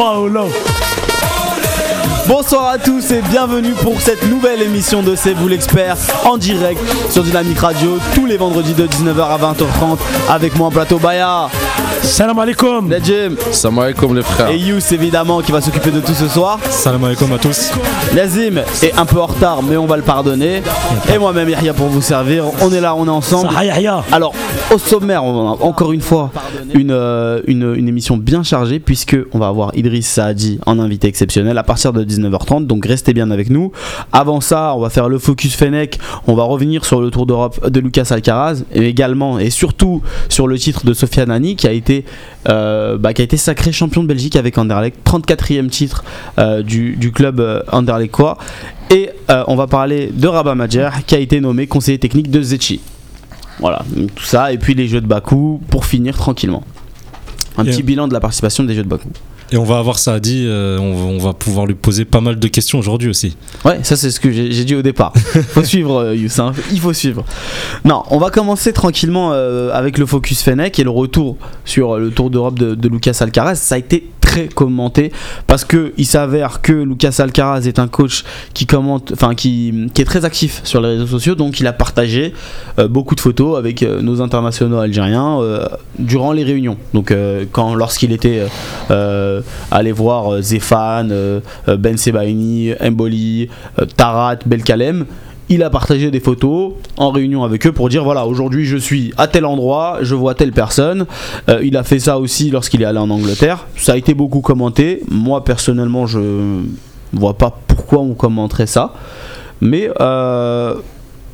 Paolo. Bonsoir à tous et bienvenue pour cette nouvelle émission de C'est vous l'expert en direct sur Dynamique Radio tous les vendredis de 19h à 20h30 avec moi en plateau Baya, Salam alaikum. Najim Salam alaikum les frères. et Yous évidemment qui va s'occuper de tout ce soir. Salam alaikum à tous. Nazim est un peu en retard mais on va le pardonner. Et moi-même Yahya pour vous servir. On est là, on est ensemble. Alors, au sommaire, on a encore une fois une, euh, une, une émission bien chargée puisque on va avoir Idriss Saadi en invité exceptionnel à partir de 19h30. Donc restez bien avec nous. Avant ça, on va faire le focus Fennec. On va revenir sur le Tour d'Europe de Lucas Alcaraz et également et surtout sur le titre de Sofia Nani qui a été euh, bah, qui a été sacré champion de Belgique avec Anderlecht, 34e titre euh, du, du club euh, Anderlechtois. Et on va parler de Rabat Majer qui a été nommé conseiller technique de Zetchi. Voilà, tout ça, et puis les jeux de Bakou pour finir tranquillement. Un Et- petit bilan de la participation des jeux de Bakou. Et on va avoir ça dit, euh, on, on va pouvoir lui poser pas mal de questions aujourd'hui aussi. Ouais, ça c'est ce que j'ai dit au départ. faut suivre, euh, hein. il faut suivre. Non, on va commencer tranquillement euh, avec le focus Fennec et le retour sur le Tour d'Europe de, de Lucas Alcaraz. Ça a été très commenté parce que il s'avère que Lucas Alcaraz est un coach qui commente, enfin qui, qui est très actif sur les réseaux sociaux, donc il a partagé euh, beaucoup de photos avec euh, nos internationaux algériens euh, durant les réunions. Donc euh, quand lorsqu'il était euh, euh, allé voir euh, Zéphane, euh, Ben Sebaini, Mboli, Tarat, Belkalem. Il a partagé des photos en réunion avec eux pour dire voilà aujourd'hui je suis à tel endroit, je vois telle personne. Il a fait ça aussi lorsqu'il est allé en Angleterre. Ça a été beaucoup commenté. Moi personnellement je vois pas pourquoi on commenterait ça. Mais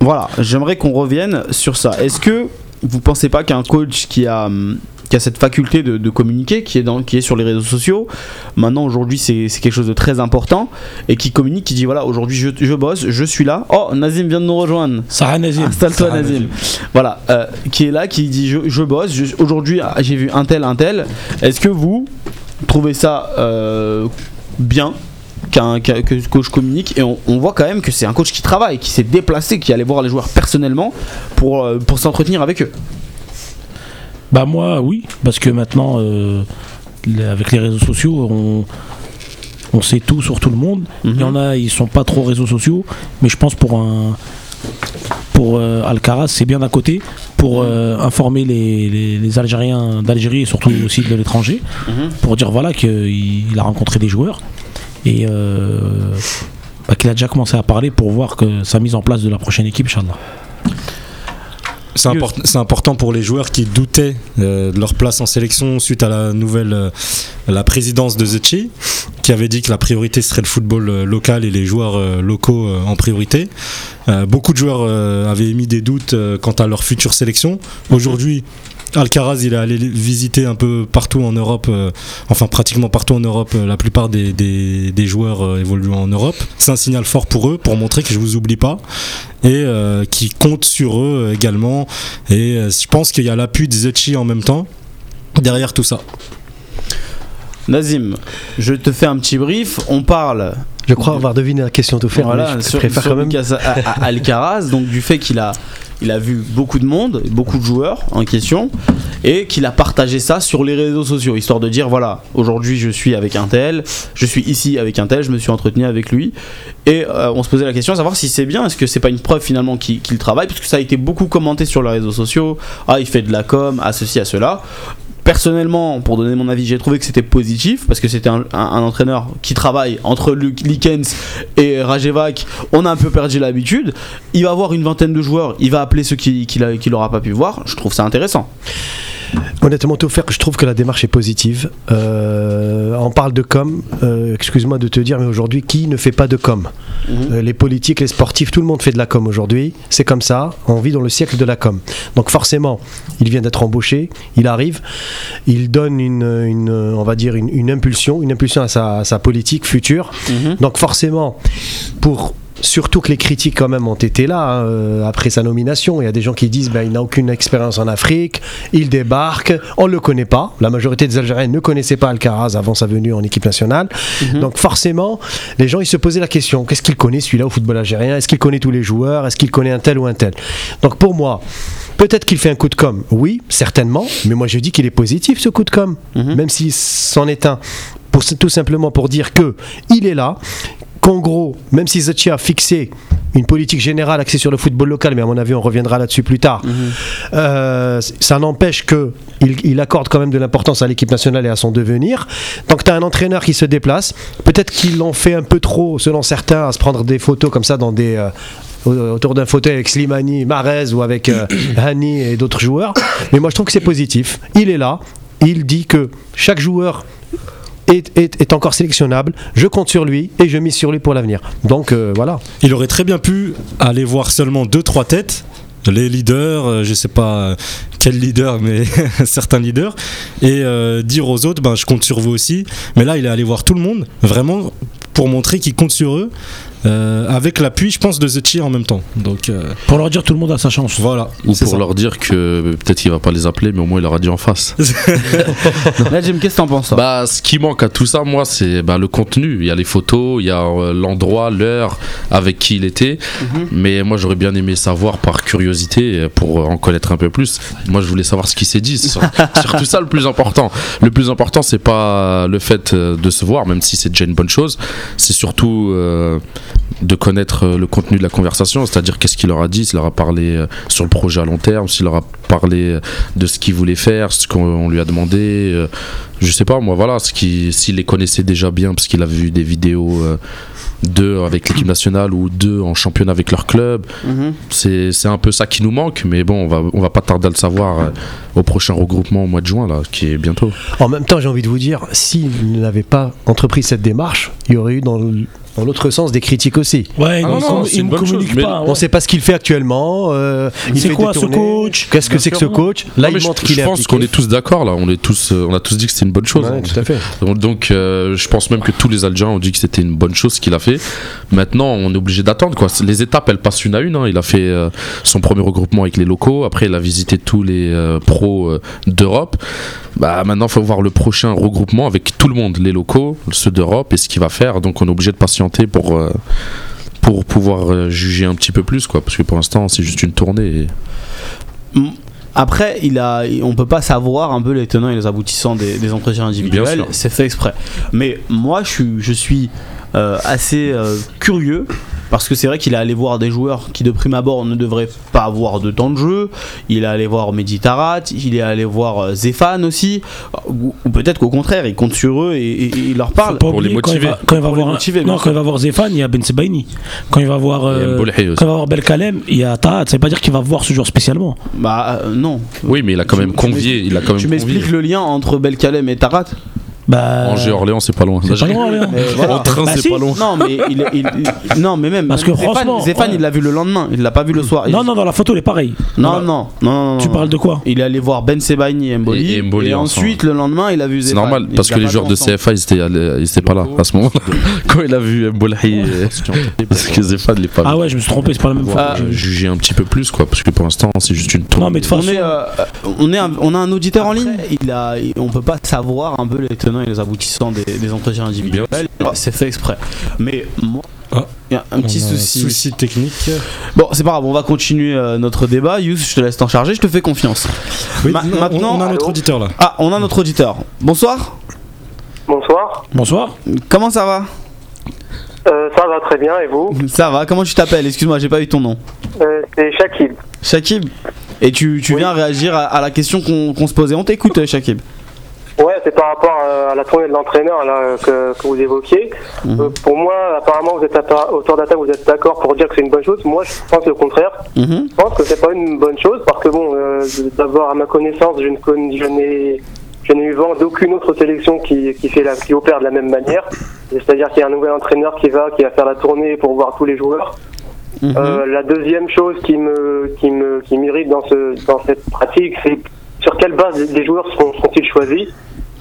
voilà, j'aimerais qu'on revienne sur ça. Est-ce que vous pensez pas qu'un coach qui a, hum, qui a cette faculté de, de communiquer, qui est, dans, qui est sur les réseaux sociaux, maintenant aujourd'hui c'est quelque chose de très important, et qui communique, qui dit voilà, aujourd'hui je, je bosse, je suis là. Oh, Nazim vient de nous rejoindre. Sahaya Nazim. Installe-toi Nazim. Voilà, euh, qui est là, qui dit je, je bosse, aujourd'hui ah, j'ai vu un tel, un tel. Est-ce que vous trouvez ça euh, bien qu'un qu'un- que ce coach communique? Et on, on voit quand même que c'est un coach qui travaille, qui s'est déplacé, qui allait voir les joueurs personnellement pour, euh, pour s'entretenir avec eux. Bah moi oui, parce que maintenant euh, avec les réseaux sociaux on, on sait tout sur tout le monde. Il y en a ils sont pas trop réseaux sociaux, mais je pense pour un pour euh, Alcaraz c'est bien d'un côté pour euh, informer les, les- les Algériens d'Algérie et surtout aussi de l'étranger Mhm. pour dire voilà qu'il il a rencontré des joueurs et euh, bah, qu'il a déjà commencé à parler pour voir que sa mise en place de la prochaine équipe, Inch'Allah. C'est import- important pour les joueurs qui doutaient euh, de leur place en sélection suite à la nouvelle euh, la présidence de Zetchi, qui avait dit que la priorité serait le football euh, local et les joueurs locaux en priorité. Beaucoup de joueurs avaient émis des doutes quant à leur future sélection. Aujourd'hui, Alcaraz, il est allé visiter un peu partout en Europe, euh, enfin pratiquement partout en Europe, euh, la plupart des, des- joueurs euh, évoluant en Europe. C'est un signal fort pour eux, pour montrer que je vous oublie pas et qui compte sur eux également. Et je pense qu'il y a l'appui de Zetchi en même temps derrière tout ça. Nazim, je te fais un petit brief. On parle Je crois avoir deviné la question tout faire, voilà, mais je sur, préfère sur quand même. Lucas Alcaraz, donc du fait qu'il a, il a vu beaucoup de monde, beaucoup de joueurs en question, et qu'il a partagé ça sur les réseaux sociaux, histoire de dire voilà, aujourd'hui je suis avec un tel, je suis ici avec un tel, je me suis entretenu avec lui, et euh, on se posait la question à savoir si c'est bien, est-ce que c'est pas une preuve finalement qu'il qu'il travaille, parce que ça a été beaucoup commenté sur les réseaux sociaux, ah il fait de la com, à ceci, à cela. Personnellement, pour donner mon avis, j'ai trouvé que c'était positif parce que c'était un, entraîneur qui travaille entre Luc Likens et Rajevac. On a un peu perdu l'habitude. Il va avoir une vingtaine de joueurs, il va appeler ceux qu'il qui, qui n'aura pas pu voir. Je trouve ça intéressant. Honnêtement, tout faire, je trouve que la démarche est positive. Euh, on parle de com. euh, Excuse-moi de te dire, mais aujourd'hui, qui ne fait pas de com? Mhm. Euh, Les politiques, les sportifs, tout le monde fait de la com aujourd'hui. C'est comme ça. On vit dans le siècle de la com. Donc forcément, il vient d'être embauché. Il arrive. Il donne une, une, on va dire, une, une impulsion, une impulsion à sa, à sa politique future. Mhm. Donc forcément, pour surtout que les critiques quand même ont été là hein, euh, après sa nomination. Il y a des gens qui disent ben, il n'a aucune expérience en Afrique, il débarque, on ne le connaît pas. La majorité des Algériens ne connaissaient pas Alcaraz avant sa venue en équipe nationale. Donc forcément, les gens ils se posaient la question. Qu'est-ce qu'il connaît celui-là au football algérien? Est-ce qu'il connaît tous les joueurs? Est-ce qu'il connaît un tel ou un tel? Donc pour moi, peut-être qu'il fait un coup de com, oui, certainement, mais moi je dis qu'il est positif ce coup de com, Mhm. même s'il s'en est un. Pour, tout simplement pour dire que il est là, qu'en gros, même si Zetchi a fixé une politique générale axée sur le football local, mais à mon avis on reviendra là-dessus plus tard, euh, ça n'empêche que il, il accorde quand même de l'importance à l'équipe nationale et à son devenir. Que tu as un entraîneur qui se déplace, peut-être qu'il en fait un peu trop, selon certains, à se prendre des photos comme ça dans des, euh, au- autour d'un fauteuil avec Slimani, Marez ou avec euh, Hani et d'autres joueurs. Mais moi je trouve que c'est positif. Il est là, il dit que chaque joueur est, est- encore sélectionnable, je compte sur lui et je mise sur lui pour l'avenir. Donc euh, voilà. Il aurait très bien pu aller voir seulement deux trois têtes, les leaders, euh, je sais pas euh, quel leader, mais certains leaders, et dire aux autres, ben je compte sur vous aussi. Mais là, il est allé voir tout le monde, vraiment pour montrer qu'il compte sur eux, euh, avec l'appui, je pense, de Zetchi en même temps. Donc euh, Pour leur dire tout le monde a sa chance. voilà. Ou pour ça. leur dire que peut-être qu'il va pas les appeler, mais au moins il leur a dit en face. Là, Jim, qu'est-ce que t'en penses Bah, ce qui manque à tout ça, moi, c'est bah, le contenu. Il y a les photos, il y a euh, l'endroit, l'heure avec qui il était. Mhm. Mais moi, j'aurais bien aimé savoir par curiosité euh, pour en connaître un peu plus. Moi, je voulais savoir ce qui s'est dit. C'est sur- surtout ça le plus important. Le plus important, c'est pas le fait euh, de se voir, même si c'est déjà une bonne chose. C'est surtout euh, de connaître euh, le contenu de la conversation, c'est-à-dire qu'est-ce qu'il leur a dit, s'il leur a parlé euh, sur le projet à long terme, s'il leur a parlé euh, de ce qu'il voulait faire, ce qu'on lui a demandé. je sais pas, moi, voilà, ce qui, s'il les connaissait déjà bien, parce qu'il a vu des vidéos d'eux avec l'équipe nationale ou d'eux en championnat avec leur club, Mhm. c'est c'est un peu ça qui nous manque, mais bon, on va, on va pas tarder à le savoir au prochain regroupement au mois de juin, là, qui est bientôt. En même temps, j'ai envie de vous dire, s'il n'avait pas entrepris cette démarche, il y aurait eu dans le- dans l'autre sens des critiques aussi. Ouais, Ah il non, non, ne communique chose, pas. On ne sait pas ce qu'il fait actuellement. euh, il C'est fait quoi ce coach Qu'est-ce que c'est que ce non. coach Là, Non, il je, montre je qu'il est pense impliqué. qu'on est tous d'accord là, on est tous, on a tous dit que c'était une bonne chose. Ouais, hein. tout à fait. Donc, donc, euh, je pense même que tous les Algériens ont dit que c'était une bonne chose ce qu'il a fait. Maintenant, on est obligé d'attendre. Quoi. Les étapes, elles passent une à une. hein. Il a fait euh, son premier regroupement avec les locaux. Après, il a visité tous les euh, pros euh, d'Europe. Bah, maintenant, il faut voir le prochain regroupement avec tout le monde, les locaux, ceux d'Europe, et ce qu'il va faire. Donc, on est obligé de patienter pour, euh, pour pouvoir euh, juger un petit peu plus. Quoi. Parce que pour l'instant, c'est juste une tournée. et- Après, il a, on peut pas savoir un peu les tenants et les aboutissants des, des entretiens individuels. C'est fait exprès. Mais moi, je suis, je suis euh, assez euh, curieux parce que c'est vrai qu'il est allé voir des joueurs qui, de prime abord, ne devraient pas avoir de temps de jeu. Il est allé voir Mehdi Tarat, il est allé voir euh, Zéphane aussi. Ou, ou peut-être qu'au contraire, il compte sur eux et, et- et il leur parle. Pour les oublier, quand il motiver. va- Quand il va voir, non, quand il va voir Zéphane, il y a Ben Sebaini. Quand il va voir, euh, quand il va voir Belkalem, il y a Tahat. Ça veut pas dire qu'il va voir ce joueur spécialement. Bah euh, non. Oui, mais il a quand même convié. Il a quand même Tu m'expliques le lien entre Belkalem et Tarat? Bah, Angers-Orléans, c'est pas loin. c'est pas loin, Léon. Voilà. En train, Bah c'est si. pas loin. Non, mais il, il- il- non, mais même. Parce que Zéphane, franchement, Zéphane, ouais. il l'a vu le lendemain. Il l'a pas vu le soir. Non, Il- non, dans la photo, il est pareil. non, non, non, non, Tu parles de quoi Il est allé voir Ben Sebaini et Mboli. Et- et Mboli ensuite, le lendemain, il a vu C'est Zéphane. normal, Il parce que les joueurs de. CFA, ils étaient, allés- ils étaient pas là à ce moment-là. Quand il a vu Mbolahi, euh, parce que Zéphane n'est pas Ah ouais, je me suis trompé, c'est pas la même fois. Juger un petit peu plus, quoi, parce que pour l'instant, c'est juste une tour. Non, mais de façon, est, euh, on, est a un auditeur en ligne. Il on peut pas savoir un peu les tenants et les aboutissants des, des entretiens individuels. C'est fait exprès. Mais moi, Ah. il y a un petit a souci. souci technique. Bon, c'est pas grave, on va continuer euh, notre débat. Yous, je te laisse t'en charger, je te fais confiance. Oui, Ma- non, maintenant- on, a notre auditeur là. Ah, on a notre auditeur. Bonsoir. Bonsoir. bonsoir. Comment ça va? Euh, ça va très bien et vous? Ça va. Comment tu t'appelles? Excuse-moi, j'ai pas eu ton nom. Euh, C'est Shakib. Shakib? Et tu, tu Oui. viens réagir à, à la question qu'on se posait. On t'écoute, Shakib. Ouais, c'est par rapport à, la tournée de l'entraîneur là que, que vous évoquiez. Mhm. Euh, pour moi, apparemment, vous êtes à- autour table, vous êtes d'accord pour dire que c'est une bonne chose. Moi, je pense le contraire. Mhm. Je pense que c'est pas une bonne chose parce que bon, euh, d'abord à ma connaissance, je ne connais, je n'ai, je n'ai eu vent d'aucune autre sélection qui, qui fait la, qui opère de la même manière. C'est-à-dire qu'il y a un nouvel entraîneur qui va, qui va faire la tournée pour voir tous les joueurs. Mhm. Euh, la deuxième chose qui me qui me qui m'irrite dans ce dans cette pratique, c'est sur quelle base les joueurs seront sont-ils choisis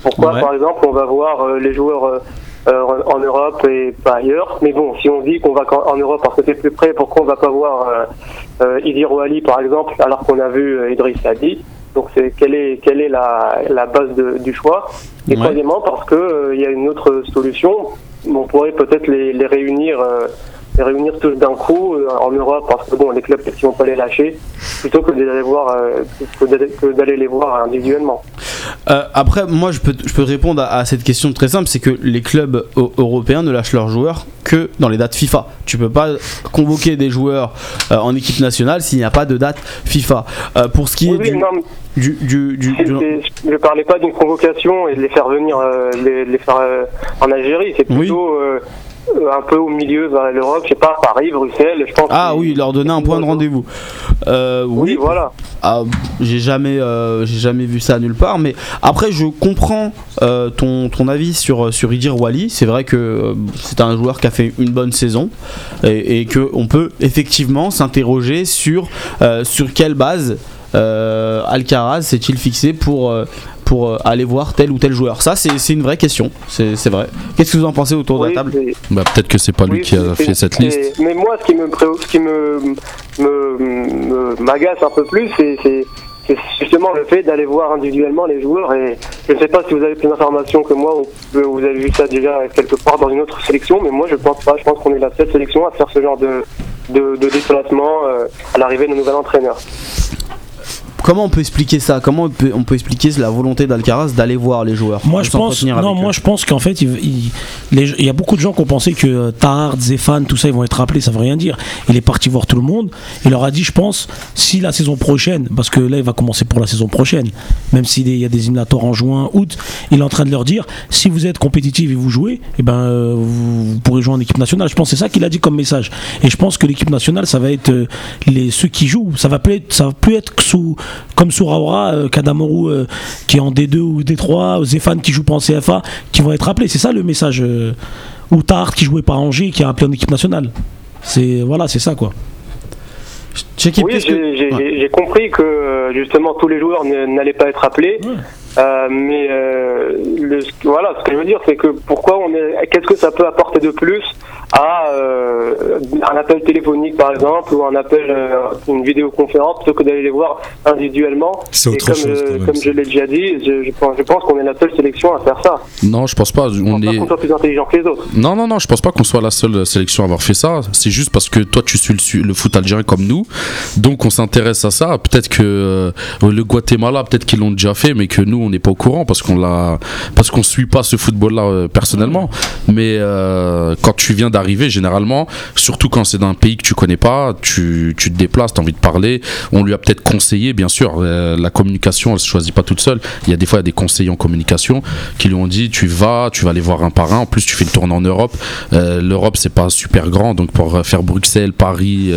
Pourquoi, Ouais. par exemple, on va voir euh, les joueurs euh, euh, en Europe et pas ailleurs Mais bon, si on dit qu'on va en Europe parce que c'est plus près, pourquoi on va pas voir Idir Ali, par exemple, alors qu'on a vu Idriss Adi Donc, c'est quelle est quelle est la, la base de- du choix? Et Ouais. troisièmement, parce que euh, il y a une autre solution, on pourrait peut-être les, les réunir. euh, les réunir tous d'un coup euh, en Europe parce que bon les clubs qui vont pas les lâcher plutôt que d'aller voir euh, que d'aller- les voir individuellement. Euh, après, moi, je peux, je peux répondre à, à cette question très simple c'est que les clubs eu- européens ne lâchent leurs joueurs que dans les dates FIFA. Tu peux pas convoquer des joueurs euh, en équipe nationale s'il n'y a pas de date FIFA. Euh, pour ce qui Oui, est oui, du, non, je parlais pas d'une convocation et de les faire venir, les, les faire en Algérie. C'est plutôt un peu au milieu vers l'Europe, je sais pas, Paris, Bruxelles, je pense. Ah oui, leur donner un point de rendez-vous. Euh, Oui, oui, voilà. Ah, j'ai jamais, euh, j'ai jamais vu ça nulle part. Mais après, je comprends euh, ton, ton avis sur sur Idir Wali. C'est vrai que c'est un joueur qui a fait une bonne saison et, et que on peut effectivement s'interroger sur sur quelle base Alcaraz s'est-il fixé pour euh, pour euh, aller voir tel ou tel joueur? Ça, c'est c'est une vraie question. C'est c'est vrai. Qu'est-ce que vous en pensez autour de la table? Bah, peut-être que c'est pas lui qui a fait cette liste. Mais moi, ce qui me ce qui me me- me- m'agace un peu plus, c'est justement le fait d'aller voir individuellement les joueurs. Et je ne sais pas si vous avez plus d'informations que moi ou que vous avez vu ça déjà quelque part dans une autre sélection, mais moi, je pense pas. Je pense qu'on est la seule sélection à faire ce genre de de, de déplacement euh, à l'arrivée de nos nouvel entraîneur. Comment on peut expliquer ça? Comment on peut, on peut expliquer la volonté d'Alcaraz d'aller voir les joueurs Moi je pense, non, moi eux? je pense qu'en fait, il, il- les- il y a beaucoup de gens qui ont pensé que euh, Tahar, Zéphane, tout ça, ils vont être rappelés, ça veut rien dire. Il est parti voir tout le monde. Il leur a dit, je pense, si la saison prochaine, parce que là il va commencer pour la saison prochaine, même s'il y a des éliminatoires en juin, août, il est en train de leur dire, si vous êtes compétitif et vous jouez, eh ben euh, vous, vous pourrez jouer en équipe nationale. Je pense que c'est ça qu'il a dit comme message. Et je pense que l'équipe nationale, ça va être euh, les ceux qui jouent. Ça va plus être, ça va plus être sous comme sous Raoura, euh, Kadamorou euh, qui est en D2 ou D3, Zéphane qui joue pas en CFA, qui vont être appelés. C'est ça le message. euh, ou Tahar qui jouait pas à Angers, qui est appelé en équipe nationale. C'est voilà, c'est ça quoi. Check it, Oui, que- j'ai Ouais. compris que euh, justement tous les joueurs ne- n'allaient pas être appelés. Euh, mais euh, le, voilà, ce que je veux dire, c'est que pourquoi on est, qu'est-ce que ça peut apporter de plus à euh, un appel téléphonique par exemple ou un appel, euh, une vidéoconférence plutôt que d'aller les voir individuellement? C'est Et autre comme, chose, quand même, comme je l'ai déjà dit, je, je pense, je pense qu'on est la seule sélection à faire ça. Non, je pense pas. Je On pense pas est. qu'on soit plus intelligent que les autres. Non, non, non, je pense pas qu'on soit la seule sélection à avoir fait ça. C'est juste parce que toi, tu suis le, le foot algérien comme nous. Donc, on s'intéresse à ça. Peut-être que euh, le Guatemala, peut-être qu'ils l'ont déjà fait, mais que nous, on n'est pas au courant parce qu'on l'a, parce qu'on suit pas ce football-là euh, personnellement. Mais euh, quand tu viens d'arriver, généralement, surtout quand c'est dans un pays que tu connais pas, tu, tu te déplaces, tu as envie de parler. On lui a peut-être conseillé, bien sûr. euh, la communication, elle se choisit pas toute seule. Il y a des fois il y a des conseillers en communication qui lui ont dit tu vas, tu vas aller voir un par un. En plus, tu fais le tournée en Europe. Euh, L'Europe, c'est pas super grand, donc pour faire Bruxelles, Paris,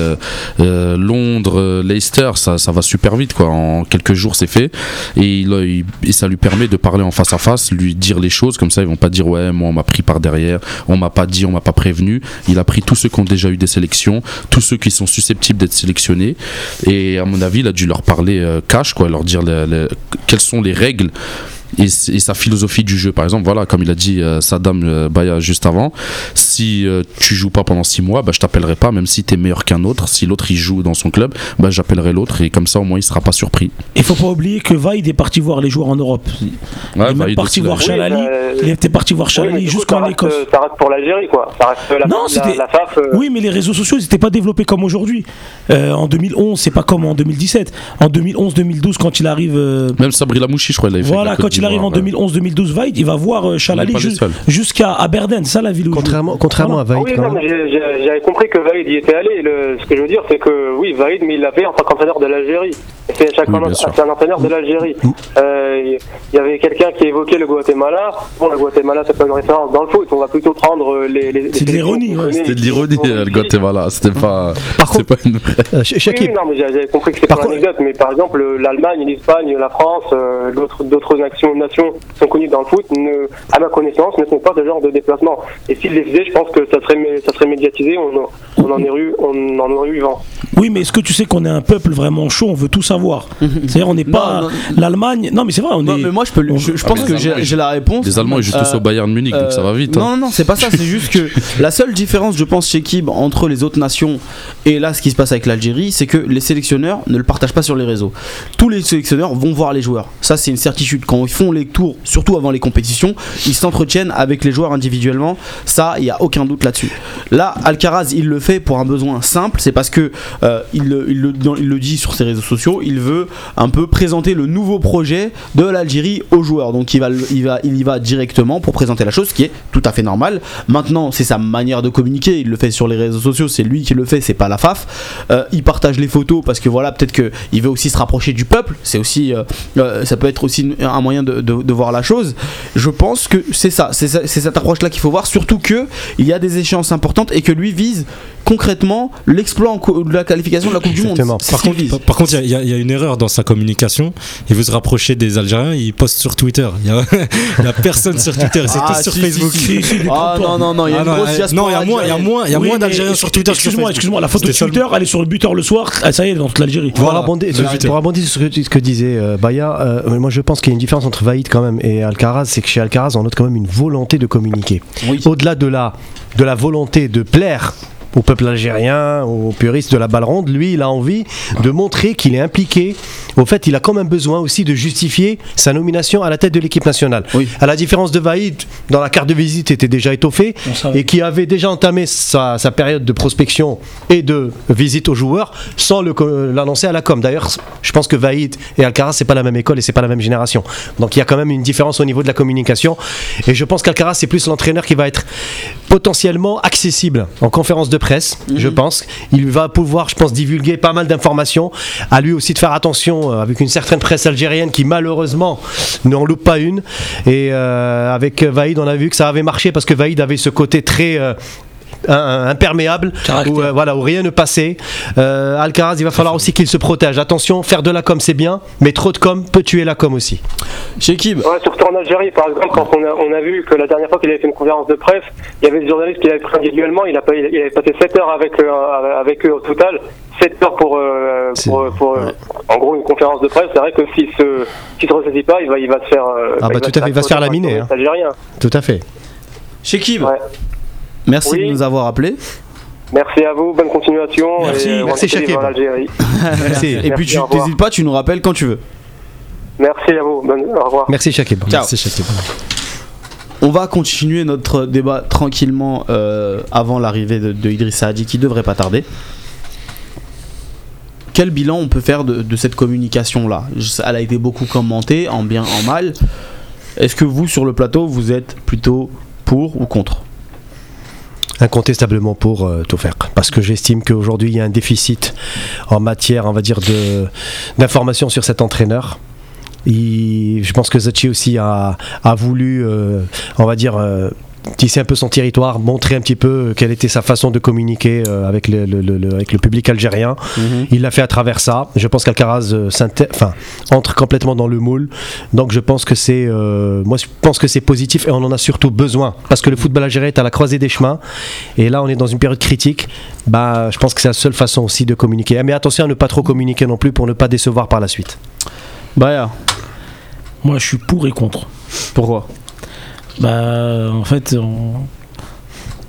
Londres, Leicester, ça, ça va super vite quoi. En quelques jours, c'est fait. Et, il, il- ça lui permet de parler en face à face, lui dire les choses comme ça. Ils vont pas dire ouais, moi on m'a pris par derrière, on m'a pas dit, on m'a pas prévenu. Il a pris tous ceux qui ont déjà eu des sélections, tous ceux qui sont susceptibles d'être sélectionnés. Et à mon avis, il a dû leur parler euh, cash, quoi, leur dire le- le- quelles sont les règles et, sa philosophie du jeu. Par exemple, voilà, comme il a dit euh, Saddam euh, Baya juste avant, si euh, tu joues pas pendant 6 mois, bah, je t'appellerai pas, même si tu es meilleur qu'un autre. Si l'autre il joue dans son club, bah, j'appellerai l'autre et comme ça au moins il sera pas surpris. Il faut pas oublier que Vaid est parti voir les joueurs en Europe. Ouais, il est même parti voir. Chalali. euh, Il était parti voir oui, Chalali ça jusqu'en Écosse. Ça reste pour l'Algérie, quoi. Ça reste la, Non, la, FAF. euh, Oui, mais les réseaux sociaux, ils n'étaient pas développés comme aujourd'hui. Euh, en 2011, c'est pas comme en 2017. En 2011-2012, quand il arrive. euh, Même Sabri Lamouchi, je crois, il avait fait. voilà, quand il arrive en d'Ivoire, ouais. 2011-2012, Vaid, il va voir euh, Chalali jusqu'à Aberdeen, c'est ça la ville où. Contrairement, contrairement à Vaïd, oui, j'avais compris que Vaïd y était allé. Le, ce que je veux dire, c'est que oui, Vaïd, mais il l'a fait en tant qu'entraîneur de l'Algérie. C'est chaque Oui, un entraîneur de l'Algérie. Euh, Il y avait quelqu'un qui évoquait le Guatemala. Bon, le Guatemala, c'est pas une référence dans le foot. On va plutôt prendre euh, les. les C'est de l'ironie, ouais. C'était de l'ironie, euh, le Guatemala. C'était pas. Par c'est pas une vraie. Ch- Oui, Shakib, oui, non, mais j'avais compris que c'était Par pas une contre- anecdote, mais par exemple, l'Allemagne, l'Espagne, la France, euh, d'autres d'autres nations, nations qui sont connues dans le foot, ne, à ma connaissance, ne font pas ce genre de déplacement. Et s'ils les faisaient, je pense que ça serait, ça serait médiatisé, on, en- on en aurait eu, on en aurait eu vent. Oui, mais est-ce que tu sais qu'on est un peuple vraiment chaud? On veut tout savoir. C'est-à-dire, on n'est pas. l'Allemagne. Non, mais c'est vrai, on Non, est. mais moi je peux, je, je Ah, pense mais que j'ai la réponse. Les Allemands, ils jouent tous Euh, au Bayern Munich, donc ça va vite. hein. Non, non, non, c'est pas ça. C'est juste que la seule différence, je pense, chez Kib entre les autres nations et là, ce qui se passe avec l'Algérie, c'est que les sélectionneurs ne le partagent pas sur les réseaux. Tous les sélectionneurs vont voir les joueurs. Ça, c'est une certitude. Quand ils font les tours, surtout avant les compétitions, ils s'entretiennent avec les joueurs individuellement. Ça, il y a aucun doute là-dessus. Là, Alcaraz, il le fait pour un besoin simple. C'est parce que euh, il, le- il le, dit sur ses réseaux sociaux, il veut un peu présenter le nouveau projet de l'Algérie aux joueurs. Donc il va, il, va, il y va directement pour présenter la chose, ce qui est tout à fait normal. Maintenant, c'est sa manière de communiquer, il le fait sur les réseaux sociaux, c'est lui qui le fait, c'est pas la FAF. Euh, il partage les photos parce que voilà, peut-être qu'il veut aussi se rapprocher du peuple, c'est aussi, euh, ça peut être aussi un moyen de, voir la chose. Je pense que c'est ça, c'est cette approche-là qu'il faut voir, surtout que il y a des échéances importantes et que lui vise concrètement l'exploit en qualification de la Coupe du. Monde. Par contre, vise. par, par contre, il y a- y, une erreur dans sa communication. Il veut se rapprocher des Algériens, il poste sur Twitter. Il y a, personne sur Twitter, c'est Ah, sur si, Facebook. si, si. Ah non, non, non, il y a Ah une grosse diaspora non, il y a moins, il y a moins, il y a Oui, moins mais d'Algériens sur Twitter. Excuse-moi, excuse-moi, la photo de Twitter, elle est sur le buteur le soir, ah, ça y est, elle est dans toute l'Algérie. Pour, rebondir sur ce que, ce que disait euh, Baya, euh, moi je pense qu'il y a une différence entre Vaïd quand même et Alcaraz, c'est que chez Alcaraz on note quand même une volonté de communiquer. Au-delà de la, de la volonté de plaire au peuple algérien, aux puristes de la balle ronde, lui il a envie de montrer qu'il est impliqué. Au fait, il a quand même besoin aussi de justifier sa nomination à la tête de l'équipe nationale. Oui. À la différence de Vaïd, dans la carte de visite était déjà étoffée et qui avait déjà entamé sa, sa période de prospection et de visite aux joueurs sans l'annoncer à la com. D'ailleurs, je pense que Vaïd et Alcaraz, c'est pas la même école et c'est pas la même génération. Donc il y a quand même une différence au niveau de la communication. Et je pense qu'Alcaraz, c'est plus l'entraîneur qui va être potentiellement accessible en conférence de presse, je pense. Il va pouvoir, je pense, divulguer pas mal d'informations. À lui aussi de faire attention euh, avec une certaine presse algérienne qui malheureusement n'en loupe pas une. Et euh, avec Vaïd, on a vu que ça avait marché parce que Vaïd avait ce côté très euh, imperméable où, euh, voilà, où rien ne passait. Euh, Alcaraz, il va falloir aussi qu'il se protège. Attention, faire de la com c'est bien, mais trop de com peut tuer la com aussi. Shekib, Ouais, surtout en Algérie, par exemple, quand on a, on a vu que la dernière fois qu'il avait fait une conférence de presse, il y avait des journalistes qui l'avaient pris individuellement, il, a pas, il avait passé 7 heures avec, eux, euh, avec eux au total, 7 heures pour, euh, pour, euh, en gros, une conférence de presse. C'est vrai que s'il se, s'il se ressaisit pas, il va, il va se faire. euh, Ah bah, tout à fait, il va se faire laminer, hein. Algériens. Tout à fait. Shekib, Ouais. Merci Oui. de nous avoir appelés. Merci à vous, bonne continuation. Merci, et, euh, merci, Algérie. Merci. Et puis Merci, tu n'hésites pas, tu nous rappelles quand tu veux. Merci à vous, bonne, au revoir. Merci Shakib. Ciao. Merci. On va continuer notre débat tranquillement euh, avant l'arrivée de, de Idriss Saadi qui devrait pas tarder. Quel bilan on peut faire de, de cette communication-là? Elle a été beaucoup commentée, en bien, en mal. Est-ce que vous, sur le plateau, vous êtes plutôt pour ou contre? Incontestablement pour euh, tout faire. Parce que j'estime qu'aujourd'hui, il y a un déficit en matière, on va dire, de- d'information sur cet entraîneur. Je pense que Zachi aussi a, a voulu, euh, on va dire, euh, tisser un peu son territoire, montrer un petit peu quelle était sa façon de communiquer euh, avec, le, le- le- avec le public algérien. Il l'a fait à travers ça. Je pense qu'Alcaraz euh, enfin, entre complètement dans le moule. Donc je pense que c'est, euh, moi je pense que c'est positif et on en a surtout besoin parce que le football algérien est à la croisée des chemins et là on est dans une période critique. Bah, je pense que c'est la seule façon aussi de communiquer. Mais attention à ne pas trop communiquer non plus pour ne pas décevoir par la suite. Baya, Moi, je suis pour et contre. pourquoi? Bah, en fait, on-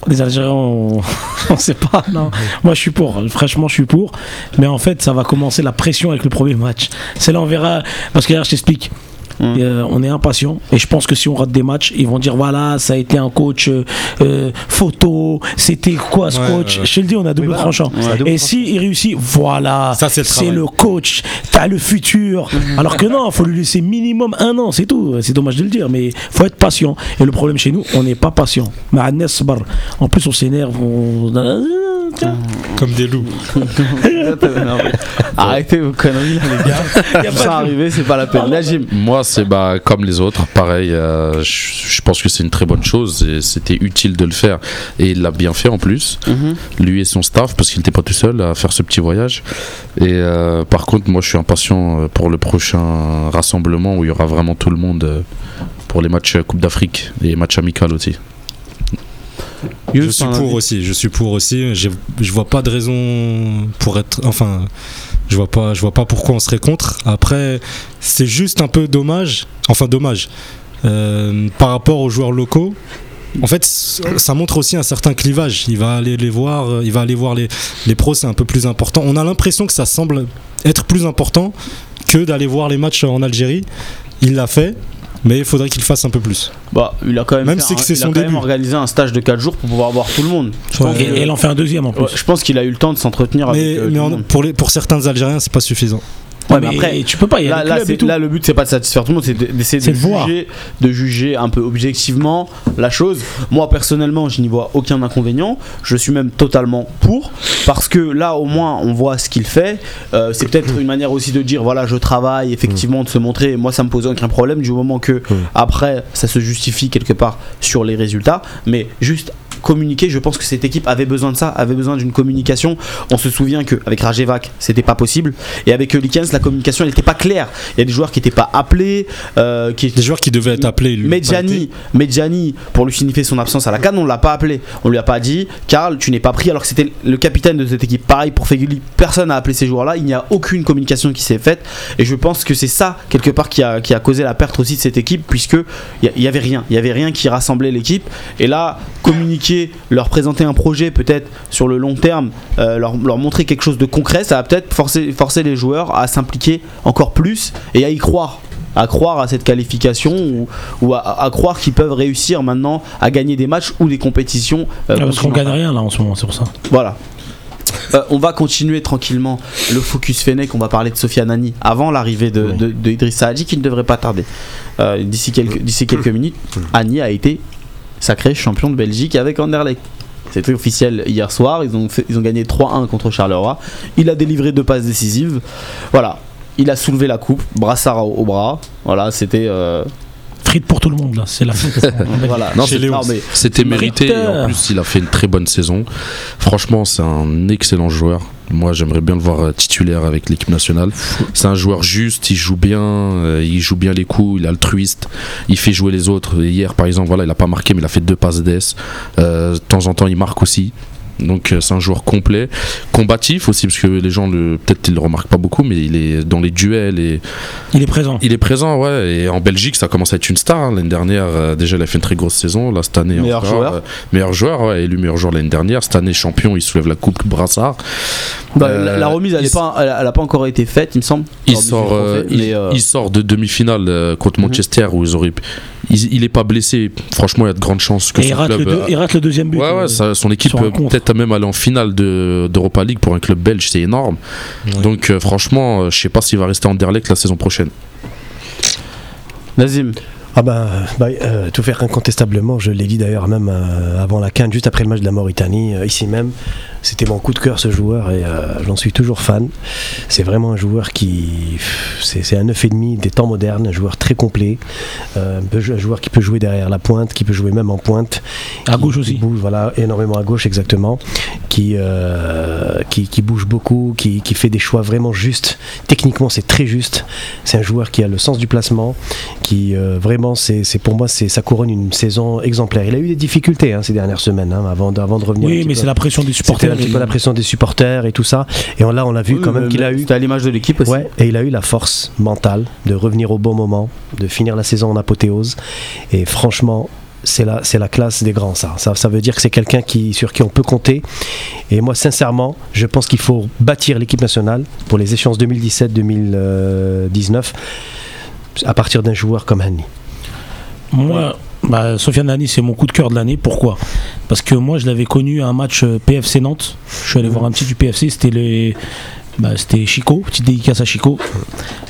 les Algériens, on... on sait pas. Non. Moi, je suis pour. Franchement, je suis pour. Mais en fait, ça va commencer la pression avec le premier match. C'est là, on verra. Parce que là, je t'explique. Mm. Et, euh, on est impatient et je pense que si on rate des matchs, ils vont dire voilà, ça a été un coach euh, euh, photo, c'était quoi ce Ouais, coach? ouais, ouais. Je te le dis, on a double voilà. tranchant. Double et si il réussit, voilà, Ça, c'est le coach, t'as le futur. Alors que non, faut lui laisser minimum un an, c'est tout. C'est dommage de le dire, mais faut être patient. Et le problème chez nous, on n'est pas patient. En plus, on s'énerve. On... Comme des loups. Arrêtez vos conneries là, les gars. Ça arrivé, c'est pas la peine. Moi, c'est bah, comme les autres, pareil. euh, je je pense que c'est une très bonne chose et c'était utile de le faire. Et il l'a bien fait en plus, lui et son staff, parce qu'il n'était pas tout seul à faire ce petit voyage. Et euh, par contre, moi, je suis impatient euh, pour le prochain rassemblement où il y aura vraiment tout le monde pour les matchs Coupe d'Afrique et matchs amicaux aussi. Je suis pour aussi. Je suis pour aussi. J'ai- Je vois pas de raison pour être. Enfin, je vois pas. Je vois pas pourquoi on serait contre. Après, c'est juste un peu dommage. Enfin, dommage euh, par rapport aux joueurs locaux. En fait, ça montre aussi un certain clivage. Il va aller les voir. euh, Il va aller voir les les pros. C'est un peu plus important. On a l'impression que ça semble être plus important que d'aller voir les matchs en Algérie. Il l'a fait. Mais il faudrait qu'il fasse un peu plus. Bah, il a quand même, Même fait si un- que c'est il a son quand même organisé un stage de 4 jours pour pouvoir voir tout le monde. Je pense Et, que- et elle en fait un deuxième en plus. Ouais, je pense qu'il a eu le temps de s'entretenir avec Mais, euh, mais tout en- le monde. pour, les, pour certains Algériens, c'est pas suffisant. Ouais, mais après, tu peux pas, y là, là, clubs c'est- et tout. là, le but c'est pas de satisfaire tout le monde, c'est de- d'essayer de, de juger, de juger un peu objectivement la chose. Moi personnellement, je n'y vois aucun inconvénient. Je suis même totalement pour parce que là au moins on voit ce qu'il fait. Euh, c'est peut-être une manière aussi de dire voilà je travaille effectivement de se montrer. Moi ça me pose aucun problème du moment que après ça se justifie quelque part sur les résultats, mais juste communiquer, je pense que cette équipe avait besoin de ça, avait besoin d'une communication. On se souvient qu'avec Rajevac, c'était pas possible. Et avec Likens, la communication, elle n'était pas claire. Il y a des joueurs qui n'étaient pas appelés, euh, qui Des joueurs qui devaient être appelés. Medjani. Medjani, pour lui signifier son absence à la canne, on l'a pas appelé. On lui a pas dit, Karl, tu n'es pas pris alors que c'était le capitaine de cette équipe. Pareil pour Feguli, personne n'a appelé ces joueurs-là. Il n'y a aucune communication qui s'est faite. Et je pense que c'est ça, quelque part, qui a, qui a causé la perte aussi de cette équipe, puisque il y, y avait rien. Il y avait rien qui rassemblait l'équipe. Et là, communiquer, leur présenter un projet peut-être sur le long terme, euh, leur, leur montrer quelque chose de concret, ça va peut-être forcer, forcer les joueurs à s'impliquer encore plus et à y croire à croire à cette qualification ou, ou à, à croire qu'ils peuvent réussir maintenant à gagner des matchs ou des compétitions. euh, Ah, parce qu'on gagne rien là en ce moment, c'est pour ça. Voilà. Euh, on va continuer tranquillement le focus Fennec. On va parler de Sofia Nani avant l'arrivée de, de, de Idrissa Hadji qui ne devrait pas tarder. Euh, D'ici quelques, d'ici quelques minutes, Annie a été sacré champion de Belgique avec Anderlecht. C'était officiel hier soir. Ils ont, gagné 3-1 contre Charleroi. Il a délivré deux passes décisives. Voilà. Il a soulevé la coupe, brassard au, au bras. Voilà, c'était. euh, Frites pour tout le monde là, c'est la fête. voilà. C'était mérité. et. En plus, il a fait une très bonne saison. Franchement, c'est un excellent joueur. Moi, j'aimerais bien le voir euh, titulaire avec l'équipe nationale. C'est un joueur juste, il joue bien, euh, il joue bien les coups, il est altruiste, il fait jouer les autres. Et hier, par exemple, voilà, il a pas marqué, mais il a fait deux passes d'ess. Euh, de temps en temps, il marque aussi. Donc euh, c'est un joueur complet, combatif aussi parce que les gens le peut-être ils le remarquent pas beaucoup, mais il est dans les duels et Il est présent. il est présent, ouais. Et en Belgique, ça commence à être une star. hein. L'année dernière, euh, déjà, il a fait une très grosse saison. Là, cette année, Meilleur encore, joueur. euh, meilleur joueur, ouais, élu meilleur joueur l'année dernière. Cette année, champion, il soulève la coupe Brassard. bah, Euh, la, la remise, elle n'a pas, elle, elle a pas encore été faite, il me semble. Il sort, euh, il, mais, euh, il sort de demi-finale euh, contre Mhm. Manchester où ils auraient. Il, il est pas blessé. Franchement, il y a de grandes chances que Et il son rate, club. le deux- euh, il rate le deuxième but. Ouais, euh, ouais, ça- son équipe peut peut-être même aller en finale de- d'Europa League pour un club belge, c'est énorme. Ouais. Donc, euh, franchement, euh, je sais pas s'il va rester en Anderlecht la saison prochaine. Nazim, Ah ben, bah, euh, tout faire incontestablement, je l'ai dit d'ailleurs même euh, avant la quinte, juste après le match de la Mauritanie, euh, ici même, c'était mon coup de cœur ce joueur et j'en suis toujours fan. C'est vraiment un joueur qui, c'est un 9,5 des temps modernes, un joueur très complet, un joueur qui peut jouer derrière la pointe, qui peut jouer même en pointe. À qui- gauche qui aussi. bouge, voilà, énormément à gauche exactement, qui, qui, qui bouge beaucoup, qui, qui fait des choix vraiment justes. Techniquement, c'est très juste. C'est un joueur qui a le sens du placement, qui euh, vraiment, c'est c'est- pour moi, c'est ça couronne une saison exemplaire. Il a eu des difficultés hein, ces dernières semaines, hein, avant, de, avant de revenir. Oui, mais c'est la pression des C'était supporters. un petit et- peu la pression des supporters et tout ça. Et on, là, on a vu Oui, quand même qu'il a eu. C'était à l'image de l'équipe aussi. Ouais, et il a eu la force mentale de revenir au bon moment, de finir la saison en apothéose. Et franchement, c'est la, c'est la classe des grands, ça. ça. Ça veut dire que c'est quelqu'un qui, sur qui on peut compter. Et moi, sincèrement, je pense qu'il faut bâtir l'équipe nationale pour les échéances 2017-2019 à partir d'un joueur comme Hanni. Moi, bah, Sofiane Nani, c'est mon coup de cœur de l'année. Pourquoi? Parce que moi, je l'avais connu à un match euh, PFC Nantes. Je suis allé voir un petit du PFC. C'était les. Bah, c'était Chico, petite dédicace à Chico.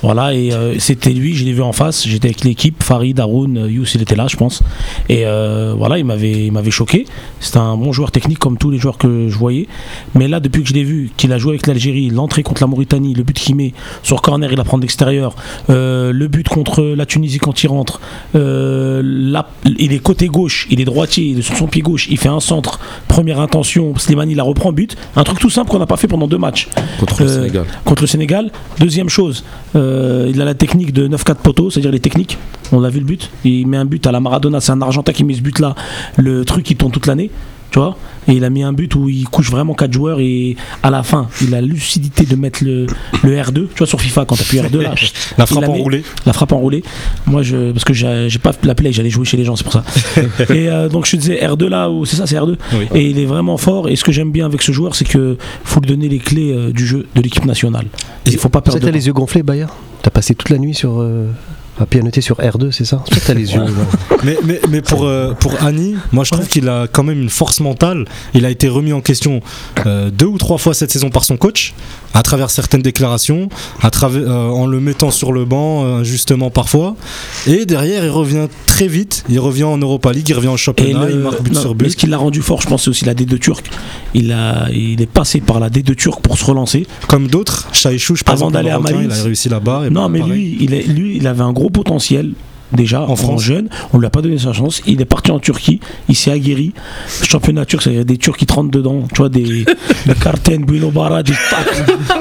Voilà, et euh, c'était lui, je l'ai vu en face. J'étais avec l'équipe, Farid, Haroun, euh, Youss, il était là, je pense. Et euh, voilà, il m'avait, il m'avait choqué. C'était un bon joueur technique comme tous les joueurs que je voyais. Mais là, depuis que je l'ai vu, qu'il a joué avec l'Algérie, l'entrée contre la Mauritanie, le but qu'il met sur corner, il la prend d'extérieur, euh, le but contre la Tunisie quand il rentre, là, il est côté gauche, il est droitier, il est sur son pied gauche, il fait un centre, première intention, Slimani la reprend, but. Un truc tout simple qu'on n'a pas fait pendant deux matchs Contre Sénégal. contre le Sénégal. Deuxième chose, euh, il a la technique de 9-4 poteaux, c'est-à-dire les techniques. On l'a vu le but. Il met un but à la Maradona, c'est un Argentin qui met ce but-là. Le truc, il tourne toute l'année. Tu vois Et il a mis un but où il couche vraiment 4 joueurs et à la fin, il a la lucidité de mettre le, le R2. Tu vois, sur FIFA, quand tu appuies R2 là, La frappe enroulée. la frappe enroulée. Moi, je, parce que j'ai pas la play, j'allais jouer chez les gens, c'est pour ça. et euh, donc je te disais R2 là, où c'est ça, c'est R2. Oui. Et il est vraiment fort. Et ce que j'aime bien avec ce joueur, c'est que faut lui donner les clés euh, du jeu de l'équipe nationale. Il faut pas perdre. T'as les yeux gonflés, Bayer? T'as passé toute la nuit sur. euh, à pianoter sur R2, c'est ça t'as les yeux. Mais, mais, mais pour, euh, pour Annie, moi je trouve qu'il a quand même une force mentale. Il a été remis en question euh, deux ou trois fois cette saison par son coach, à travers certaines déclarations, à travers, euh, en le mettant sur le banc, euh, injustement parfois. Et derrière, il revient très vite. Il revient en Europa League, il revient en Et championnat, le- il marque but non, sur mais but. ce qui l'a rendu fort, je pense, c'est aussi la D2 turque. Il, a, il est passé par la D2 turque pour se relancer. Comme d'autres, Chaïchouche, par Avant exemple, d'aller le à il a réussi là-bas. Non, mais pareil. lui il, est, lui, il avait un gros potentiel. Déjà en, France. jeune, on lui a pas donné sa chance. Il est parti en Turquie, il s'est aguerri. Championnat turc, c'est des Turcs qui te rentrent dedans. Tu vois, des, des Karten, Bruno Barra, des.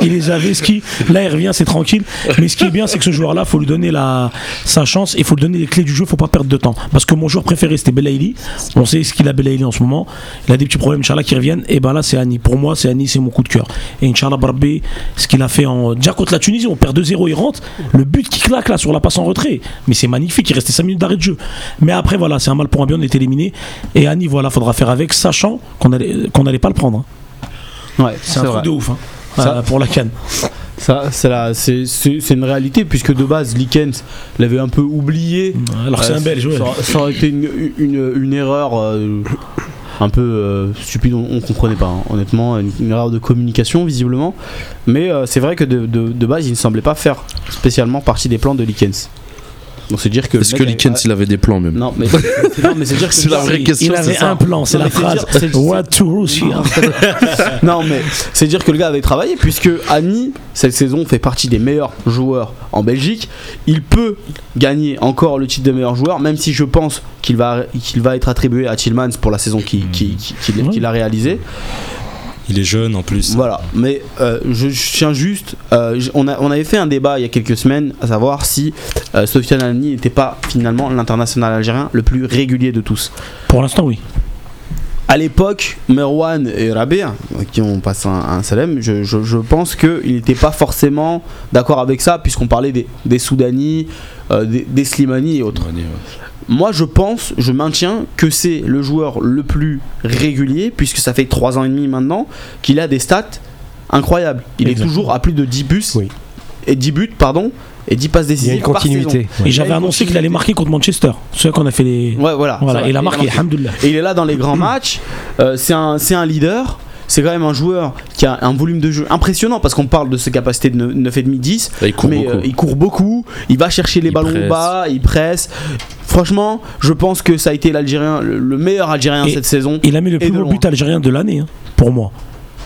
Il les avait ski. Là, il revient, c'est tranquille. Mais ce qui est bien, c'est que ce joueur-là, faut lui donner la, sa chance et faut lui donner les clés du jeu. Faut pas perdre de temps. Parce que mon joueur préféré, c'était Belaïli. On sait ce qu'il a Belaïli en ce moment. Il a des petits problèmes, Inch'Allah, qui reviennent. Et ben là, c'est Annie. Pour moi, c'est Annie, c'est mon coup de cœur. Et Inch'Allah, Barbé, ce qu'il a fait en. Déjà contre la Tunisie, on perd 2-0, il rentre. Le but qui claque là sur la passe en retrait. Mais c'est magnifique, il restait 5 minutes d'arrêt de jeu. Mais après, voilà, c'est un mal pour un bien, on est éliminé. Et Annie, voilà, faudra faire avec, sachant qu'on allait, qu'on n'allait pas le prendre. hein. Ouais, C'est un truc de ouf. hein. Ça- Euh, pour la canne. Ça, c'est la- c'est une réalité puisque de base, Likens l'avait un peu oublié. Alors que c'est Euh, un belge, ouais. Ça, ça aurait été une, une- une erreur euh, un peu euh, stupide, on, on comprenait pas, hein, honnêtement, une, une erreur de communication visiblement. Mais euh, c'est vrai que de, de- de base, il ne semblait pas faire spéciaalement partie des plans de Likens. Donc c'est dire que. le Est-ce que avait- Likens il avait des plans même Non, mais non, mais c'est dire que C'est la vraie question, Il avait ça. un plan, c'est la phrase. What to Russia. non mais c'est dire que le gars avait travaillé puisque Annie cette saison fait partie des meilleurs joueurs en Belgique. Il peut gagner encore le titre de meilleur joueur même si je pense qu'il va, qu'il va être attribué à Tillmans pour la saison qu'il qui, qui- Ouais. qu'il a réalisée. Il est jeune en plus. Voilà, mais euh, je, je tiens juste, euh, on, a, on avait fait un débat il y a quelques semaines à savoir si euh, Sofiane Annie n'était pas finalement l'international algérien le plus régulier de tous. Pour l'instant, oui. À l'époque, Merwan et Rabia, qui ont passé un, un salam, je, je- je pense qu'il n'était pas forcément d'accord avec ça, puisqu'on parlait des, des Soudani, euh, des, des Slimani et autres. Moi, je pense, je maintiens que c'est le joueur le plus régulier, puisque ça fait 3 ans et demi maintenant, qu'il a des stats incroyables. Il Exactement. est toujours à plus de 10 buts, Oui. et 10 buts, pardon, et 10 passes Il y a décisives une par saison. continuité. Et j'avais annoncé qu'il allait marquer contre Manchester. C'est qu'on a fait les. Ouais, voilà. Voilà, et il a marqué. Et il est là dans les grands matchs. Euh, c'est un, c'est un leader. C'est quand même un joueur qui a un volume de jeu impressionnant parce qu'on parle de ses capacités de 9,5-10. Il court Mais beaucoup. euh, il court beaucoup, il va chercher les Il ballons presse. bas, il presse. Franchement, je pense que ça a été l'Algérien, le, le meilleur Algérien Et- cette saison. Il a mis le plus beau loin. but algérien de l'année, hein, pour moi.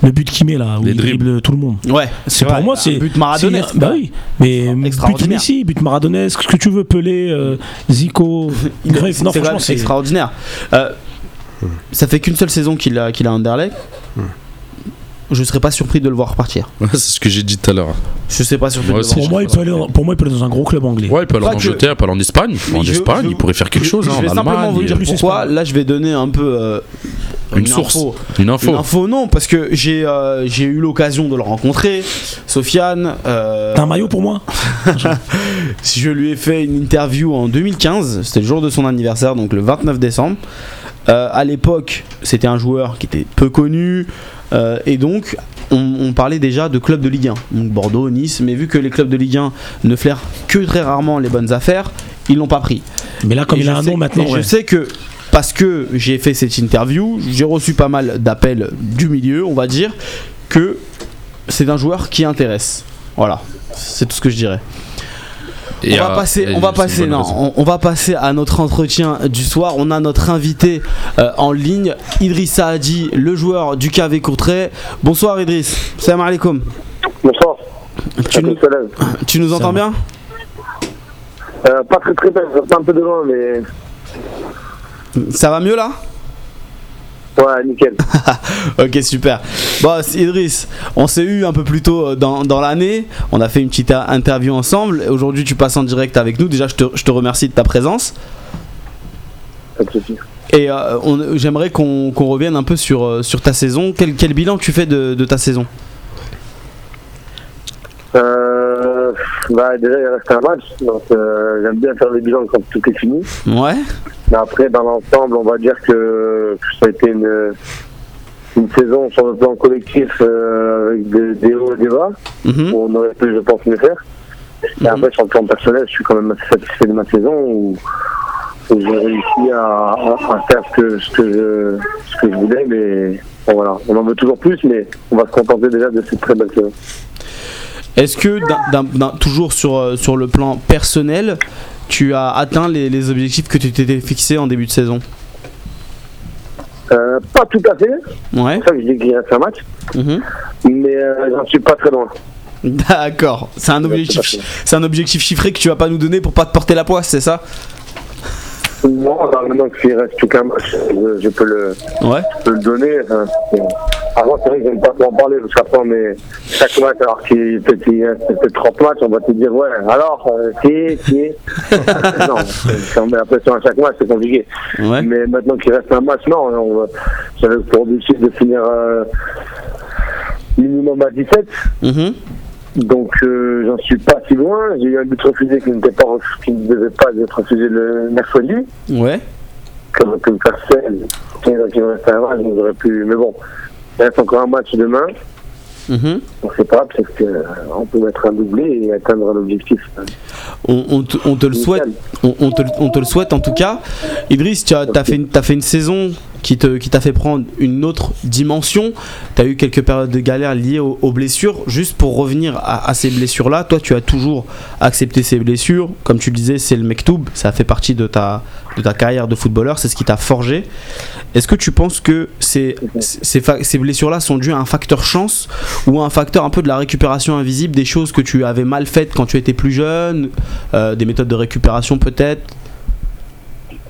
Le but qu'il met là, où Les il dribbles. dribble tout le monde. Ouais, C'est pour moi, un c'est. but maradonesque. c'est- Bah oui, mais but Extraordinaire. Messi, but maradonesque, ce que tu veux, Pelé, euh, Zico, c'est Non, franchement, c'est. extraordinaire. Euh, ça fait qu'une seule saison qu'il a, qu'il a Anderlecht. Je serais pas surpris de le voir partir. C'est ce que j'ai dit tout à l'heure. Je sais pas surpris Moi de le aussi, voir Pour moi, il peut aller dans- pour moi, il peut aller dans un gros club anglais. Ouais, il peut aller en que- Angleterre, il peut aller en Espagne. En je- Espagne, je- il pourrait faire quelque chose. Je, hein, je vais en simplement Allemagne. vous dire pourquoi. Espagne. Là, je vais donner un peu euh, Une source. info. Une info. Une info, non, parce que j'ai euh, j'ai eu l'occasion de le rencontrer. Sofiane. euh, T'as un maillot pour moi je lui ai fait une interview en 2015. C'était le jour de son anniversaire, donc le 29 décembre. Euh, à l'époque, c'était un joueur qui était peu connu. euh, et donc, on, on parlait déjà de clubs de Ligue 1. Donc Bordeaux, Nice. Mais vu que les clubs de Ligue 1 ne flairent que très rarement les bonnes affaires, ils l'ont pas pris. Mais là, comme Et il a un nom maintenant, ouais. je sais que parce que j'ai fait cette interview, j'ai reçu pas mal d'appels du milieu, on va dire, que c'est un joueur qui intéresse. Voilà, c'est tout ce que je dirais. Et, on va euh, passer, on va passer, non, on, on va passer à notre entretien du soir. On a notre invité euh, en ligne, Idrissa Hadi, le joueur du KV Courtrai. Bonsoir Idriss. Salam alaikum. Bonsoir. Tu nous, tu nous entends bien? Euh, pas très très bien, ça un peu de loin, mais Ça va mieux là? Ouais, nickel. Ok, super. Bon, Idriss, on s'est eu un peu plus tôt euh, dans, dans l'année. On a fait une petite interview ensemble. Aujourd'hui, tu passes en direct avec nous. Déjà, je te, je te remercie de ta présence. Pas de soucis. Et euh, j'aimerais qu'on revienne un peu sur, euh, sur ta saison. Quel, quel bilan tu fais de, de ta saison? Euh, bah, déjà, il reste un match, donc euh, j'aime bien faire le bilan quand tout est fini. Ouais Mais après, dans l'ensemble, on va dire que ça a été une, une saison sur le plan collectif euh, avec des, des hauts et des bas, Mhm. où on aurait pu, je pense, mieux faire. Et après, sur le plan personnel, je suis quand même assez satisfait de ma saison où, où j'ai réussi à, à- à faire ce que, ce, que je, ce que je voulais. Mais bon, voilà, on en veut toujours plus, mais on va se contenter déjà de cette très belle saison. Est-ce que, toujours sur, euh, sur le plan personnel, tu as atteint les, les objectifs que tu t'étais fixés en début de saison? Euh, pas tout à fait, Ouais. c'est ça que je dis qu'il reste un match, Mhm. mais euh, j'en suis pas très loin. D'accord. C'est un objectif, un objectif chiffré que tu vas pas nous donner pour pas te porter la poisse, c'est ça? Moi, maintenant qu'il reste qu'un match, je, je peux le, Ouais. je peux le donner. C'est- avant, c'est vrai que j'aime pas trop en parler, parce qu'après, est chaque match, alors qu'il peut-être 30 matchs, on va te dire, ouais, alors, euh, est, qui est? Non, si on met la pression à chaque match, c'est compliqué. Ouais. Mais maintenant qu'il reste un match, non, on va- j'avais pour objectif de finir euh, minimum à 17. Mhm. Donc euh, j'en suis pas si loin. J'ai eu un but refusé qui n'était pas qui ne devait pas être refusé le mercredi. Ouais. Comme comme un match, donc j'aurais pu. Mais bon, il reste encore un match demain. On sait pas, peut-être qu'on peut mettre un doublé et atteindre l'objectif. On, on te, on te le souhaite. On, te, le- on te le souhaite en tout cas. Idriss, tu as, fait, une- t'as fait une saison qui t'a fait prendre une autre dimension. Tu as eu quelques périodes de galère liées aux, aux blessures. Juste pour revenir à, à ces blessures-là, toi tu as toujours accepté ces blessures. Comme tu le disais, c'est le mektoub, ça fait partie de ta, de ta carrière de footballeur, c'est ce qui t'a forgé. Est-ce que tu penses que ces, ces blessures-là sont dues à un facteur chance ou à un facteur un peu de la récupération invisible, des choses que tu avais mal faites quand tu étais plus jeune, euh, des méthodes de récupération peut-être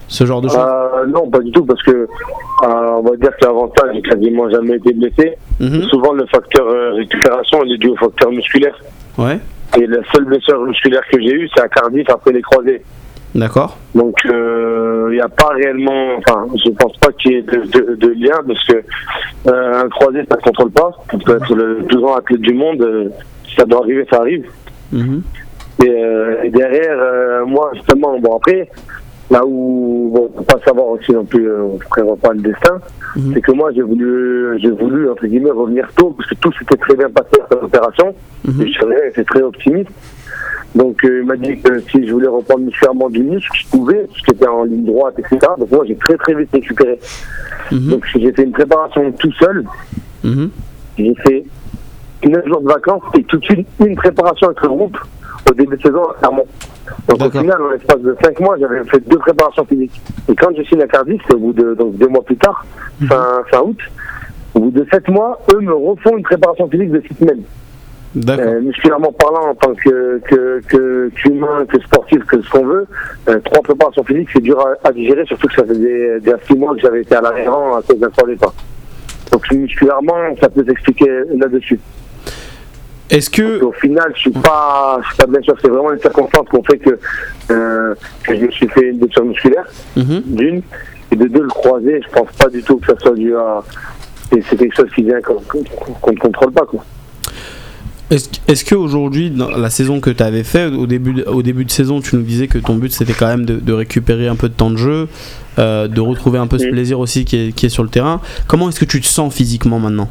Ce genre de choses Euh, non, pas du tout, parce que euh, on va dire que l'avantage, j'ai quasiment jamais été blessé. Mhm. Souvent, le facteur euh, récupération, il est dû au facteur musculaire. Ouais, Et la seule blessure musculaire que j'ai eue, c'est à Cardiff après les croisés. D'accord. Donc il n'y a pas réellement, enfin je pense pas qu'il y ait de, de- de lien parce que euh, un croisé ça ne contrôle pas. On peut être le plus grand athlète du monde, euh, si ça doit arriver, ça arrive. Mhm. Et, euh, et derrière, euh, moi justement, bon après, là où bon, on peut pas savoir aussi non plus, euh, on ne prévoit pas le destin, Mhm. c'est que moi j'ai voulu, j'ai voulu entre guillemets revenir tôt parce que tout s'était très bien passé après l'opération. Mhm. Et je j'étais très optimiste. Donc euh, il m'a dit que si je voulais reprendre musculairement du muscle, je pouvais, parce que j'étais en ligne droite, etc. Donc moi j'ai très très vite récupéré. Mhm. Donc j'ai fait une préparation tout seul. Mhm. J'ai fait 9 jours de vacances et tout de suite une préparation avec le groupe au début de saison à Clermont. Donc au final, en l'espace de 5 mois, j'avais fait deux préparations physiques. Et quand je signe à Cardiff, c'est au bout de donc deux mois plus tard, fin, fin août, au bout de 7 mois, eux me refont une préparation physique de 6 semaines. Euh, musculairement parlant, en tant que que que qu'humain, que sportif, que ce qu'on veut, euh, trois préparations physiques, c'est dur à, à digérer, surtout que ça faisait des six mois que j'avais été à l'arrière à cause d'un croisé pas. Donc musculairement, ça peut s'expliquer là-dessus. Est-ce que. au final, je suis pas, je suis pas bien sûr. C'est vraiment les circonstances qui ont fait que euh, que je me suis fait une blessure musculaire Mhm. d'une et de deux le croisé. Je pense pas du tout que ça soit dû à c'est quelque chose qui vient qu'on ne contrôle pas quoi. Est-ce qu'aujourd'hui, dans la saison que tu avais fait, au début, de- au début de saison, tu nous disais que ton but c'était quand même de, de récupérer un peu de temps de jeu, euh, de retrouver un peu ce Oui. plaisir aussi qui est, qui est sur le terrain. Comment est-ce que tu te sens physiquement maintenant?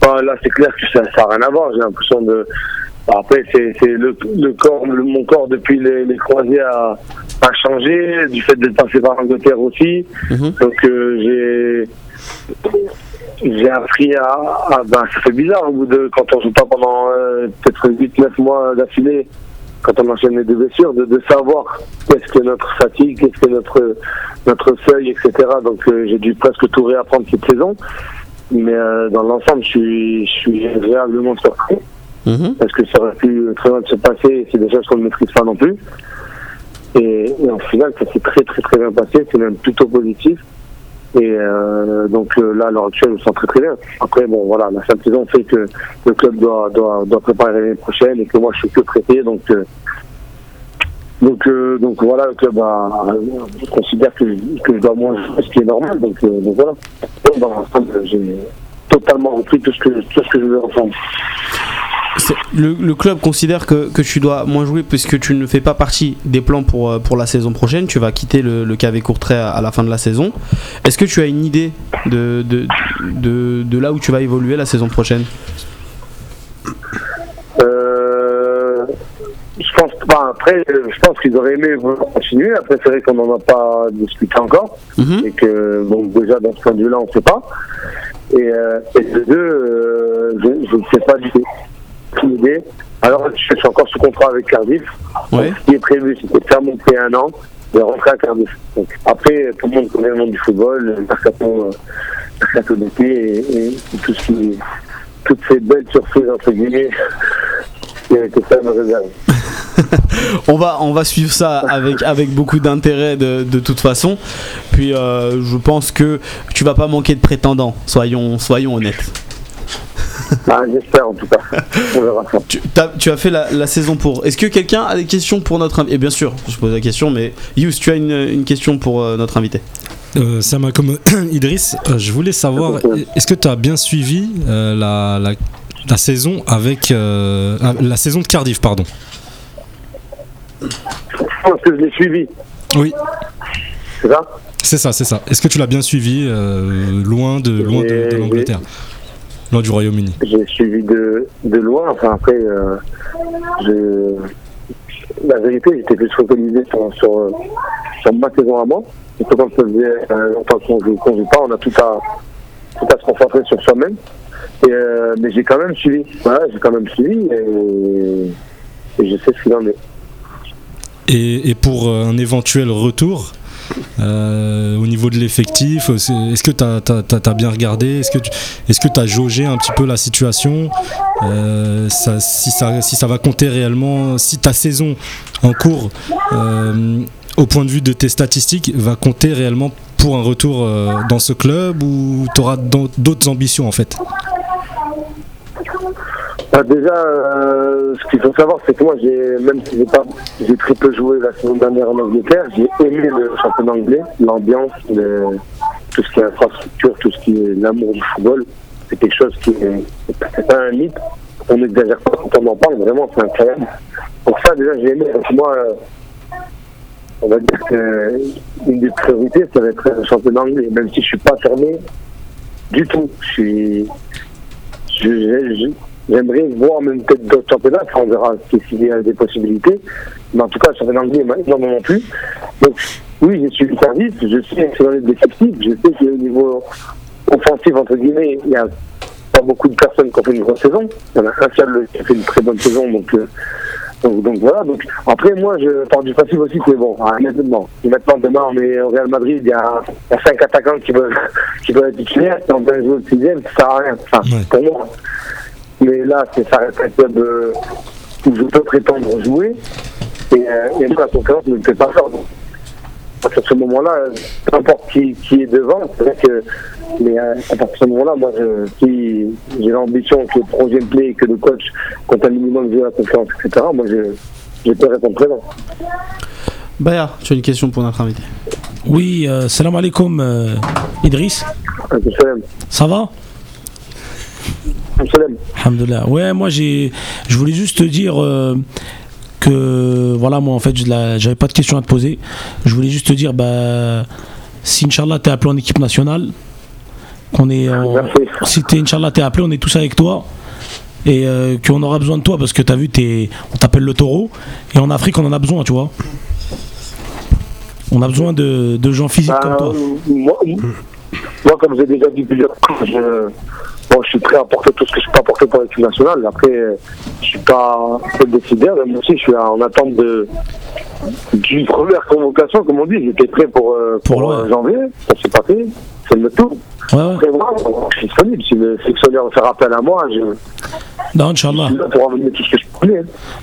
Bah, là, c'est clair que ça n'a rien à voir. J'ai l'impression de. bah, Après, c'est le, le corps, le- mon corps depuis les, les croisés a, a changé, du fait d'être passé par l'Angleterre aussi. Mhm. Donc, euh, j'ai. J'ai appris à, à- ben, ça fait bizarre au bout de quand on joue pas pendant euh, peut-être 8-9 mois d'affilée, quand on enchaîne les deux blessures, de, de savoir qu'est-ce que notre fatigue, qu'est-ce que notre notre seuil, etc. Donc euh, j'ai dû presque tout réapprendre cette saison. Mais euh, dans l'ensemble, je suis, je suis agréablement surpris Mhm. parce que ça aurait pu très mal se passer c'est des choses qu'on ne maîtrise pas non plus. Et, et en final, ça s'est très très très bien passé, c'est même plutôt positif. Et euh, donc euh, là, à l'heure actuelle, me sens très très bien. Après, bon, voilà, la fin de saison fait que le club doit, doit, doit préparer l'année prochaine et que moi, je suis que prêté. Donc, euh, donc, euh, donc voilà, le club je considère que, que je dois moins ce qui est normal. Donc, euh, donc voilà. Dans l'ensemble, j'ai totalement repris tout ce que, tout ce que je voulais reprendre. Le, le club considère que, que tu dois moins jouer puisque tu ne fais pas partie des plans pour, euh, pour la saison prochaine. Tu vas quitter le, le KV Courtrai à, à la fin de la saison. Est-ce que tu as une idée de, de, de, de là où tu vas évoluer la saison prochaine? Euh, après, euh, je pense qu'ils auraient aimé continuer. Après, c'est vrai qu'on n'en a pas discuté encore. Mhm. Et que, bon, déjà, dans ce point de vue-là, on ne sait pas. Et, euh, et de deux, euh, je je ne sais pas du tout. Idée. Alors, je suis encore sous contrat avec Cardiff. Ouais. Donc, ce qui est prévu, c'était de faire monter un an, de rentrer à Cardiff. Donc, après, tout le monde connaît le monde du football, le mercato, euh, mercato d'été et, et tout ce qui, toutes ces belles surprises, entre guillemets, ça me réserve. On va, on va suivre ça avec, avec beaucoup d'intérêt de, de toute façon. Puis euh, je pense que tu vas pas manquer de prétendants, soyons, soyons honnêtes. Ah, J'espère en tout cas. On verra ça. Tu, t'as- tu as fait la, la saison pour. Est-ce que quelqu'un a des questions pour notre invité? Et bien sûr, je pose la question, mais Yous, tu as une, une question pour euh, notre invité Euh, ça m'a comme Idriss, euh, je voulais savoir, est-ce que tu as bien suivi euh, la, la, la saison avec la saison de Cardiff, pardon? Je pense que je l'ai suivi, Oui, c'est ça? C'est ça, c'est ça. Est-ce que tu l'as bien suivi euh, loin de loin de, l'Angleterre, du Royaume-Uni J'ai suivi de, de loin. Enfin, après, euh, je... la vérité, j'étais plus focalisé sur, sur, sur ma saison à moi. Et quand ça faisait euh, longtemps qu'on qu'on joue pas, on a tout à, tout à se concentrer sur soi-même. Euh, mais j'ai quand même suivi. Voilà, j'ai quand même suivi et, et je sais ce qu'il en est. et, et pour euh, un éventuel retour au niveau de l'effectif, euh, est-ce que tu as, bien regardé? Est-ce que tu as jaugé un petit peu la situation? Euh, si, ça, si ça va compter réellement, si ta saison en cours, euh, au point de vue de tes statistiques, va compter réellement pour un retour euh, dans ce club ou tu auras d'autres ambitions en fait? Bah, déjà, euh, ce qu'il faut savoir, c'est que moi, j'ai, même si j'ai pas, j'ai très peu joué la saison dernière en Angleterre, j'ai aimé le championnat anglais, l'ambiance, le- tout ce qui est infrastructure, tout ce qui est l'amour du football. C'est quelque chose qui est, c'est pas un mythe. On n'exagère pas quand on en parle, vraiment, c'est incroyable. Donc ça, déjà, j'ai aimé. Donc, moi, on va dire que une des priorités, ça va être le championnat anglais, même si je suis pas fermé du tout. Je suis, je- je- je- J'aimerais voir même peut-être d'autres championnats, on verra si- s'il y a des possibilités. Mais en tout cas, le championnat anglais m'a énormément plu. Donc, oui, j'ai suivi Cardiff, je sais que c'est dans les je sais qu'au niveau offensif, entre guillemets, il n'y a pas beaucoup de personnes qui ont fait une grosse saison. Il y en a un seul qui a fait une très bonne saison, donc, euh, donc, donc voilà. Donc, après, moi, je pars du principe aussi que bon, maintenant, si maintenant, demain, on est au Real Madrid, il y a, il y a cinq attaquants qui peuvent, qui être titulaires, si on peut jouer sixième, ça sert à rien. Enfin, Ouais. pour moi. Mais là, c'est ça reste un club euh, où je peux prétendre jouer. Et, euh, et moi, la concurrence ne me fait pas peur. Donc, à partir de ce moment-là, euh, peu importe qui, qui est devant, c'est vrai que. Mais euh, à partir de ce moment-là, moi, je, si j'ai l'ambition que le projet me plaît et que le coach compte un minimum de la confiance, etc., moi, je, je peux répondre présent. Baya, tu as une question pour notre invité Oui, euh, salam alaikum euh, Idriss, ça va? Alhamdoulilah. Ouais, moi j'ai, je voulais juste te dire euh, que voilà, moi en fait, j'avais pas de questions à te poser. Je voulais juste te dire, bah, si Inch'Allah t'es appelé en équipe nationale, qu'on est, en- si t'es Inch'Allah t'es appelé, on est tous avec toi. Et euh, qu'on aura besoin de toi parce que t'as vu, t'es, on t'appelle le taureau. Et en Afrique, on en a besoin, tu vois. On a besoin de, de gens physiques comme Bah, toi. moi, moi, comme j'ai déjà dit plusieurs fois, je, bon, je suis prêt à porter tout ce que je peux apporter pour l'équipe nationale. Après, je suis pas le décideur. Moi aussi, je suis en attente de d'une première convocation, comme on dit. J'étais prêt pour, euh, pour, Pour euh, janvier. Ça s'est passé. C'est le tout. Ouais, ouais. Après, moi, je suis disponible. Si le sélectionneur fait appel à moi, je Non, Inch'Allah. pour amener tout ce que je.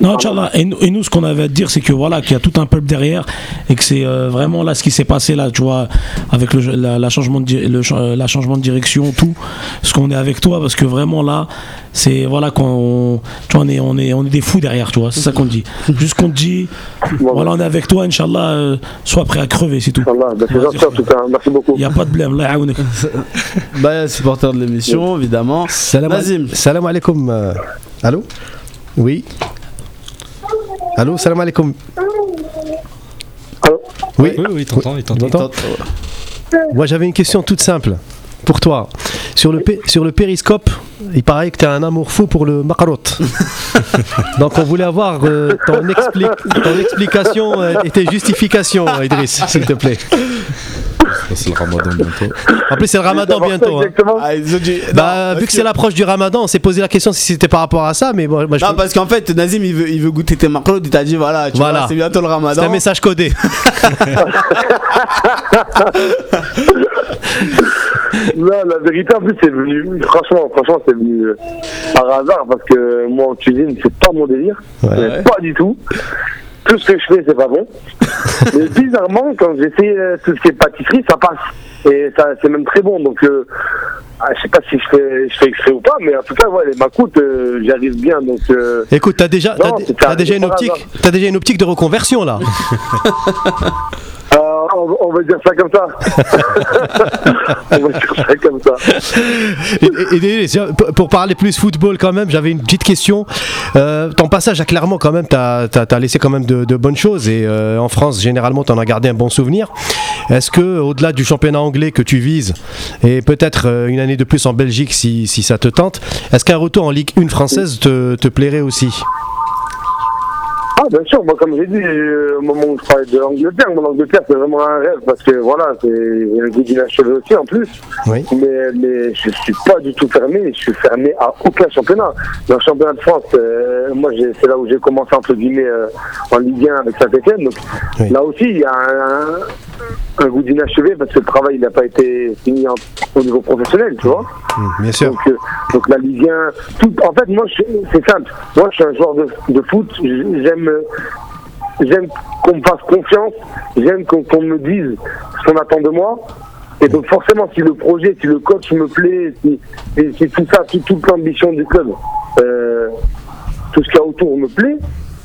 Non, Inch'Allah. Et, nous- et nous, ce qu'on avait à te dire, c'est que voilà, qu'il y a tout un peuple derrière et que c'est euh, vraiment là ce qui s'est passé là, tu vois, avec le, la, la changement de, le, euh, la changement de direction, tout. Ce qu'on est avec toi, parce que vraiment là, c'est voilà qu'on, tu vois, on est, on est, on est des fous derrière, tu vois. C'est ça qu'on dit. Juste qu'on te dit, Bon, voilà, on est avec toi, Inch'Allah, euh, sois prêt à crever, c'est tout. Inch'Allah. Ben, c'est gentil en tout cas. Merci beaucoup. Il n'y a pas de blême. Là, Baya, supporter de l'émission, évidemment. Salam, Nazim. salam alaikum. euh, allô? Oui Allô, salam alaikum. Allô? Oui, Oui, oui, t'entends, il t'entend. T'entends Moi, j'avais une question toute simple pour toi. sur le, pé- sur le périscope, il paraît que tu as un amour fou pour le macarot. Donc on voulait avoir euh, ton, expli- ton explication euh, et tes justifications, Idriss, s'il te plaît. C'est le ramadan bientôt. En plus, c'est le ramadan bientôt. hein. Exactement. Ah, Bah, vu que c'est l'approche du ramadan, on s'est posé la question si c'était par rapport à ça, mais bon, moi, je Non, parce qu'en fait, Nazim il veut, il veut goûter tes marclos. Il t'a dit voilà, tu Voilà. vois, c'est bientôt le c'est ramadan. un message codé. Non, la vérité, en plus, c'est venu, franchement, franchement, c'est venu euh, par hasard parce que moi, en cuisine, c'est pas mon délire. Ouais. Pas du tout. Tout ce que je fais, c'est pas bon. Mais bizarrement, quand j'essaie euh, tout ce qui est pâtisserie, ça passe. Et ça, c'est même très bon. Donc, euh, ah, je sais pas si je fais, je fais exprès ou pas, mais en tout cas, ouais, les macoutes, euh, j'y arrive bien. Donc, euh, Écoute, t'as déjà, t'as, Non, déjà une optique, t'as déjà une optique de reconversion là. euh, on, on va dire ça comme ça. on va dire ça comme ça. Et- et- et- et- pour- pour parler plus football quand même, j'avais une petite question. Euh, ton passage à Clermont quand même, t'as as, laissé quand même de, de bonnes choses et euh, en France généralement t'en as gardé un bon souvenir. Est-ce que au-delà du championnat anglais que tu vises et peut-être euh, une année de plus en Belgique si, si ça te tente, est-ce qu'un retour en Ligue 1 française te, te plairait aussi? Ah, bien sûr, moi, comme j'ai dit, euh, au moment où je parlais de l'Angleterre, mon Angleterre, c'est vraiment un rêve parce que voilà, c'est un goût d'inachevé aussi en plus. Oui. Mais, mais je suis pas du tout fermé, je suis fermé à aucun championnat. Dans le championnat de France, euh, moi, c'est là où j'ai commencé, entre guillemets, euh, en Ligue 1 avec Saint-Etienne. Donc Oui. là aussi, il y a un, un goût d'inachevé parce que le travail il n'a pas été fini en- au niveau professionnel, tu vois. Mmh, Bien sûr. Donc, euh, donc la Ligue 1, tout, en fait, moi, c'est simple. Moi, je suis un joueur de, de foot. J'aime, j'aime qu'on me fasse confiance. J'aime qu'on me dise ce qu'on attend de moi. Et donc, forcément, si le projet, si le coach me plaît, si tout ça, si toute l'ambition du club, euh, tout ce qu'il y a autour me plaît,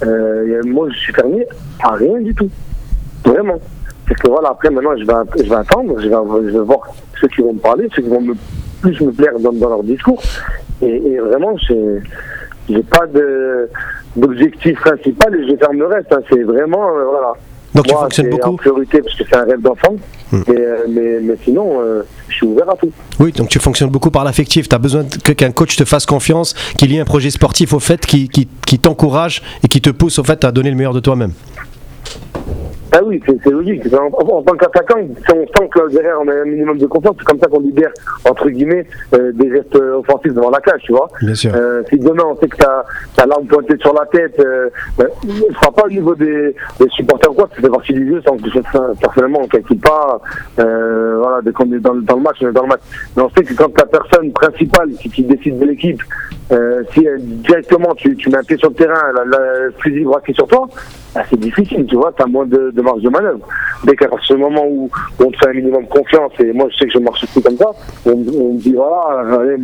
euh, moi, je suis fermé à rien du tout. Vraiment. C'est que voilà, après, maintenant, je vais, je vais attendre, je vais, je vais voir ceux qui vont me parler, ceux qui vont me, plus me plaire dans, dans leur discours. Et, et vraiment, j'ai, pas d'objectif principal et je ferme le reste. hein. C'est vraiment, euh, voilà. Donc tu Moi, fonctionnes c'est en beaucoup. priorité parce que c'est un rêve d'enfant. Hmm. Mais, euh, mais, mais sinon, euh, je suis ouvert à tout. Oui, donc tu fonctionnes beaucoup par l'affectif. Tu as besoin qu'un coach te fasse confiance, qu'il y ait un projet sportif au fait qui, qui, qui t'encourage et qui te pousse au fait à donner le meilleur de toi-même. Ah oui, c'est c'est logique. En, tant qu'attaquant, si on sent que derrière on a un minimum de confiance, c'est comme ça qu'on libère, entre guillemets, euh, des gestes offensifs devant la cage, tu vois. Bien sûr. Euh, si demain on sait que t'as as l'arme pointée sur la tête, euh, ben, ce sera pas au niveau des, des supporters ou quoi, ça fait partie du jeu, sans que je- personnellement on calcule pas, euh, voilà, dès qu'on est dans, le- dans le match, on est dans le match. Mais on sait que quand la personne principale qui, qui décide de l'équipe, euh, si euh, directement tu, tu mets un pied sur le terrain, la, la fusil braqué sur toi, bah, c'est difficile, tu vois, t'as moins de, de marge de manœuvre. Dès qu'à ce moment où, on te fait un minimum confiance, et moi je sais que je marche plus comme ça, on, on me dit voilà, allez,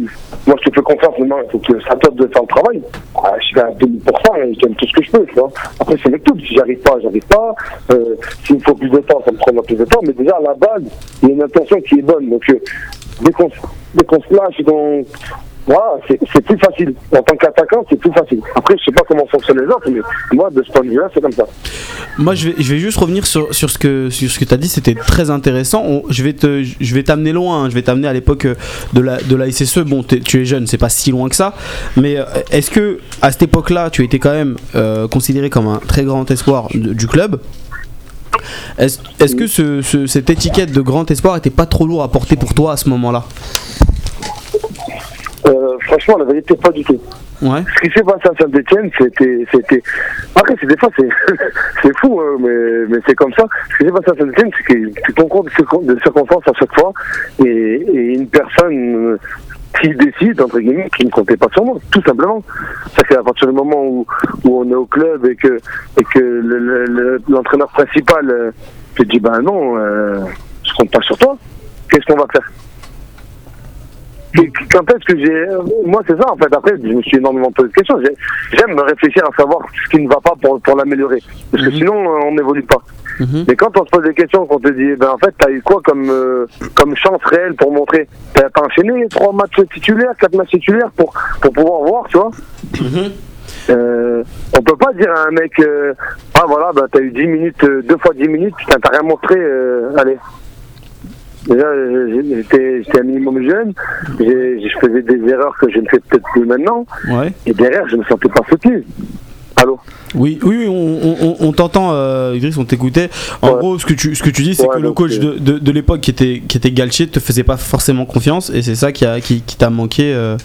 moi je te fais confiance, maintenant il faut que ça t'aide de faire le travail. Ah, je fais un 2000% et j'aime tout ce que je peux, tu vois. Après c'est tout, si j'arrive pas, j'arrive pas. Euh, S'il me faut plus de temps, ça me prendra plus de temps, mais déjà à la base, il y a une intention qui est bonne. Donc euh, dès qu'on qu'on se lâche et voilà, c'est plus facile. En tant qu'attaquant, c'est plus facile. Après, je sais pas comment fonctionnent les autres, mais moi, de ce point de vue-là, c'est comme ça. Moi, je vais, juste revenir sur, ce que, tu as dit, c'était très intéressant. Je vais t'amener loin, hein. je vais t'amener à l'époque euh, de la, SSE. Bon, t'es- tu es jeune, c'est pas si loin que ça. Mais euh, est-ce que, à cette époque-là, tu étais quand même euh, considéré comme un très grand espoir du club? Est-ce que ce- ce- cette étiquette de grand espoir était pas trop lourd à porter pour toi à ce moment-là? Euh, franchement, la vérité, pas du tout. Ouais. Ce qui s'est passé à Saint-Etienne, c'était, c'était. Après, c'est des fois, c'est, c'est fou, hein, mais, mais c'est comme ça. Ce qui s'est passé à Saint-Etienne, c'est que tu concours de, circon- de circonstances à chaque fois, et, et une personne euh, qui décide, entre guillemets, qui ne comptait pas sur moi, tout simplement. Ça fait à partir du moment où, où on est au club et que, et que le- le- le- l'entraîneur principal euh, te dit, ben non, euh, je compte pas sur toi, qu'est-ce qu'on va faire? Quand est-ce que j'ai. Moi, c'est ça, en fait. Après, je me suis énormément posé de questions. J'ai- J'aime me réfléchir à savoir ce qui ne va pas pour, pour l'améliorer. Parce que sinon, euh, on n'évolue pas. Mhm. Mais quand on se pose des questions, qu'on te dit, ben, en fait, t'as eu quoi comme, euh, comme chance réelle pour montrer? T'as enchaîné trois matchs titulaires, quatre matchs titulaires pour, pour pouvoir voir, tu vois? Euh, on peut pas dire à un mec, euh, ah voilà, bah, t'as eu 10 minutes, euh, deux fois 10 minutes, putain, t'as rien montré, euh, allez. Déjà, j'étais un minimum jeune, je faisais des erreurs que je ne fais peut-être plus maintenant, Ouais. et derrière, je me sentais pas soutenu. Allô? Oui, oui, on, on- on- on t'entend, euh, Idriss, on t'écoutait. En Ouais. gros, ce que tu, ce que tu dis, c'est Ouais, que le coach euh, de, de, de l'époque qui était, qui était Galtier te faisait pas forcément confiance et c'est ça qui a- qui, qui t'a manqué, euh,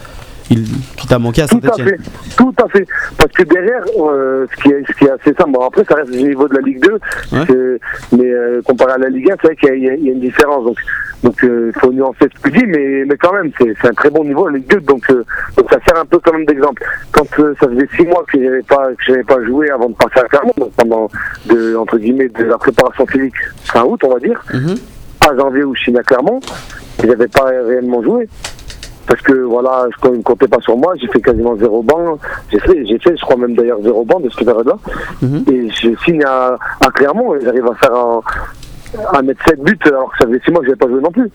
il- qui t'a manqué à Tout à Saint-Etienne. fait, tout à fait. Parce que derrière, euh, ce, qui est, ce qui est assez simple, bon, après ça reste au niveau de la Ligue 2, Ouais. c'est- mais euh, comparé à la Ligue 1, c'est vrai qu'il y, a- y une différence. Donc donc euh, il faut nuancer ce que je dis, mais, mais quand même, c'est un très bon niveau la Ligue 2, donc, donc ça sert un peu quand même d'exemple. Quand ça faisait six mois que j'avais pas que j'avais pas joué avant de passer à Clermont, donc pendant de, entre guillemets de la préparation physique fin août, on va dire, Mhm. à janvier où je suis à Clermont, et j'avais pas réellement joué. Parce que voilà, je ne comptais pas sur moi, j'ai fait quasiment zéro banc. J'ai fait, j'ai fait, je crois même d'ailleurs zéro banc de cette période-là. Mhm. Et je signe à, à Clermont et j'arrive à faire un, à mettre 7 buts alors que ça faisait 6 mois que je n'avais pas joué non plus.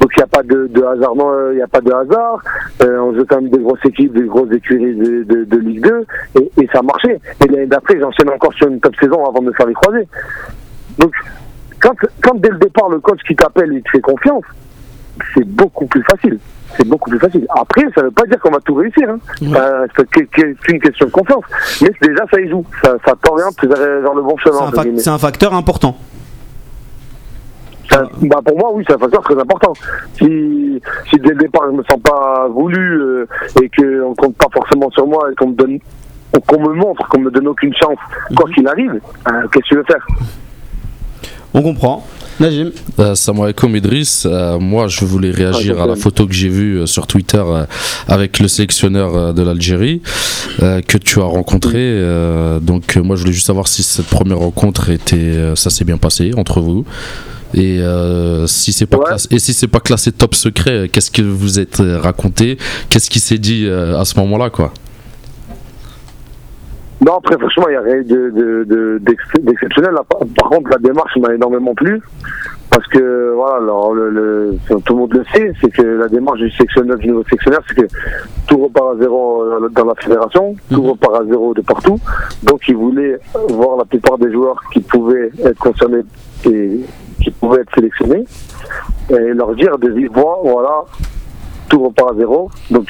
Donc il n'y a pas de, de hasard, non, il n'y a pas de hasard. Euh, on joue quand même des grosses équipes, des grosses écuries de, de, de Ligue 2 et, et ça marchait. Et l'année d'après, j'enchaîne encore sur une top saison avant de me faire les croiser. Donc quand, quand dès le départ le coach qui t'appelle, il te fait confiance, c'est beaucoup plus facile. C'est beaucoup plus facile. Après, ça ne veut pas dire qu'on va tout réussir. Hein. Euh, c'est qu'une question de confiance. Mais déjà, ça y joue. Ça, ça t'oriente vers, le bon chemin. C'est un, facteur important. Ça- bah pour moi, oui, c'est un facteur très important. Si, si dès le départ, je me sens pas voulu euh, et qu'on compte pas forcément sur moi et qu'on me donne, qu'on me montre, qu'on me donne aucune chance, quoi qu'il arrive, euh, qu'est-ce que tu veux faire? On comprend. Najim, Euh, Salam alaikum Idriss, Euh, moi je voulais réagir à la photo que j'ai vue euh, sur Twitter euh, avec le sélectionneur de l'Algérie euh, que tu as rencontré. Euh, donc moi je voulais juste savoir si cette première rencontre était, ça s'est bien passé entre vous. Et euh, si c'est pas Ouais. classé, et si c'est pas classé top secret, qu'est-ce que vous êtes raconté? Qu'est-ce qui s'est dit à ce moment-là quoi? Non, après, franchement, il n'y a rien de- de- de- d'exceptionnel. Par contre, la démarche m'a énormément plu. Parce que, voilà, alors, le, le- tout le monde le sait, c'est que la démarche du sectionnaire, du nouveau sectionnaire, c'est que tout repart à zéro euh, dans la fédération, tout repart à zéro de partout. Donc, il voulait voir la plupart des joueurs qui pouvaient être concernés et qui pouvaient être sélectionnés et leur dire de vive voix, voilà, tout repart à zéro. Donc,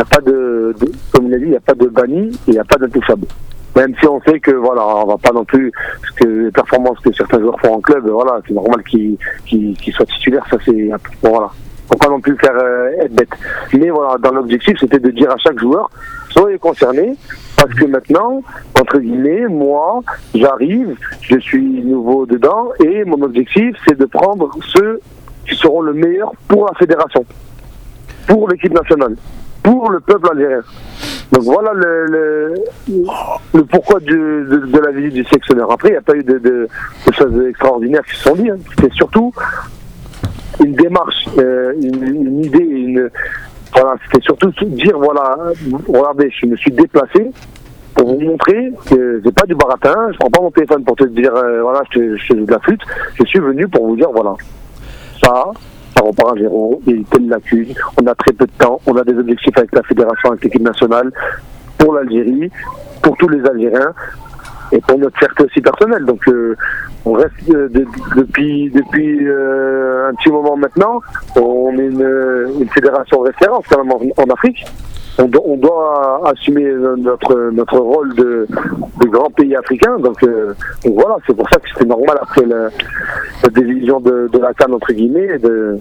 a pas de, comme il dit, il n'y a pas de banni et il n'y a pas d'intouchable. Même si on sait que voilà, on va pas non plus que les performances que certains joueurs font en club, voilà, c'est normal qu'ils soient titulaires, ça c'est bon, voilà. Faut pas non plus faire euh, être bête. Mais voilà, dans l'objectif, c'était de dire à chaque joueur, soyez concernés, parce que maintenant, entre guillemets, moi, j'arrive, je suis nouveau dedans, et mon objectif, c'est de prendre ceux qui seront le meilleur pour la fédération, pour l'équipe nationale, pour le peuple algérien. Donc voilà le, le, pourquoi de, de la visite du sectionneur. Après, il n'y a pas eu de, de- choses extraordinaires qui se sont dites. hein. C'était surtout une démarche, euh, une, idée, une, voilà, c'était surtout dire voilà, regardez, je me suis déplacé pour vous montrer que c'est pas du baratin. Je prends pas mon téléphone pour te dire euh, voilà, je te, je de la flûte. Je suis venu pour vous dire voilà, ça, ça repart à zéro, il y a une telle lacune, on a très peu de temps, on a des objectifs avec la fédération, avec l'équipe nationale, pour l'Algérie, pour tous les Algériens, et pour notre fierté aussi personnelle. Donc euh, on reste euh, de- depuis depuis euh, un petit moment maintenant, on est une, fédération référence quand même en Afrique. On, do- on doit assumer notre notre rôle de, de grand pays africain. Donc, euh, voilà, c'est pour ça que c'était normal après la, la division de, de la canne entre guillemets de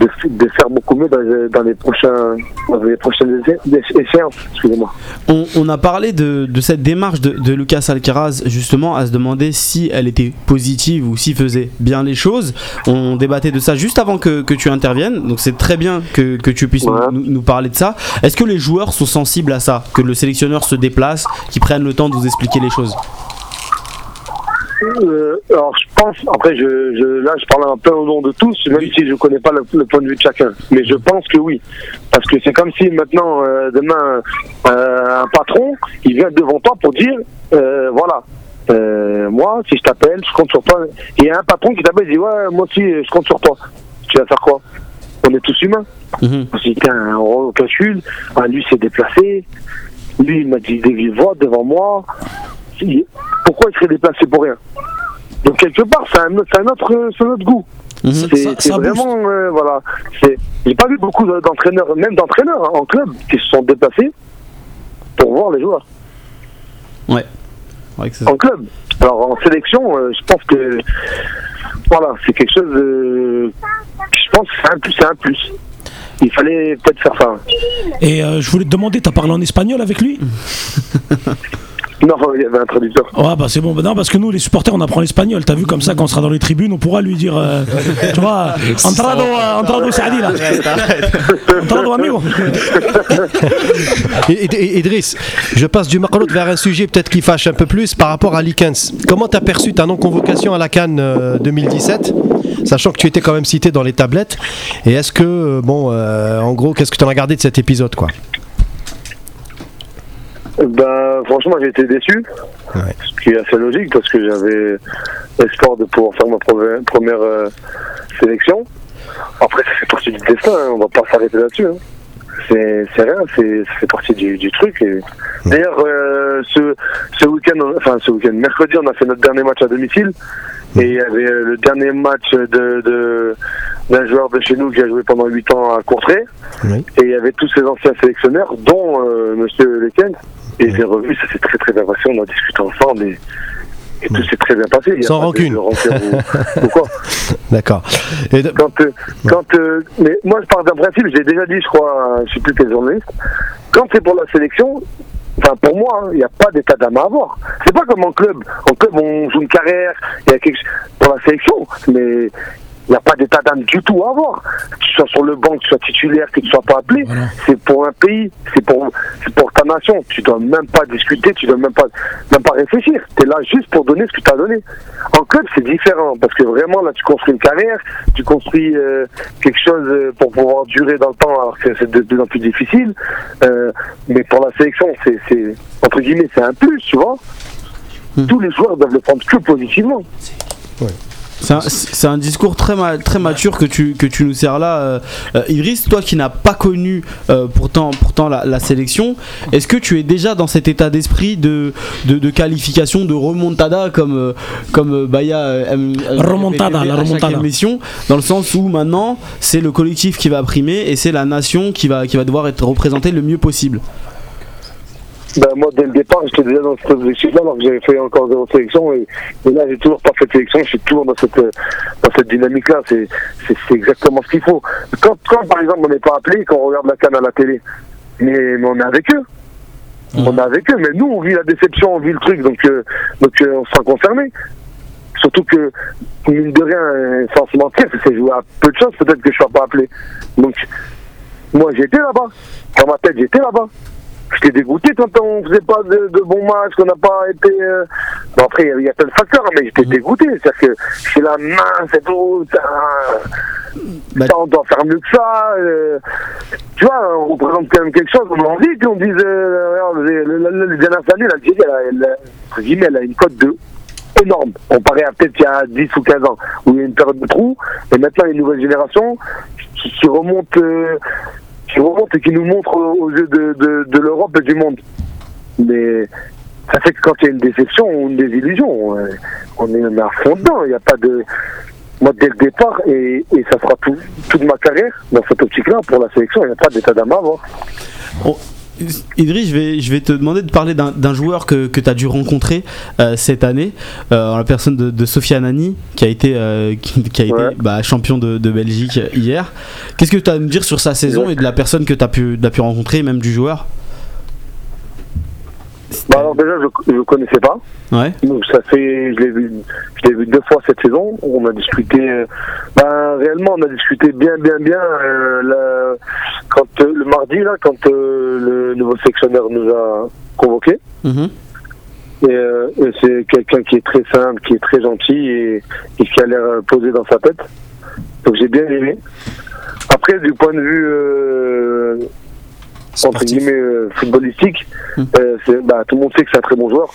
de, faire beaucoup mieux dans les, dans les prochains dans les prochaines éche- échéances. Excusez-moi. on, on a parlé de, de cette démarche de, de Lucas Alcaraz justement à se demander si elle était positive ou s'il faisait bien les choses. On débattait de ça juste avant que, que tu interviennes, donc c'est très bien que, que tu puisses nous, nous parler de ça. Est-ce que les joueurs sont sensibles à ça Que le sélectionneur se déplace, qu'ils prennent le temps de vous expliquer les choses? Euh, alors je pense, après je, je, là je parle un peu au nom de tous, même si je connais pas le, le point de vue de chacun. Mais je pense que oui. Parce que c'est comme si maintenant, euh, demain, euh, un patron, il vient devant toi pour dire, euh, voilà, euh, moi si je t'appelle, je compte sur toi. Il y a un patron qui t'appelle et dit, ouais, moi aussi je compte sur toi. Tu vas faire quoi? On est tous humains. Mhm. On s'est dit, tiens, on calcule, ah, lui s'est déplacé, lui il m'a dit des vives voix devant moi. Pourquoi il serait déplacé pour rien? Donc quelque part, c'est un, c'est un, autre, c'est un autre goût. Mhm. C'est ça- c'est ça booste. vraiment, euh, voilà. C'est- J'ai pas vu beaucoup d'entraîneurs, même d'entraîneurs hein, en club, qui se sont déplacés pour voir les joueurs Ouais, ça. en club. Alors en sélection, euh, je pense que voilà, c'est quelque chose. euh, je pense que c'est un plus, c'est un plus. Il fallait peut-être faire ça. Et euh, je voulais te demander, t'as parlé en espagnol avec lui? Non, il y avait un traducteur. Ouais, bah c'est bon. Bah non, parce que nous, les supporters, on apprend l'espagnol. T'as vu comme ça, quand on sera dans les tribunes, on pourra lui dire, euh, tu vois, entrado, euh, entrado, Saadi, là. Entrado, amigo. Et- et- et- Idriss, je passe du Maroc vers un sujet peut-être qui fâche un peu plus par rapport à Likens. Comment t'as perçu ta non-convocation à la Cannes euh, 2017 Sachant que tu étais quand même cité dans les tablettes? Et est-ce que, euh, bon, euh, en gros, qu'est-ce que tu en as gardé de cet épisode, quoi? Ben, franchement, j'ai été déçu. Ouais. Ce qui est assez logique parce que j'avais l'espoir de pouvoir faire ma première euh, sélection. Après, ça fait partie du destin, hein, on va pas s'arrêter là-dessus. hein. C'est c'est rien, c'est- ça fait partie du, du truc. et- D'ailleurs, euh, ce, ce week-end, enfin ce week-end, mercredi, on a fait notre dernier match à domicile. Et il y avait euh, le dernier match de de- d'un joueur de chez nous qui a joué pendant 8 ans à Courtrai. Oui. Et il y avait tous ces anciens sélectionneurs, dont euh, Monsieur Lequel. Et j'ai revu, ça s'est très très bien passé, on a discuté ensemble et, et tout s'est très bien passé. Il y a Sans rancune. D'accord. Quand, euh, quand, euh, mais moi je pars d'un principe, je l'ai déjà dit, je crois, à- je sais plus quel journaliste. Quand c'est pour la sélection, enfin pour moi, hein, il n'y a pas d'état d'âme à avoir. C'est pas comme en club. En club, on joue une carrière, il y a quelque chose pour la sélection, mais il n'y a pas d'état d'âme du tout à avoir. Que tu sois sur le banc, que tu sois titulaire, que tu sois pas appelé, Voilà. c'est pour un pays, c'est pour, pour ta nation. Tu dois même pas discuter, tu dois même pas, même pas réfléchir. Tu es là juste pour donner ce que tu as donné. En club, c'est différent parce que vraiment là, tu construis une carrière, tu construis euh, quelque chose euh, pour pouvoir durer dans le temps, alors que c'est de plus en plus difficile. Euh, mais pour la sélection, c'est, entre guillemets, c'est un plus, tu vois. Tous les joueurs doivent le prendre que positivement. C'est un, discours très, ma- très mature que tu, que tu nous sers là, euh, euh, Idriss. Toi qui n'as pas connu euh, pourtant, pourtant la, la sélection, est-ce que tu es déjà dans cet état d'esprit de, de, de qualification, de remontada comme, euh, comme euh, Baya Remontada, la remontada. émission, dans le sens où maintenant c'est le collectif qui va primer et c'est la nation qui va, qui va devoir être représentée le mieux possible? Ben, moi, dès le départ, j'étais déjà dans cette objectif-là, alors que j'avais fait encore zéro sélection. Et, et là, j'ai toujours pas fait de sélection. Je suis toujours dans cette, euh, dans cette dynamique-là. C'est, c'est, c'est exactement ce qu'il faut. Quand, quand, par exemple, on n'est pas appelé, quand on regarde la canne à la télé, mais, mais on est avec eux. On est avec eux. Mais nous, on vit la déception, on vit le truc. Donc, euh, donc euh, on se sent concerné. Surtout que, mine de rien, sans se mentir, c'est joué à peu de choses, peut-être que je ne sois pas appelé. Donc, moi, j'étais là-bas. Dans ma tête, j'étais là-bas. J'étais dégoûté quand on faisait pas de, de bons matchs, qu'on n'a pas été. euh, Bon, après, il y a- il y, a plein de facteurs, mais j'étais dégoûté. C'est-à-dire que c'est la main, c'est tout. Bah- ça, on doit faire mieux que ça. euh, tu vois, on représente quand même quelque chose, on a envie qu'on dise. Euh, les, dernières années, l'Algérie, elle a une cote de énorme. On paraît à peut-être il y a 10 ou 15 ans, où il y a une période de trou, et maintenant il y a une nouvelle génération qui, qui remonte, euh, qui remonte et qui nous montre aux yeux de, de, de l'Europe et du monde. Mais ça fait que quand il y a une déception ou une désillusion, euh, on est, on est à fond dedans. Il n'y a pas de. Moi, dès le départ, et, et ça sera tout, toute ma carrière dans cette optique-là, pour la sélection, il n'y a pas d'état d'âme à. Idriss, je vais, je vais te demander de parler d'un joueur que, que tu as dû rencontrer euh, cette année, euh, en la personne de, de Sophia Nani, qui a été, euh, qui, qui a été Ouais. bah, champion de, de Belgique hier. Qu'est-ce que tu as à nous dire sur sa saison et de la personne que tu as pu, t'as pu rencontrer, même du joueur? Bah, alors déjà, je ne connaissais pas. Ouais. Donc ça fait, je l'ai vu, je l'ai vu deux fois cette saison. On a discuté, euh, ben réellement on a discuté bien, bien, bien. euh, la- quand euh, le mardi là, quand le nouveau sectionnaire nous a convoqués. Mhm. Et, et c'est quelqu'un qui est très simple, qui est très gentil et, et qui a l'air posé dans sa tête. Donc j'ai bien aimé. Après, du point de vue entre guillemets euh, footballistique, Mm. euh, bah, tout le monde sait que c'est un très bon joueur.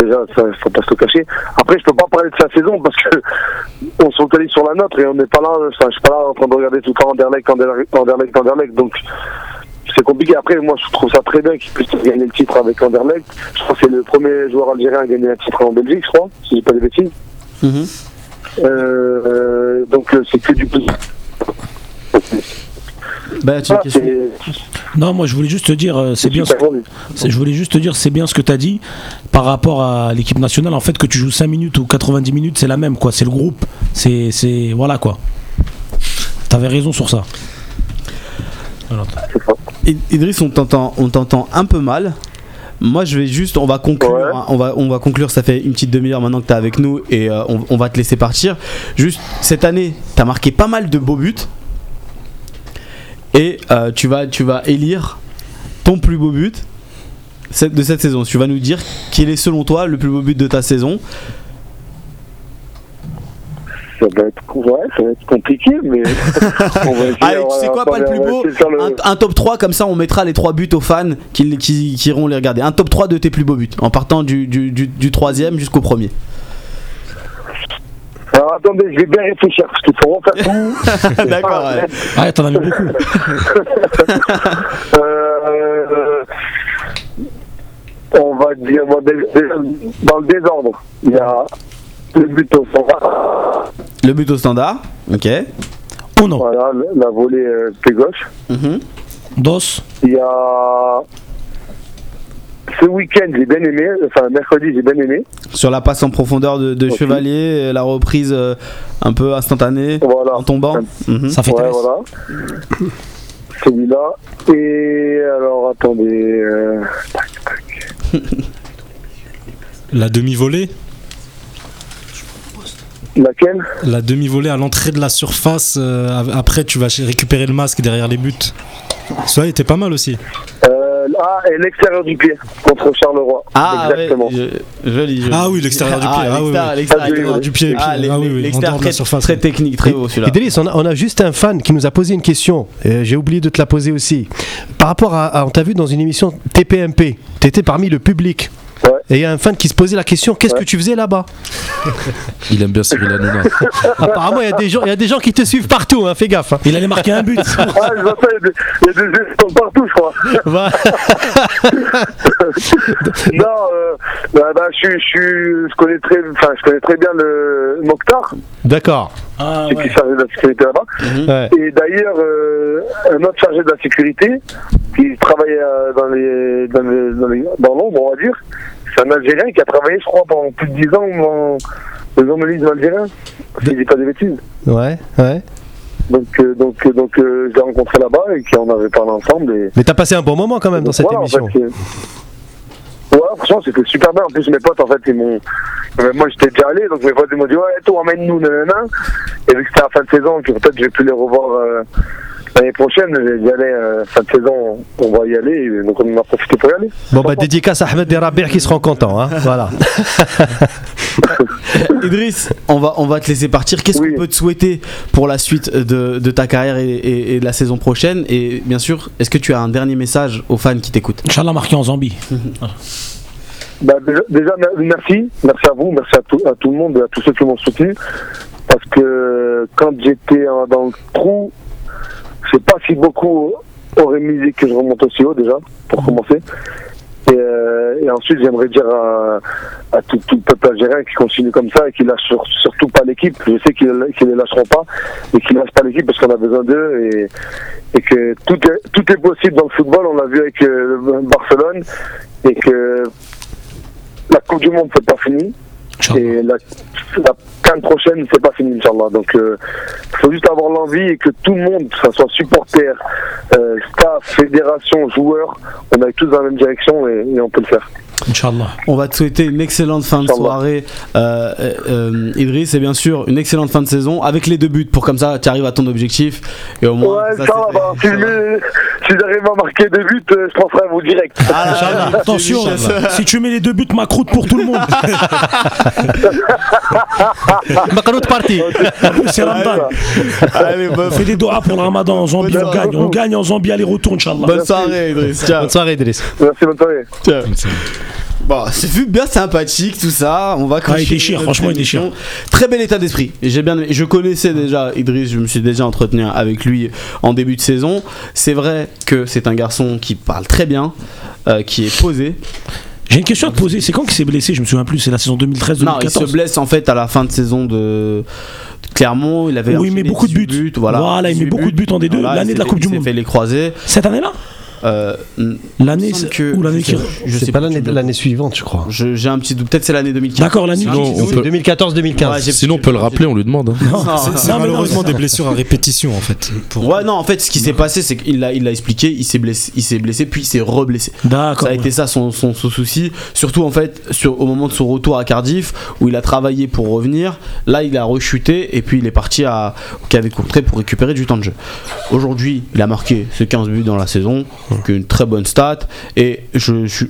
Déjà, ça, faut pas se le cacher. Après, je peux pas parler de sa saison parce que on se focalise sur la nôtre et on n'est pas là. Enfin, je suis pas là en train de regarder tout le temps Anderlecht, Anderlecht, Anderlecht, Anderlecht. Donc, c'est compliqué. Après, moi, je trouve ça très bien qu'il puisse gagner le titre avec Anderlecht. Je crois que c'est le premier joueur algérien à gagner un titre en Belgique, je crois, si je dis pas des bêtises. Mhm. Euh, donc c'est que du positif. Bah, tu as c'est Non, moi je voulais juste te dire, euh, c'est bien. ce- c'est- Je voulais juste te dire, c'est bien ce que tu as dit par rapport à l'équipe nationale. En fait, que tu joues 5 minutes ou 90 minutes, c'est la même, quoi. C'est le groupe. C'est, c'est, voilà, quoi. T'avais raison sur ça. Alors, Id- Idriss, on t'entend, on t'entend un peu mal. Moi, je vais juste, on va conclure, Ouais. hein, on va, on va conclure. Ça fait une petite demi-heure maintenant que t'es avec nous et euh, on, on va te laisser partir. Juste cette année, t'as marqué pas mal de beaux buts et euh, tu vas, tu vas élire ton plus beau but de cette saison. Tu vas nous dire quel est selon toi le plus beau but de ta saison. Ça va être, ouais, ça va être compliqué, mais. on va essayer, Allez, tu sais quoi, pas le plus beau le- un, un top 3, comme ça on mettra les 3 buts aux fans qui, qui, qui iront les regarder. Un top 3 de tes plus beaux buts, en partant du, du, du, du troisième jusqu'au premier. Alors attendez, je vais bien réfléchir parce qu'il faut refaire tout. D'accord, ouais. Ouais, t'en as mis beaucoup. Euh, on va dire bon, dans le désordre. Il y a le but au fond. Le but au standard, ok. Oh non. Voilà, la volée euh, pied gauche. Mhm. Dos. Il y a ce week-end, j'ai bien aimé. Enfin, mercredi, j'ai bien aimé. Sur la passe en profondeur de. Chevalier, la reprise euh, un peu instantanée Voilà. en tombant. Mhm. Ça fait Ouais, 13. voilà. Celui-là. Et alors, attendez. euh, tac, tac. La demi-volée? Laquelle? La demi-volée à l'entrée de la surface, euh, après tu vas récupérer le masque derrière les buts. Ça était pas mal aussi. euh, Ah, et l'extérieur du pied contre Charleroi. Ah, Exactement. ouais, je- joli, joli. Ah oui, l'extérieur du pied, ah oui, l'extérieur, L'extérieur du pied, Ah, Ah oui, oui, l'extérieur dehors de la très, surface. très technique, très haut celui-là. On a, on a juste un fan qui nous a posé une question. Euh, J'ai oublié de te la poser aussi. Par rapport à, à- on t'a vu dans une émission TPMP. Tu étais parmi le public. Ouais. Et il y a un fan qui se posait la question qu'est-ce Ouais. que tu faisais là-bas Il aime bien Cyril Hanouna. Apparemment, il y, a des gens- il y a des gens qui te suivent partout, hein, fais gaffe. hein. Il allait marquer un but. Ah, il y a des- des gestions partout, je crois. Non, euh, bah, bah, je, connais très, enfin, je connais très bien le Mokhtar, D'accord. Ah, qui est chargé de la sécurité là-bas. Ouais. Et d'ailleurs, euh, un autre chargé de la sécurité, qui travaille euh, dans les, dans, les, dans, les- dans l'ombre, on va dire, c'est un Algérien qui a travaillé, je crois, pendant plus de 10 ans dans le journalisme algérien, si je dis pas des bêtises. Ouais, ouais. Donc, euh, donc, euh, donc, euh, je l'ai rencontré là-bas et qui en avait parlé ensemble. Et, Mais t'as passé un bon moment quand même dans cette Voilà, en émission. fait, ouais, franchement, c'était super bien. En plus, mes potes, en fait, ils m'ont. Moi, j'étais déjà allé, donc mes potes, ils m'ont dit, ouais, toi, emmène-nous, nanana. Et vu que c'était la fin de saison, que peut-être je vais plus les revoir euh, l'année prochaine, dit, allez, euh, fin de saison, on va y aller. Donc, on en a profité pour y aller. Bon, bah, dédicace à Ahmed Derabir qui seront contents. Hein. Voilà. Idriss, on va, on va te laisser partir. Qu'est-ce Oui. qu'on peut te souhaiter pour la suite de, de ta carrière et, et- et de la saison prochaine? Et bien sûr, est-ce que tu as un dernier message aux fans qui t'écoutent? Inch'Allah marqué en Zambie. Bah, déjà, déjà, mer- merci. Merci à vous, merci à tout, à tout le monde et à tous ceux qui m'ont soutenu. Parce que quand j'étais euh, dans le trou, je sais pas si beaucoup auraient misé que je remonte aussi haut, déjà, pour commencer. Et, euh, et ensuite, j'aimerais dire à, à tout, tout le peuple algérien qui continue comme ça et qui lâche sur- surtout pas l'équipe. Je sais qu'ils ne lâcheront pas et qu'ils lâchent pas l'équipe parce qu'on a besoin d'eux et, et que tout est, tout est possible dans le football. On l'a vu avec euh, Barcelone et que la Coupe du Monde, c'est pas fini. Et la, la canne prochaine, c'est pas fini, Inch'Allah. Donc, il faut juste avoir l'envie et que tout le monde, que ce soit supporter, euh, staff, fédération, joueurs, on aille tous dans la même direction et, et on peut le faire. Inch'Allah. On va te souhaiter une excellente fin de soirée, euh, euh, euh, Idriss, et bien sûr une excellente fin de saison avec les deux buts pour comme ça tu arrives à ton objectif. Et au moins, Ouais, ça, va. si, Ça va. je- si j'arrive à marquer deux buts, euh, je penserai à vous direct. Ah là, Attention, Inch'Allah. si tu mets les deux buts, ma croûte pour tout le monde. Makanout parti. En plus, c'est Ramadan. Allez, bonne, Fais des doigts pour le Ramadan en Zambie, on gagne. On gagne en Zambie, aller-retour, Inch'Allah. bonne soirée, Idriss. Ciao. Bonne soirée, Idriss. Merci, bonne soirée. Ciao. Bon, c'est vu bien sympathique tout ça. On va Ah, il déchire, franchement, il émission. Très bel état d'esprit. J'ai bien, je connaissais déjà Idriss, je me suis déjà entretenu avec lui en début de saison. C'est vrai que c'est un garçon qui parle très bien, euh, qui est posé. J'ai une question à te poser. C'est quand qu'il s'est blessé Je me souviens plus. C'est la saison 2013-2014. Non, il se blesse en fait à la fin de saison de Clermont. Il avait Oui, mais enchaîné beaucoup de 18 buts. Voilà, Voilà, il met 18 beaucoup de buts en D2, Voilà, l'année il de la Coupe du il s'est Monde. fait les croisés. Cette année-là? Euh, L'année que- ou l'année je qui. sais- je sais C'est pas l'année l'année suivante, je crois. Je- J'ai un petit doute. Peut-être c'est l'année 2015. D'accord, l'année. Sinon, on C'est peut, 2014-2015. Ouais, j'ai- sinon, on peut le rappeler, on lui demande. hein. Non, Non, C'est non, malheureusement des blessures à répétition en fait. Pour... Ouais, non, en fait, ce qui s'est passé, c'est qu'il l'a, il l'a expliqué, il s'est blessé, il s'est blessé, puis il s'est reblessé. D'accord. Ça a été ça son, son, son souci, surtout en fait sur, au moment de son retour à Cardiff où il a travaillé pour revenir. Là, il a rechuté et puis il est parti à au KV Courtrai pour récupérer du temps de jeu. Aujourd'hui, il a marqué ses 15 buts dans la saison, une très bonne stat. Et je, je,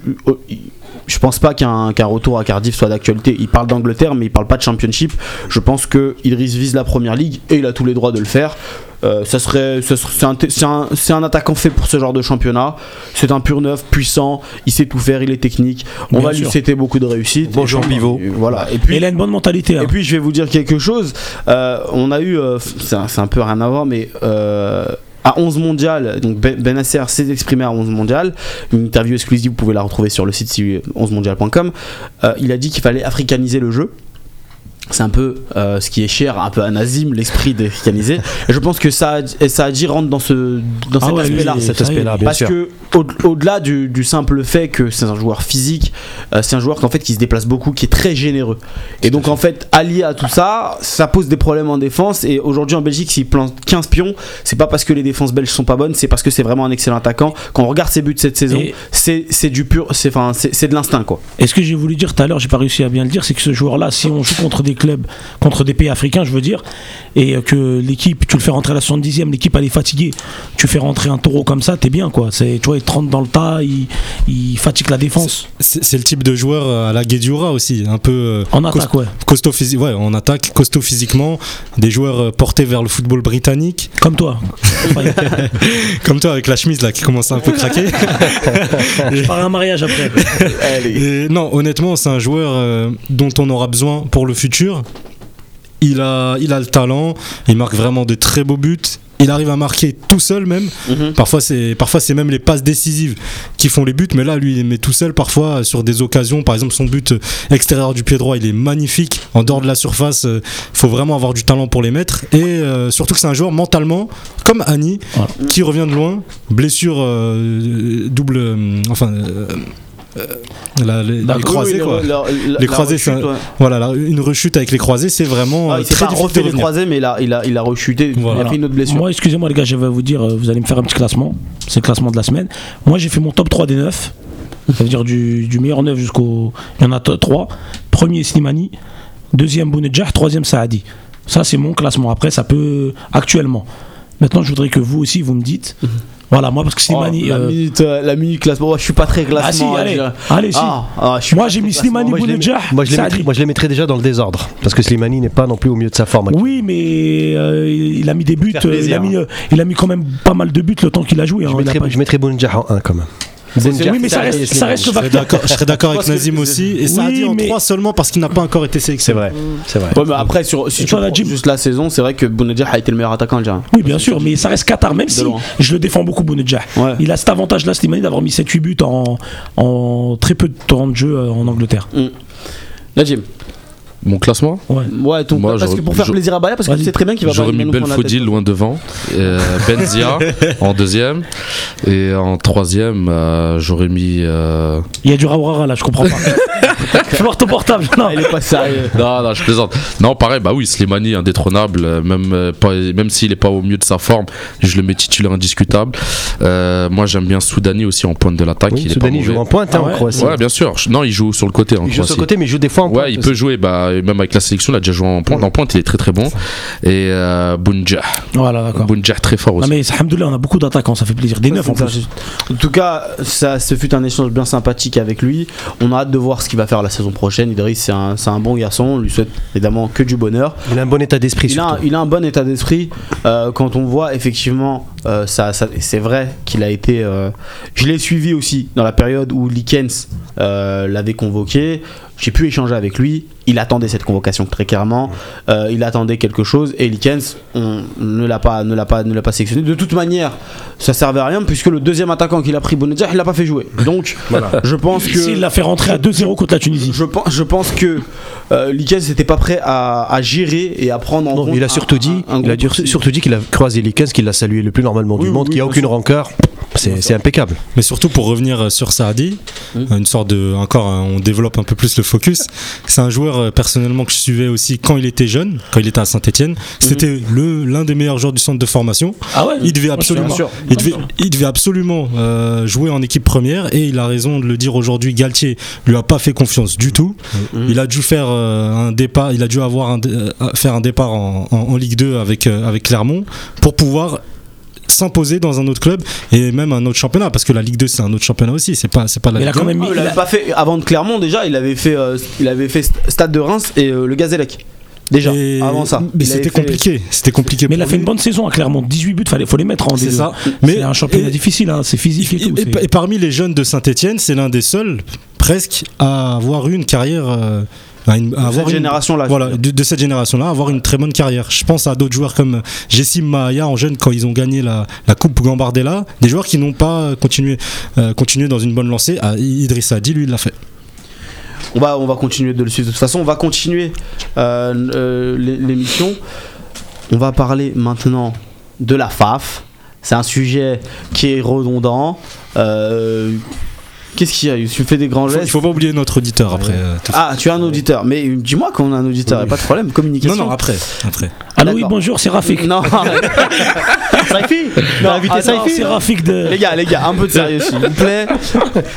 je pense pas qu'un qu'un retour à Cardiff soit d'actualité. Il parle d'Angleterre, mais il parle pas de Championship. Je pense que Idriss vise la première ligue et il a tous les droits de le faire. Euh, ça serait, ça serait- c'est un, c'est un- c'est un attaquant fait pour ce genre de championnat. C'est un pur neuf, puissant, il sait tout faire, il est technique. On Bien va lui souhaiter beaucoup de réussite. Bon Et Jean puis- Pivot. et Voilà. Et puis, il a une bonne mentalité. hein. et puis je vais vous dire quelque chose. Euh, on a eu, euh, c'est un, peu rien à voir, mais euh, à 11 mondial, donc Ben Benasser s'est exprimé à 11 mondial. Une interview exclusive, vous pouvez la retrouver sur le site si- 11mondial.com. Euh, il a dit qu'il fallait africaniser le jeu. C'est un peu euh, ce qui est cher, un peu à Nazim, l'esprit d'africaniser. Et je pense que ça, a dit rentre dans, ce, dans Ah cet ouais, aspect-là. cet bien Parce sûr. que au- au-delà du, du simple fait que c'est un joueur physique, euh, c'est un joueur qu'en fait qui se déplace beaucoup, qui est très généreux. Et donc en fait allié à tout ça, ça pose des problèmes en défense. Et aujourd'hui en Belgique, s'il plante 15 pions, c'est pas parce que les défenses belges sont pas bonnes, c'est parce que c'est vraiment un excellent attaquant. Quand on regarde ses buts cette saison, Et- c'est c'est du pur, c'est enfin c'est c'est de l'instinct quoi. Et ce que j'ai voulu dire tout à l'heure, j'ai pas réussi à bien le dire, c'est que ce joueur-là, si on joue contre des clubs, contre des pays africains, je veux dire, et que l'équipe, tu le fais rentrer à la 70e, l'équipe elle est fatiguée, tu fais rentrer un taureau comme ça, t'es bien quoi. C'est, tu vois, il te rentre dans le tas, il, il fatigue la défense. C'est c'est le type de joueur euh, à la Guedjura aussi, un peu euh, En attaque, ouais. costaud physique, ouais, en attaque, costaud physiquement, des joueurs euh, portés vers le football britannique, Comme toi. Comme toi avec la chemise là qui commence à un peu craquer. je pars à un mariage après. Et non, honnêtement, c'est un joueur euh, dont on aura besoin pour le futur. Il a, il a le talent, il marque vraiment de très beaux buts. Il arrive à marquer tout seul même. Parfois c'est parfois c'est même les passes décisives qui font les buts, mais là lui il les met tout seul parfois sur des occasions. Par exemple son but extérieur du pied droit il est magnifique en dehors de la surface. Il faut vraiment avoir du talent pour les mettre et euh, surtout que c'est un joueur mentalement comme Annie Voilà. qui revient de loin, blessure euh, double, euh, enfin euh, euh, la- les, croisés quoi. Les croisés, c'est un- Voilà, la- une rechute avec les croisés, c'est vraiment Ah, euh, il s'est très pas difficile refait les croisés, mais il a, il a, il a rechuté. Il a fait une autre blessure. Moi, excusez-moi les gars, je vais vous dire, euh, vous allez me faire un petit classement. C'est le classement de la semaine. Moi, j'ai fait mon top 3 des 9. Ça veut dire du, du meilleur 9 jusqu'au. Il y en a 3. Premier Slimani, deuxième Bounedjah, troisième Saadi. Ça, c'est mon classement. Après, ça peut. Actuellement. Maintenant, je voudrais que vous aussi, vous me dites. Voilà, moi, parce que Oh, Slimani. la, euh, minute, euh, la minute classement, Oh, je suis pas très classement. Ah, si, hein, allez. Allez, si. Ah, ah, je moi, j'ai mis classement. Slimani Bounedjah. moi, je les mettrais, déjà dans le désordre. Parce que Slimani n'est pas non plus au milieu de sa forme. Oui, mais euh, il a mis des buts. Euh, il, a mis, il a mis quand même pas mal de buts le temps qu'il a joué. hein. Je a mettrais, pas- Bounedjah en 1 quand même. Oui, mais ça reste, ça reste. Je serais facteur. d'accord- avec Nazim c'est- aussi. Et Oui, ça a dit en mais- 3 seulement parce qu'il n'a pas encore été C'est sélectionné. vrai, c'est vrai. Ouais, mais après, sur, si tu juste la saison, c'est vrai que Bounedjah a été le meilleur attaquant algérien. Oui, bien sûr, mais ça reste Qatar, même si je le défends beaucoup, Bounedjah. Ouais. Il a cet avantage-là, Slimani, d'avoir mis 7-8 buts en, en très peu de temps de jeu euh, en Angleterre. La Jim. Mon classement? Ouais. Ouais, donc, Moi, parce que pour faire je- plaisir à Baya, parce que tu sais très bien qu'il va J'aurais mis Belfodil loin devant, euh, Benzia en deuxième, et en troisième, euh, j'aurais mis. euh, Il y a du Rawara là, je comprends pas. Fais voir ton portable. Non. Il est pas sérieux. Non, non, je plaisante. Non, pareil, bah oui, Slimani, indétrônable, même, euh, pas- même s'il est pas au mieux de sa forme, je le mets titulaire indiscutable. Euh, moi, j'aime bien Soudani aussi en pointe de l'attaque. Oui, Soudani joue en pointe hein, Ah ouais en Croatie. Ouais, bien sûr. Je- Non, il joue sur le côté en Il joue sur Croatie. le côté, mais il joue des fois en pointe. Ouais, il peut jouer, bah, même avec la sélection, il a déjà joué en pointe. En pointe, il est très très bon. Et euh, Bounjah. Voilà, d'accord. Bounjah très fort Non, aussi. mais alhamdoulilah, on a beaucoup d'attaquants, ça fait plaisir. Des neufs en plus. En tout cas, ça, ce fut un échange bien sympathique avec lui. On a hâte de voir ce qu'il va faire la saison prochaine. Idriss, c'est un, c'est un bon garçon. On lui souhaite évidemment que du bonheur. Il a un bon état d'esprit Il a, il a un bon état d'esprit euh, quand on voit effectivement euh, ça, ça- c'est vrai qu'il a été. euh, je l'ai suivi aussi dans la période où Likens euh, l'avait convoqué. J'ai pu échanger avec lui. Il attendait cette convocation très clairement. Euh, il attendait quelque chose et Likens on ne l'a pas, ne l'a pas, ne l'a pas sélectionné. De toute manière, ça servait à rien puisque le deuxième attaquant qu'il a pris, Bounedjah, il l'a pas fait jouer. Donc, je pense que S'il l'a fait rentrer à 2-0 contre la Tunisie. je pense, je pense que euh, Likens n'était pas prêt à, à gérer et à prendre en Non, compte. il a un- surtout dit, un- un il a surtout dit qu'il a croisé Likens, qu'il l'a salué le plus normalement Oui, du oui, monde, oui, qu'il n'y a aucune rancœur. C'est impeccable. Mais surtout pour revenir sur Saadi, Mm. une sorte de. Encore, hein, on développe un peu plus le focus. C'est un joueur euh, personnellement que je suivais aussi quand il était jeune, quand il était à Saint-Etienne. C'était le l'un des meilleurs joueurs du centre de formation. Ah ouais Il devait absolument, il devait, il devait absolument euh, jouer en équipe première et il a raison de le dire aujourd'hui. Galtier lui a pas fait confiance du tout. Il a dû faire euh, un départ, il a dû avoir un, euh, faire un départ en, en- en Ligue 2 avec euh, avec Clermont pour pouvoir s'imposer dans un autre club et même un autre championnat parce que la Ligue 2 c'est un autre championnat aussi c'est pas c'est pas la Il a Ligue quand 1. même mis. Il il avait a- pas fait avant de Clermont déjà, il avait fait, euh, il avait fait Stade de Reims et euh, le Gazélec. Déjà, Et- avant ça. mais c'était compliqué c'était compliqué Mais il a fait une bonne saison à Clermont. 18 buts, fallait, faut les mettre en c'est D2. ça C'est un championnat et- difficile, hein, c'est physique et, Et, tout. et- c'est- et parmi les jeunes de Saint-Etienne, c'est l'un des seuls presque à avoir eu une carrière. euh, à une- à de avoir cette génération-là. Voilà, de, de cette génération-là, avoir une très bonne carrière. Je pense à d'autres joueurs comme Jessim Mahaya en jeune quand ils ont gagné la, la Coupe Gambardella, des joueurs qui n'ont pas continué, euh, continué dans une bonne lancée. Ah, Idriss Adi, lui, il l'a fait. On va, on va continuer de le suivre. De toute façon, on va continuer euh, euh, l'é- l'émission. On va parler maintenant de la FAF. C'est un sujet qui est redondant. Euh, Qu'est-ce qu'il y a Tu fais des grands faut, il gestes? faut pas oublier notre auditeur après. euh. Ah, tu as un auditeur. Mais dis-moi qu'on a un auditeur, y a pas de problème. Communication. non, non, après. après. Allô, oui, d'accord. bonjour, c'est Rafik. Non, Saifi Non, Saifi C'est Rafik de. Les gars, les gars, un peu de sérieux s'il vous plaît.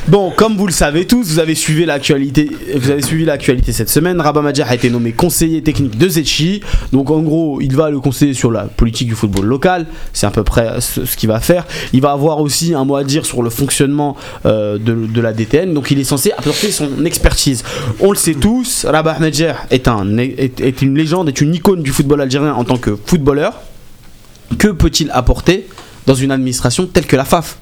Bon, comme vous le savez tous, vous avez suivi l'actualité, vous avez suivi l'actualité cette semaine. Rabat Madjar a été nommé conseiller technique de Zetchi. Donc en gros, il va le conseiller sur la politique du football local. C'est à peu près ce, ce qu'il va faire. Il va avoir aussi un mot à dire sur le fonctionnement euh, de, de la DTN. Donc il est censé apporter son expertise. On le sait tous, Rabat Madjar est, un, est, est une légende, est une icône du football algérien en tant que footballeur. Que peut-il apporter dans une administration telle que la FAF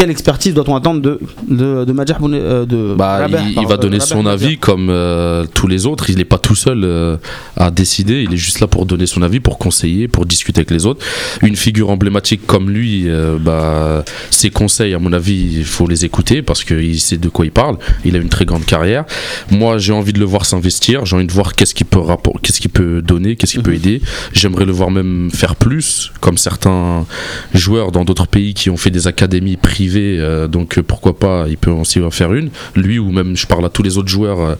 quelle expertise doit-on attendre de, de, de euh, de Bah, Rabah, il, va de donner son avis comme euh, tous les autres. Il n'est pas tout seul euh, à décider. Il est juste là pour donner son avis, pour conseiller, pour discuter avec les autres. Une figure emblématique comme lui, euh, bah, ses conseils, à mon avis, il faut les écouter parce qu'il sait de quoi il parle. Il a une très grande carrière. Moi, j'ai envie de le voir s'investir. J'ai envie de voir qu'est-ce qu'il peut qu'est-ce qu'il peut donner, qu'est-ce qu'il peut aider. J'aimerais le voir même faire plus, comme certains joueurs dans d'autres pays qui ont fait des académies privées. Euh, donc pourquoi pas, il peut aussi en faire une. Lui ou même, je parle à tous les autres joueurs, euh,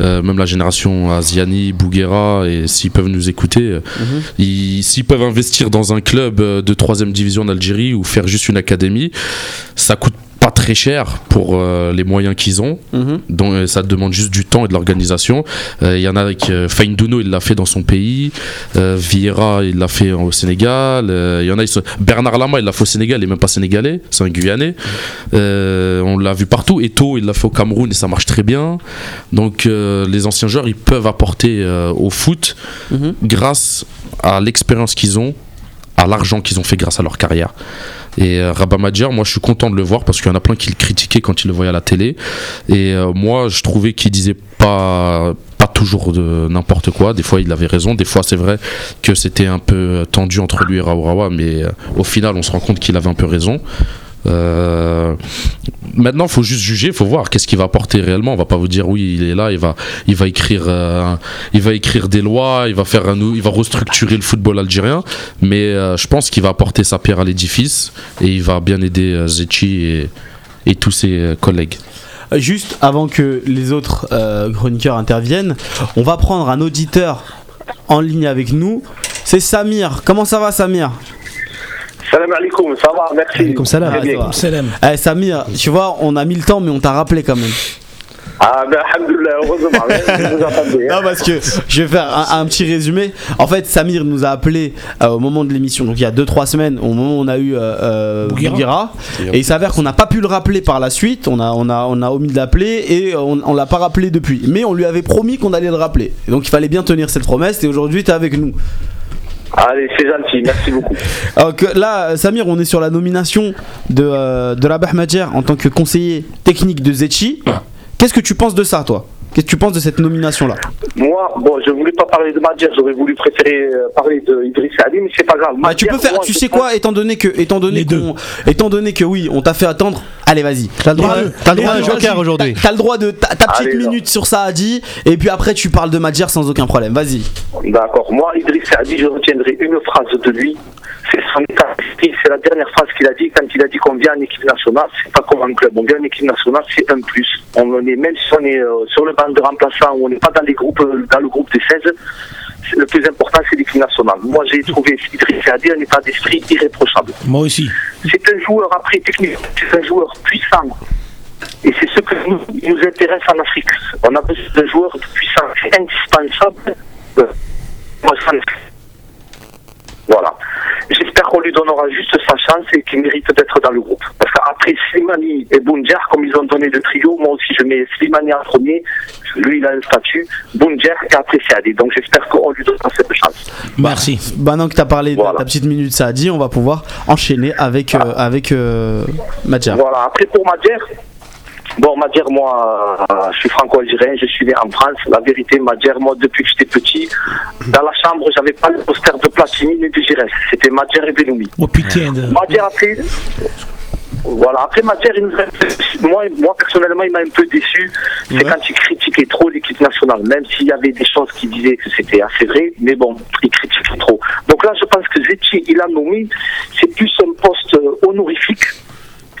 euh, même la génération Asiani, Bouguera, et s'ils peuvent nous écouter, Mhm. ils- s'ils peuvent investir dans un club de troisième division d'Algérie ou faire juste une académie, ça coûte pas très cher pour euh, les moyens qu'ils ont. Mhm. Donc euh, ça demande juste du temps et de l'organisation. Euh, Il y en a avec Fainduno, il l'a fait dans son pays. Vieira, il l'a fait au Sénégal. Il y en a, ils sont- Bernard Lama, il l'a fait au Sénégal, il est même pas sénégalais, c'est un Guyanais. On l'a vu partout. Eto, il l'a fait au Cameroun et ça marche très bien. Donc les anciens joueurs, ils peuvent apporter au foot Mhm. grâce à l'expérience qu'ils ont, à l'argent qu'ils ont fait grâce à leur carrière. Et euh, Rabat Madjer, moi je suis content de le voir parce qu'il y en a plein qui le critiquaient quand ils le voyaient à la télé. Et euh, moi je trouvais qu'il disait pas pas toujours de n'importe quoi. Des fois il avait raison, des fois c'est vrai que c'était un peu tendu entre lui et Raourawa, mais euh, au final on se rend compte qu'il avait un peu raison. Euh, maintenant, faut juste juger, faut voir qu'est-ce qu'il va apporter réellement. On va pas vous dire oui, il est là, il va, il va écrire, euh, il va écrire des lois, il va faire un, il va restructurer le football algérien. Mais euh, je pense qu'il va apporter sa pierre à l'édifice et il va bien aider Zetchi et, et tous ses collègues. Juste avant que les autres chroniqueurs interviennent, on va prendre un auditeur en ligne avec nous. C'est Samir. Comment ça va, Samir? Salam alaikum, ça va, merci. Bien. ça va. Salam. Eh, Samir, tu vois, on a mis le temps, mais on t'a rappelé quand même. Ah ben, alhamdoulilah, heureusement, vous hein. Non, parce que je vais faire un, un petit résumé. En fait, Samir nous a appelé euh, au moment de l'émission, donc il y a 2-3 semaines, au moment où on a eu euh, euh, Bouguera. Bouguera. Et il s'avère qu'on n'a pas pu le rappeler par la suite. On a, on a, on a omis de l'appeler et on, on l'a pas rappelé depuis. Mais on lui avait promis qu'on allait le rappeler. Et donc il fallait bien tenir cette promesse. Et aujourd'hui, tu es avec nous. Allez, c'est gentil, merci beaucoup. Alors que là, Samir, on est sur la nomination de, euh, de Rabah Madjer en tant que conseiller technique de Zetchi. Qu'est-ce que tu penses de ça, toi? Qu'est-ce que tu penses de cette nomination-là Moi, bon, je voulais pas parler de Madjer, j'aurais voulu préférer euh, parler de Idriss Ali, mais c'est pas grave. Bah, tu peux faire, moi, tu sais pense- quoi, étant donné que, étant donné qu'on- étant donné que oui, on t'a fait attendre. Allez, vas-y. T'as le droit, deux. t'as le droit deux, joker aujourd'hui. T'as le droit de ta, ta petite Allez, non. minute sur Saadi, et puis après tu parles de Madjer sans aucun problème. Vas-y. D'accord. Moi, Idriss Saadi, je retiendrai une phrase de lui. C'est son état d'esprit. C'est la dernière phrase qu'il a dit quand il a dit qu'on vient en équipe nationale. C'est pas comme un club. On vient en équipe nationale, c'est un plus. On est, même si on est euh, sur le banc de remplaçants ou on n'est pas dans les groupes, euh, dans le groupe des 16, c'est- le plus important, c'est l'équipe nationale. Moi, j'ai trouvé Idriss Saadi un état d'esprit irréprochable. Moi aussi. C'est un joueur après technique, c'est un joueur puissant. Et c'est ce que nous, nous intéresse en Afrique. On a besoin d'un joueur puissant, c'est indispensable. Euh, moi, ça me- Voilà. J'espère qu'on lui donnera juste sa chance et qu'il mérite d'être dans le groupe. Parce qu'après Slimani et Bounjer, comme ils ont donné le trio, moi aussi je mets Slimani en premier. Lui, il a un statut. Bounjer et après Saadi. Donc j'espère qu'on lui donnera cette chance. Merci. Maintenant que t'as parlé de ta petite minute Saadi, on va pouvoir enchaîner avec, euh, avec euh, Madjer. Voilà, après pour Madjer, bon, Madjer, moi, euh, je suis franco-algérien, je suis né en France. La vérité, Madjer, moi, depuis que j'étais petit, dans la chambre, j'avais pas le poster de Platini ni de Giresse. C'était Madjer et Benoumi. Oh putain. de- Madjer, après, voilà, après Madjer, il nous moi, moi, personnellement, il m'a un peu déçu. C'est quand il critiquait trop l'équipe nationale, même s'il y avait des choses qui disaient que c'était assez vrai, mais bon, il critiquait trop. Donc là, je pense que Zetchi, il a nommé, c'est plus un poste euh, honorifique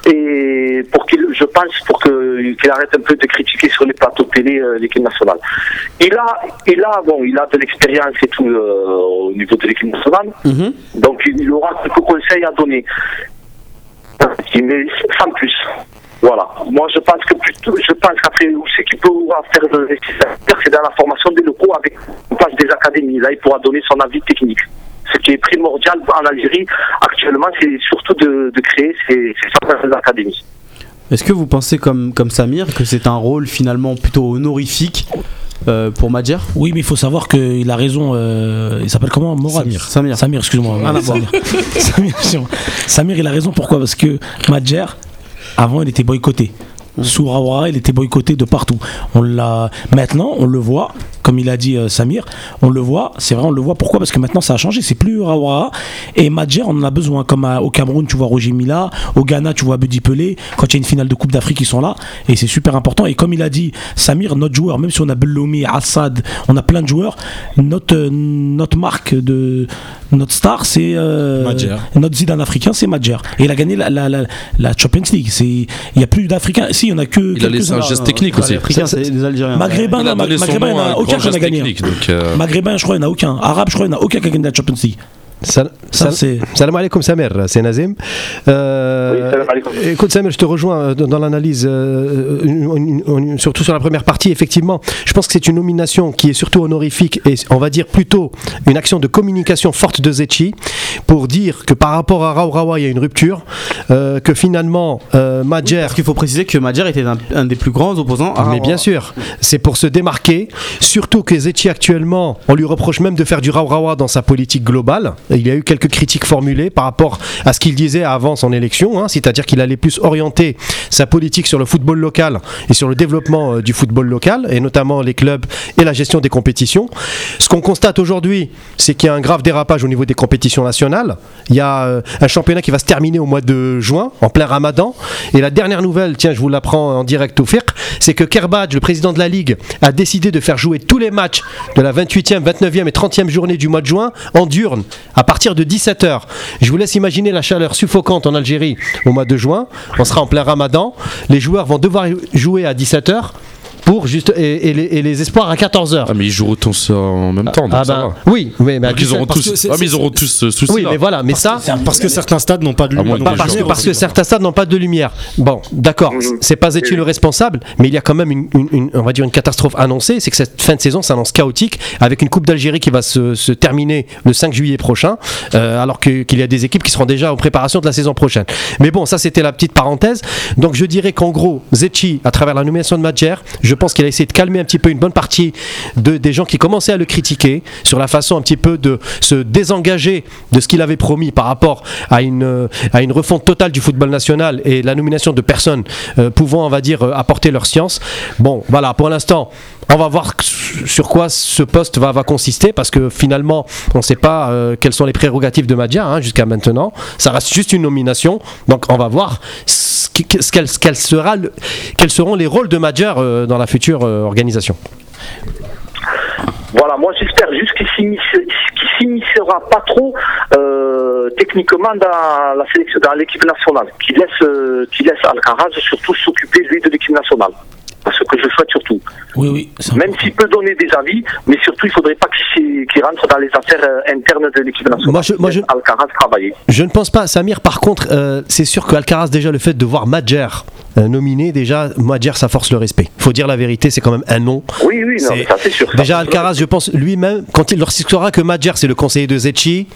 et pour qu'il, je pense, pour que qu'il arrête un peu de critiquer sur les plateaux télé euh, l'équipe nationale. Il a, il a, bon, il a de l'expérience et tout euh, au niveau de l'équipe nationale, Mhm. donc il aura quelques conseils à donner, mais sans plus. Voilà. Moi, je pense que plutôt, je pense qu'après, c'est qu'il pourra faire de c'est dans la formation des locaux avec on passe des académies. Là, il pourra donner son avis technique. Ce qui est primordial en Algérie actuellement, c'est surtout de, de créer ces, ces certaines académies. Est-ce que vous pensez comme, comme Samir que c'est un rôle finalement plutôt honorifique euh, pour Madjer? Oui, mais il faut savoir qu'il a raison. euh, il s'appelle comment? Morad Samir. Samir. Samir, excuse-moi. Samir. Samir, il a raison. Pourquoi? Parce que Madjer, avant, il était boycotté. Sous Rawara, il était boycotté de partout. On l'a. Maintenant, on le voit, comme il a dit euh, Samir, on le voit. C'est vrai, on le voit. Pourquoi? Parce que maintenant, ça a changé. C'est plus Rawara. Et Madjer, on en a besoin. Comme à- au Cameroun, tu vois Roger Mila. Au Ghana, tu vois Buddy Pelé. Quand il y a une finale de Coupe d'Afrique, ils sont là. Et c'est super important. Et comme il a dit Samir, notre joueur, même si on a Bellomi, Assad, on a plein de joueurs, notre, euh, notre marque de notre star, c'est euh, notre Zidane africain, c'est Madjer. Et il a gagné la, la, la, la Champions League. C'est il y a plus d'Africains. Il y en a que. Il a laissé un geste technique Les aussi. Des Algériens. Maghrébin, Il Maghrébin, n'y en à a un aucun qui en a gagné. technique. Euh, Maghrébin, je crois, il n'y en a aucun. Arabe, je crois, il n'y en a aucun qui a gagné la Champions League. Sal- Ça, sal- c'est. Salam alaikum Samer, c'est Nazim. Euh, Oui, salam alaikum. écoute Samer, je te rejoins euh, dans, l'analyse, euh, surtout sur la première partie. Effectivement, je pense que c'est une nomination qui est surtout honorifique et on va dire plutôt une action de communication forte de Zetchi pour dire que par rapport à Raourawa, il y a une rupture, euh, que finalement euh, Madjer Parce qu'il faut préciser que Madjer était un, un des plus grands opposants. à mais bien sûr, c'est pour se démarquer. Surtout que Zetchi actuellement, on lui reproche même de faire du rawa dans sa politique globale. Il y a eu quelques critiques formulées par rapport à ce qu'il disait avant son élection, hein, c'est-à-dire qu'il allait plus orienter sa politique sur le football local et sur le développement euh, du football local, et notamment les clubs et la gestion des compétitions. Ce qu'on constate aujourd'hui, c'est qu'il y a un grave dérapage au niveau des compétitions nationales. Il y a euh, un championnat qui va se terminer au mois de juin, en plein ramadan. Et la dernière nouvelle, tiens, je vous l'apprends en direct au FIRC, c'est que Kerbadj, le président de la Ligue, a décidé de faire jouer tous les matchs de la 28e, 29e et 30e journée du mois de juin en diurne, à partir de 17h. Je vous laisse imaginer la chaleur suffocante en Algérie au mois de juin. On sera en plein ramadan. Les joueurs vont devoir jouer à 17h. Pour juste, et, et les, et les espoirs à 14h. Ah, mais ils joueront tous en même temps. Donc Ah ça ben, va. oui, oui, mais à Donc ils 17, auront parce que tous. Ah, mais ils auront tous ce souci. Oui, mais voilà, mais ça, Parce que certains stades n'ont pas de lumière. Pas parce, que, parce que certains stades n'ont pas de lumière. Bon, d'accord, c'est pas Zetchi le responsable, mais il y a quand même une, une- une- on va dire une catastrophe annoncée, c'est que cette fin de saison s'annonce chaotique avec une Coupe d'Algérie qui va se, se terminer le 5 juillet prochain, euh, alors que- qu'il y a des équipes qui seront déjà en préparation de la saison prochaine. Mais bon, ça c'était la petite parenthèse. Donc je dirais qu'en gros, Zetchi, à travers la nomination de Madjer, je pense qu'il a essayé de calmer un petit peu une bonne partie de, des gens qui commençaient à le critiquer sur la façon un petit peu de se désengager de ce qu'il avait promis par rapport à une, euh, à une refonte totale du football national et la nomination de personnes euh, pouvant, on va dire, euh, apporter leur science. Bon, voilà, pour l'instant, on va voir sur quoi ce poste va, va consister parce que finalement, on ne sait pas quelles sont les prérogatives de Madia hein, jusqu'à maintenant. Ça reste juste une nomination, donc on va voir quels seront les rôles de Madia euh, dans la future euh, organisation? Voilà, moi j'espère juste qu'il qu'il s'immiscera pas trop euh, techniquement dans l'équipe nationale, qu'il laisse, qu'il laisse Alcaraz surtout s'occuper lui de l'équipe nationale. Ce que je souhaite surtout. Oui, oui. Même s'il peut donner des avis, mais surtout il faudrait pas qu'il rentre dans les affaires euh, internes de l'équipe nationale. Moi, je- moi, je- Alcaraz travailler. Je ne pense pas, Samir. Par contre, euh, c'est sûr que Alcaraz, déjà, le fait de voir Madjer nominé, déjà, Madjer, ça force le respect. Il faut dire la vérité, c'est quand même un nom. Oui, oui, non, C'est- mais ça c'est sûr. Ça, Déjà, Alcaraz, je pense, lui-même, quand il lorsqu'il saura que Madjer, c'est le conseiller de Zetchi,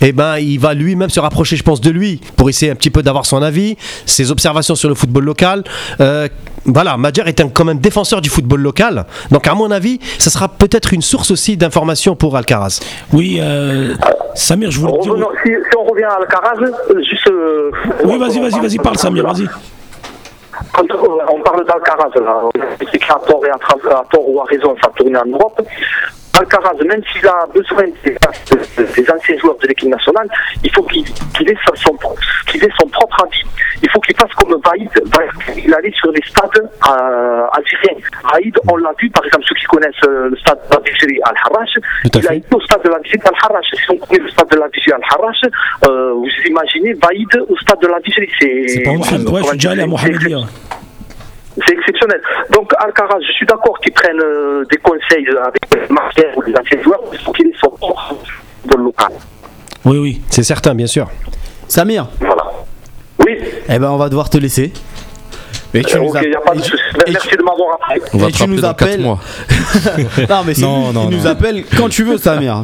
eh ben, il va lui-même se rapprocher, je pense, de lui pour essayer un petit peu d'avoir son avis, ses observations sur le football local. Euh, voilà, Madjer est un, quand même défenseur du football local. Donc, à mon avis, ça sera peut-être une source aussi d'informations pour Alcaraz. Oui, euh, Samir, je voulais. Revenons- si, si on revient à Alcaraz, euh, juste. euh, Oui, vas-y, vas-y, vas-y, parle, Samir, vas-y. Quand on parle d'Alcaraz, là, c'est qu'à tort et à, à tort ou à raison, ça tourne en Europe. Alcaraz, même s'il a besoin des, des anciens joueurs de l'équipe nationale, il faut qu'il ait, son, ait son propre avis. Il faut qu'il fasse comme Vaïd. Il allait sur les stades euh, algériens. Vaïd, on l'a vu, par exemple, ceux qui connaissent euh, le stade d'Algérie Al-Harrach, Tout à il a été au stade de l'Algérie Al-Harrach. Si on connaît le stade de l'Algérie Al-Harrach, euh, vous imaginez Vaïd au stade de l'Algérie. C'est pas ouais, je suis déjà allé à Mohamedia. C'est exceptionnel. Donc Alcaraz, je suis d'accord qu'il prenne euh, des conseils avec Marquez ou les anciens joueurs, mais il faut qu'il ait son propre football local. Oui, oui. C'est certain, bien sûr. Samir, Voilà. Oui, eh ben on va devoir te laisser. Et tu euh, nous ok, app- il n'y a pas de et tu- souci. et Merci de m'avoir appelé. On va Et te tu rappeler nous dans 4 appelles. mois. Non mais c'est nous appelle quand tu veux Samir.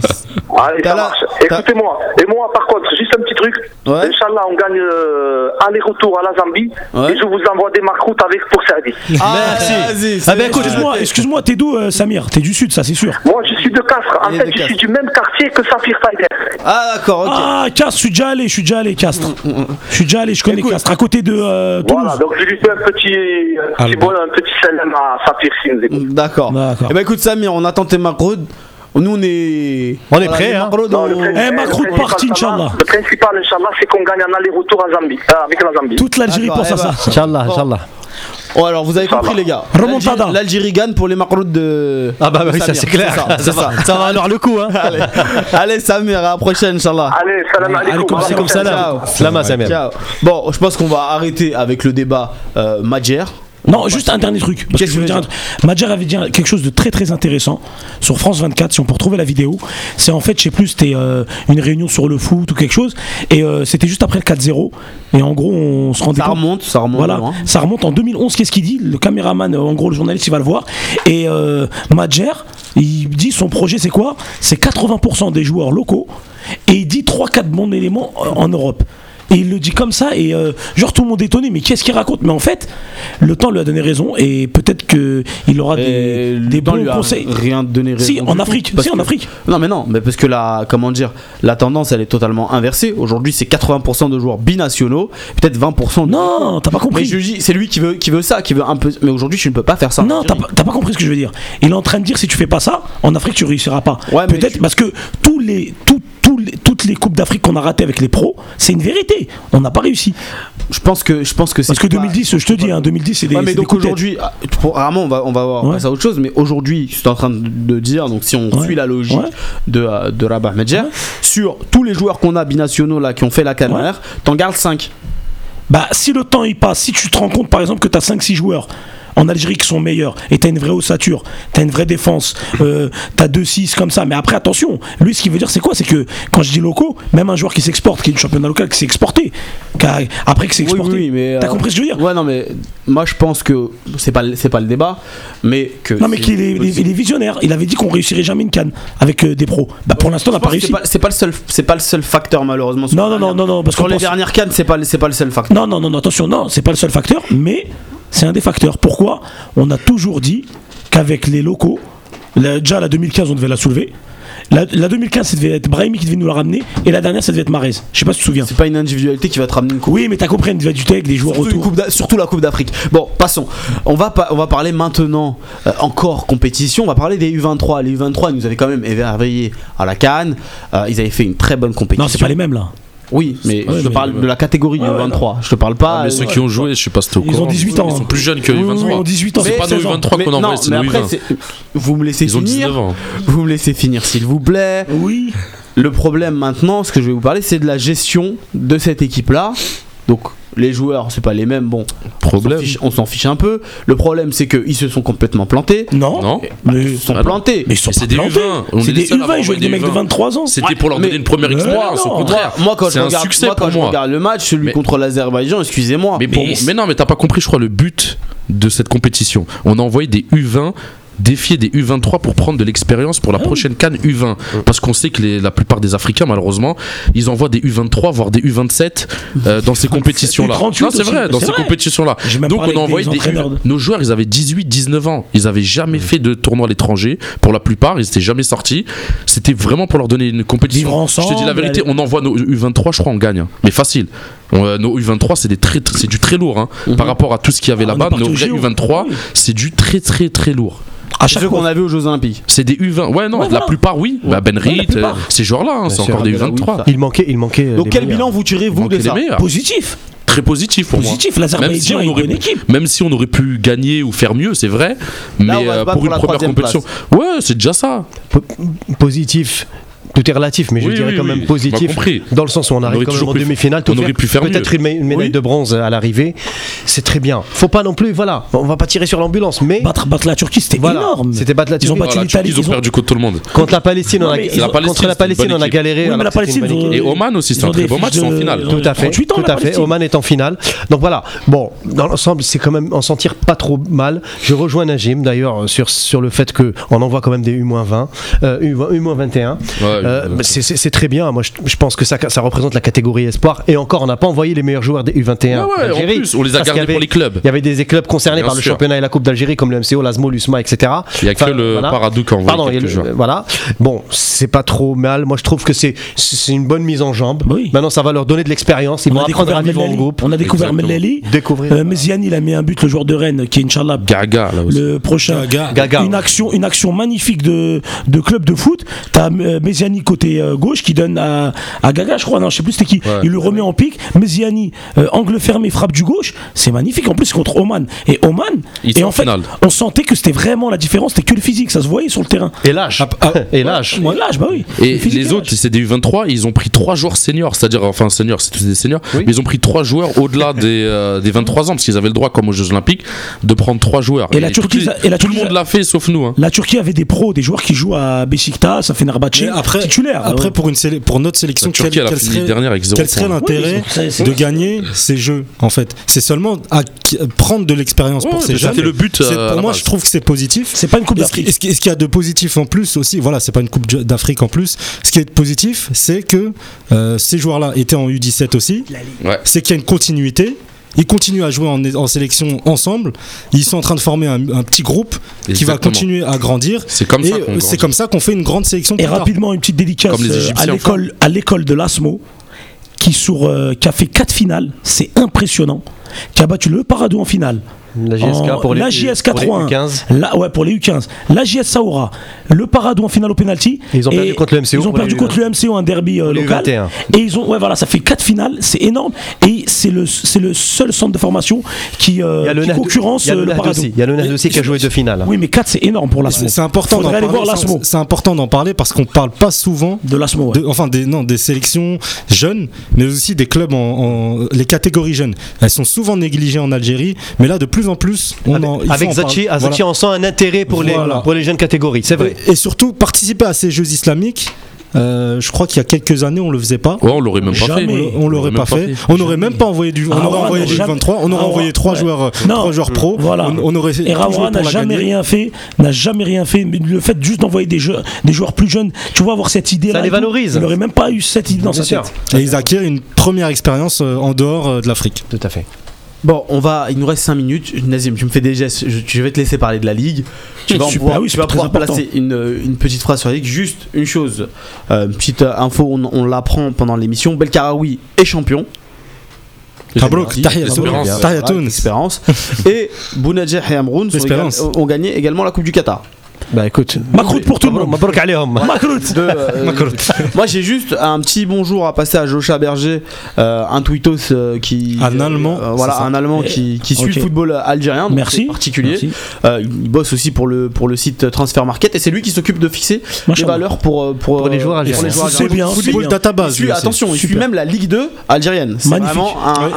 Allez, ça marche. Écoutez-moi. Et moi, par contre, juste un petit truc. Ouais. Inch'Allah, on gagne euh, aller-retour à la Zambie. Ouais. Et je vous envoie des marques avec pour service. Merci. Vas-y, Ah ben excuse-moi, excuse-moi, t'es d'où, euh, Samir? T'es du sud, ça c'est sûr. Moi, je suis de Castres. En fait, je suis du même quartier que Saphir Tiger. Ah d'accord, ok. Ah, Castres, je suis déjà allé, je suis déjà allé, Castres. Je suis déjà allé, je connais. Castres, à côté de Toulouse. Voilà, donc je lui fais un petit, un petit, Alban. bon, un petit salam à Saphir nous écoute. D'accord. D'accord. Eh ben écoute Samir, on attend tes macrodes. Nous on est On est prêts, les hein. Non, le on- principal- Eh, Macron le parti, Inch'Allah. Le principal, Inch'Allah, c'est qu'on gagne en aller-retour à Zambie, euh, avec la Zambie. Toute l'Algérie pense à eh ben. ça. Inch'Allah. Inch'Allah. Oh alors vous avez compris les gars. Remontada. L'Algérie- gagne pour les macrodes de. Ah bah de oui, ça c'est clair. ça, c'est ça. Ça va alors le coup, hein. Allez, allez Samir, à la prochaine Inch'Allah. Allez, salam alaikum. Alaikum Voilà. salam. salam. Ciao. Slama Samir. Ciao. Bon, je pense qu'on va arrêter avec le débat euh, Madjer. Non, juste un dernier truc. Parce que je veux dire avait dit quelque chose de très très intéressant sur France 24. Si on peut retrouver la vidéo, c'est en fait, je sais plus, c'était euh, une réunion sur le foot ou quelque chose. Et euh, c'était juste après le 4-0. Et en gros, on se rendait Ça compte. remonte, ça remonte. Voilà, loin. ça remonte en 2011. Qu'est-ce qu'il dit? Le caméraman, euh, en gros, le journaliste, il va le voir. Et euh, il dit son projet, c'est quoi? C'est 80% des joueurs locaux. Et il dit 3-4 bons éléments en Europe. Et il le dit comme ça, et euh, genre tout le monde est étonné, mais qu'est-ce qu'il raconte? Mais en fait, le temps lui a donné raison, et peut-être qu'il aura des, bons lui a conseils. Rien donné raison. Si, en tout, Afrique, si, en que- Afrique. Non, mais non, mais parce que la, comment dire, la tendance elle est totalement inversée. Aujourd'hui, c'est 80% de joueurs binationaux, peut-être 20% de. Non, t'as pas compris. c'est lui qui veut, qui veut ça, qui veut un peu. Mais aujourd'hui, tu ne peux pas faire ça. Non, t'as pas, compris ce que je veux dire. Il est en train de dire si tu fais pas ça, en Afrique tu réussiras pas. Ouais, mais Peut-être tu- parce que tous les, tous- tous les- toutes les coupes d'Afrique qu'on a ratées avec les pros, c'est une vérité. On n'a pas réussi. Je pense que, je pense que c'est. Parce que pas- 2010, je te dis, hein, 2010 c'est des. Ouais, mais donc aujourd'hui, ah, Armand, on va, on va voir Ouais. passer à autre chose, mais aujourd'hui, je suis en train de- dire, donc si on Ouais. suit la logique de, euh, de Rabat Medjer, sur tous les joueurs qu'on a binationaux là qui ont fait la canard, t'en gardes 5. Bah, si le temps il passe, si tu te rends compte par exemple que tu as 5-6 joueurs en Algérie qui sont meilleurs et tu as une vraie ossature, tu as une vraie défense, euh, tu as 2-6 comme ça. Mais après, attention, lui, ce qu'il veut dire, c'est quoi? C'est que quand je dis locaux, même un joueur qui s'exporte, qui est du championnat local, qui s'est exporté, qui a- après que c'est Oui, exporté, oui, mais. t'as euh, compris ce que je veux dire? Ouais, non, mais moi je pense que c'est pas, pas le débat, mais que. Non mais qu'il est, il est- il est visionnaire. Il avait dit qu'on réussirait jamais une canne avec euh, des pros. Bah pour l'instant on n'a pas que réussi. C'est pas, le seul, c'est pas le seul facteur malheureusement. Non non non non non parce Sur qu'on les pense- dernières cannes, c'est pas, pas le seul facteur. Non non non non attention non c'est pas le seul facteur mais c'est un des facteurs. Pourquoi On a toujours dit qu'avec les locaux. La- déjà la 2015, on devait la soulever. La, la 2015, ça devait être Brahimi qui devait nous la ramener. Et la dernière, ça devait être Marez. Je sais pas si tu te souviens. C'est pas une individualité qui va te ramener une coupe. Oui, mais t'as compris, il devait du avec des joueurs Surtout, une autour. la Coupe d'Afrique. Bon, passons. On va, pa- on va parler maintenant euh, encore compétition. On va parler des U23. Les U23 ils nous avaient quand même émerveillés à la Cannes. Euh, ils avaient fait une très bonne compétition. Non, c'est pas les mêmes là. Oui, mais je te parle de la catégorie Ouais, ouais, U23. Je te parle pas. Ah, mais ceux qui ont joué, je sais pas si t'es au Ils ont 18 ans. Ils sont plus jeunes que Oui, oui, U23. oui, ils ont 18 ans. C'est pas nos 16 ans. U23 mais qu'on non, envoie, c'est nos après, U20. c'est- vous me laissez Ils ont finir. 19 ans. Vous me laissez finir, s'il vous plaît. Oui. Le problème maintenant, ce que je vais vous parler, c'est de la gestion de cette équipe-là. Donc, les joueurs, c'est pas les mêmes. Bon, Problème. on s'en fiche- un peu. Le problème, c'est qu'ils se sont complètement plantés. Non. Non Mais Ils se sont plantés. Mais ils sont Mais c'est pas des plantés. U20. On C'est des seuls à U20, avoir ils jouent avec des mecs de des 23 ans. C'était pour leur mais- donner une première expérience, au contraire. Moi, quand je regarde, succès moi, quand pour je moi. regarde le match, celui Mais- contre l'Azerbaïdjan, excusez-moi. Mais, Mais- mais non, mais t'as pas compris, je crois, le but de cette compétition. On a envoyé des U20 défier des U23 pour prendre de l'expérience pour la Ah prochaine canne U20 parce qu'on sait que les- la plupart des Africains malheureusement ils envoient des U23 voire des U27 euh, dans ces compétitions là U38 non c'est vrai dans ces vrai. compétitions là J'ai même donc on a envoyé des nos joueurs ils avaient 18 19 ans. Ils avaient jamais fait de tournoi à l'étranger pour la plupart. Ils étaient jamais sortis. C'était vraiment pour leur donner une compétition. Vivre je te dis la ensemble, vérité on envoie nos U23 je crois on gagne hein. mais facile. On, euh, nos U23 c'est des très c'est du très lourd hein. par rapport à tout ce qu'il y avait Ah, là-bas. nos au vrais JO. U23 Oui. c'est du très très très lourd À C'est chaque ceux qu'on a vu aux Jeux Olympiques. c'est des U20. Ouais, non, Ouais, la voilà. plupart, oui. Bah, ben Reed, euh, ces joueurs-là, hein, c'est sûr. encore des Ah, bah, oui, U23. ça. Il manquait, il manquait. euh, Donc, quel meilleurs. bilan vous tirez, vous, de ça meilleurs. Positif. Très positif pour Positif. moi. Même si, on est une aurait bonne pu, équipe. même si on aurait pu gagner ou faire mieux, c'est vrai. Mais euh, pour pour une la première compétition. Ouais, c'est déjà ça. Po- positif. Tout est relatif, mais je Oui, dirais oui, quand oui. même On positif. Dans le sens où on arrive aurait quand même toujours en demi-finale. on aurait pu faire Peut-être mieux. une, mé- une médaille Oui. de bronze à l'arrivée. C'est très bien. Faut pas non plus, voilà. On va pas tirer sur l'ambulance, mais. Battre, battre la Turquie, c'était Voilà. énorme. C'était battre la Ils ont Turquie. battu l'Italie. ils ont perdu contre tout le monde. Contre la Palestine, on a, contre la Palestine, on a galéré. Oui, mais la Palestine, Et Oman aussi, c'est un très beau match, ils sont en finale. ont- Tout à fait, 38 ans, tout à fait. Oman est en finale. Donc voilà. Bon, dans l'ensemble, c'est quand même en sentir pas trop mal. Je rejoins Najim d'ailleurs sur sur le fait que on envoie quand même des U-20, euh, U-21. Euh, euh, c'est- c'est très bien. Moi, je, je pense que ça, ça représente la catégorie espoir. Et encore, on n'a pas envoyé les meilleurs joueurs des U21. Ouais, ouais, en plus, on les a gardés avait- pour les clubs. Il y avait des clubs concernés Bien par le championnat et la Coupe d'Algérie, comme le MCO, l'ASMO, l'USMA, etc. Il y a que le voilà. Paradou qui joueurs. euh, voilà. Bon, c'est pas trop mal. Moi, je trouve que c'est c'est une bonne mise en jambe. Oui. Maintenant, ça va leur donner de l'expérience. Ils On vont a apprendre à vivre en groupe. On a découvert. Mellali. Découvrir. Euh, Meziani, il a mis un but, le joueur de Rennes, qui est Inch'Allah. Gaga, là aussi. Le prochain. Gaga. Une action, une action magnifique de, de club de foot. T'as euh, Meziani côté euh, gauche qui donne à, à Gaga, je crois. Non, je sais plus c'était qui. Ouais. Il le remet en pique. Meziani, euh, angle fermé, frappe du gauche. C'est magnifique. En plus, contre Oman. Et Oman. Ils et en fait, finale. on sentait que c'était vraiment la différence. C'était que le physique. Ça se voyait sur le terrain. Et lâche. Et lâche. Moi, lâche, bah oui. Et Le les autres, c'est des U23, ils ont pris trois joueurs seniors, c'est-à-dire, enfin seniors, c'est tous des seniors, Oui. mais ils ont pris trois joueurs au-delà des, euh, des 23 ans, parce qu'ils avaient le droit, comme aux Jeux Olympiques, de prendre trois joueurs. Et la Turquie, les- et la tout le monde l'a fait, sauf nous. hein. La Turquie avait des pros, des joueurs qui jouent à Besiktas, à Fenerbahçe, Mais après, titulaires. après Ouais. pour, une pour notre sélection, quel, quel serait, dernière avec zéro quel serait l'intérêt Oui, c'est- c'est- de gagner ces jeux en fait? C'est seulement à prendre de l'expérience pour Ouais, ces mais jeunes. C'était le but. C'est- euh, pour moi, base. je trouve que c'est positif. C'est pas une Coupe d'Afrique. et ce qu'il y a de positif en plus aussi, voilà, c'est pas une Coupe d'Afrique en plus. Ce qui est positif, c'est que euh, ces joueurs-là étaient en U17 aussi. Ouais. C'est qu'il y a une continuité. Ils continuent à jouer en, en sélection ensemble. Ils sont en train de former un, un petit groupe qui va continuer à grandir. C'est comme Et ça qu'on euh, comme ça qu'on fait une grande sélection. Et tard. rapidement, une petite dédicace Comme les euh, à l'école, à l'école de l'ASMO, qui, sur, euh, qui a fait 4 finales, c'est impressionnant, qui a battu le Paradou en finale. La JSK En- pour les, la JS pour les 81. U15. Là, ouais, pour les U15. La JS Saoura, le Paradou en finale au penalty. Et ils ont perdu contre le MCO Ils ont perdu contre le MCO, un derby euh, local. U21. Et ils ont, ouais, voilà, ça fait 4 finales, c'est énorme. Et c'est le, c'est le seul centre de formation qui, euh, Il y a le qui concurrence il y a euh, le le. Il y a le Nahd aussi qui a joué deux finales. Oui, mais 4 c'est énorme pour l'ASMO. C'est c'est important d'en parler. l'ASMO. C'est- C'est important d'en parler parce qu'on parle pas souvent De l'ASMO, ouais. de- enfin des non des sélections jeunes, mais aussi des clubs en, en- les catégories jeunes. Elles sont souvent négligées en Algérie, mais là de plus en plus on en, Avec en Zachi, Zachi, Voilà. on sent un intérêt pour, Voilà. les, pour les jeunes catégories. C'est vrai. Et surtout participer à ces Jeux islamiques. euh, je crois qu'il y a quelques années on le faisait pas. Ouais, on l'aurait même pas Jamais. fait. On l'aurait même pas fait. On n'aurait même pas envoyé du. On Ah, aurait envoyé du jamais. 23. On aurait Ah, envoyé trois joueurs, euh, trois joueurs pro. Voilà. On, on aurait Et pour n'a jamais gagner. rien fait, n'a jamais rien fait. Mais le fait juste d'envoyer des, jeux, des joueurs plus jeunes, tu vois, avoir cette idée-là. Ça les valorise. Il n'aurait même pas eu cette idée dans sa tête. Et ils acquièrent une première expérience euh, en dehors de l'Afrique. Tout à fait. Bon, on va, il nous reste 5 minutes. Nazim, tu me fais des gestes. Je, je vais te laisser parler de la ligue. Tu vas, pouvoir, oui, tu vas pouvoir placer une, une petite phrase sur la ligue. Juste une chose, euh, une petite euh, info, on, on l'apprend pendant l'émission. Belkaraoui est champion. Mabrouk, Espérance. Et Bounadjeh et Amroun ont gagné également la Coupe du Qatar. Bah écoute, Makrout pour tout le monde. Mabrouk alayhom. Euh, moi j'ai juste un petit bonjour à passer à Jocha Berger, euh, un tweetos euh, qui. Un Allemand, euh, voilà, un Allemand qui, qui suit le football algérien. donc Merci. particulier. Merci. Euh, il bosse aussi pour le, pour le site Transfer Market et c'est lui qui s'occupe de fixer les valeurs pour, pour, Pour les joueurs algériens. C'est bien, c'est Football bien. database. Attention, il suit même la Ligue 2 algérienne. C'est Magnifique.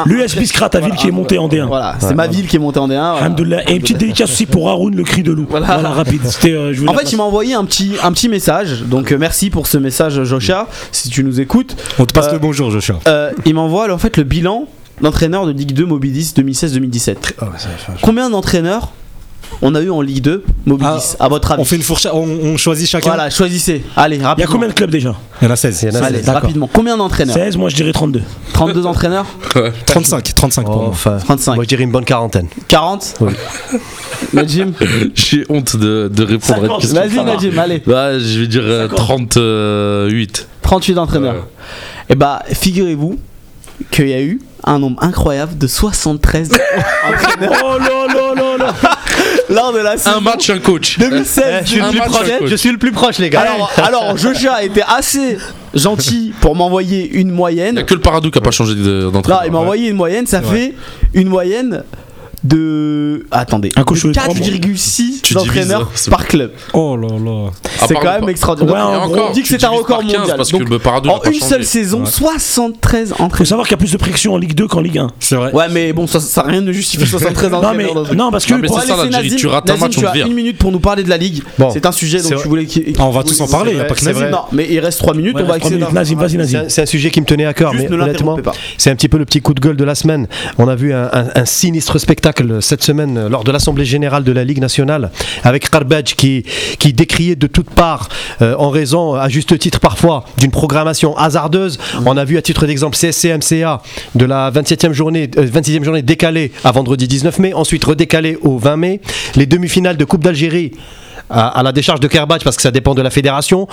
L'US Biskra, ta ville qui est montée en D1. Voilà, c'est ma ville qui est montée en D1. voilà. Alhamdoulilah. Et une petite dédicace aussi pour Haroun, le cri de loup. Voilà. Rapide. C'était, je voulais En fait, il m'a envoyé un petit, un petit message. Donc, euh, merci pour ce message, Jocha, si tu nous écoutes. On te passe Euh, le bonjour, Joshua. Euh, il m'envoie en fait le bilan d'entraîneur de Ligue 2 Mobilis 2016-2017. Combien d'entraîneurs on a eu en Ligue 2 Mobilis à votre avis On fait une fourchette, on, on choisit chacun. Voilà, choisissez. Allez, Il y a rapidement. combien de clubs déjà Il y en a 16. Il y en a Allez, D'accord. rapidement. Combien d'entraîneurs 16, moi je dirais 32. 32 entraîneurs 35, 35 pour Oh, moi. enfin, 35. moi je dirais une bonne quarantaine. 40 Oui. Najim J'ai honte de, de répondre à 50, cette question. Vas-y, Najim, allez. Bah, je vais dire euh, 38. 38 entraîneurs. Ouais. Et bah, figurez-vous qu'il y a eu un nombre incroyable de 73 entraîneurs Oh là là là là lors de la saison Un match, un coach. 2016. je, suis le plus match, proche, un coach. je suis le plus proche, les gars. Alors, alors Joja a été assez gentil pour m'envoyer une Il n'y a moyenne. que le Paradou qui n'a pas changé Non, d'entraîneur. il m'a envoyé une moyenne, ça fait une moyenne de. Attendez, Un coach de au trois mois. 4,6 Tu entraîneurs divises, hein, par club. Oh là là. C'est quand le- même extraordinaire. Ouais, Donc, en on dit que c'est un record par 15 mondial. parce Donc, que le Paradou n'a en une seule saison, Ouais. 73 Faut entraîneurs. savoir qu'il y a plus de pression en Ligue 2 qu'en Ligue 1. C'est vrai. Ouais, mais bon, ça, ça rien ne justifie 73 Non, entraîneurs. mais, dans un truc. non parce que. Non, mais va ça. Nazim. Tu rates un match, tu as une minute pour nous parler de la Ligue. Bon. C'est un sujet dont tu voulais. qu'il- Ah, on va tous en parler, il n'y a vrai, pas que Nazim. Non, mais il reste 3 minutes, on va C'est Nazim. un, c'est un sujet qui me tenait à cœur, mais honnêtement, c'est un petit peu le petit coup de gueule de la semaine. On a vu un sinistre spectacle cette semaine euh, lors de l'Assemblée Générale de la Ligue nationale avec Karbadj qui, qui décriait de toutes parts, euh, en raison, à juste titre parfois, d'une programmation hasardeuse. On a vu à titre d'exemple CSC MCA de la 27e journée, euh, 26e journée décalée à vendredi 19 mai, ensuite redécalée au 20 mai. Les demi-finales de Coupe d'Algérie à, la décharge de Kerbach parce que ça dépend de la fédération,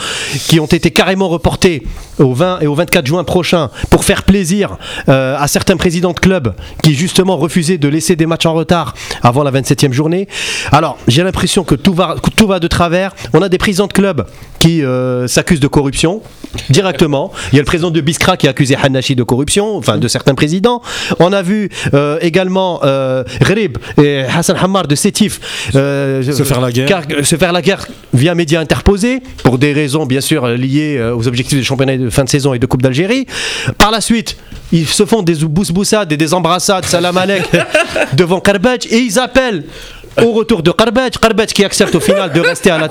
qui ont été carrément reportés au 20 et au 24 juin prochain pour faire plaisir euh, à certains présidents de clubs qui justement refusaient de laisser des matchs en retard avant la 27e journée. Alors j'ai l'impression que tout va, tout va de travers. On a des présidents de clubs qui euh, s'accusent de corruption directement. Il y a le président de Biskra qui a accusé Hanashi de corruption, enfin de certains présidents. On a vu euh, également euh, Ghrib et Hassan Hammar de Sétif euh, Se faire la guerre. car- euh, se faire la guerre via médias interposés, pour des raisons bien sûr liées aux objectifs du championnat de fin de saison et de Coupe d'Algérie. Par la suite, ils se font des bousboussades et des embrassades, salam alek, devant Karbach, et ils appellent au retour de Karbach, Karbach qui accepte au final de rester à la.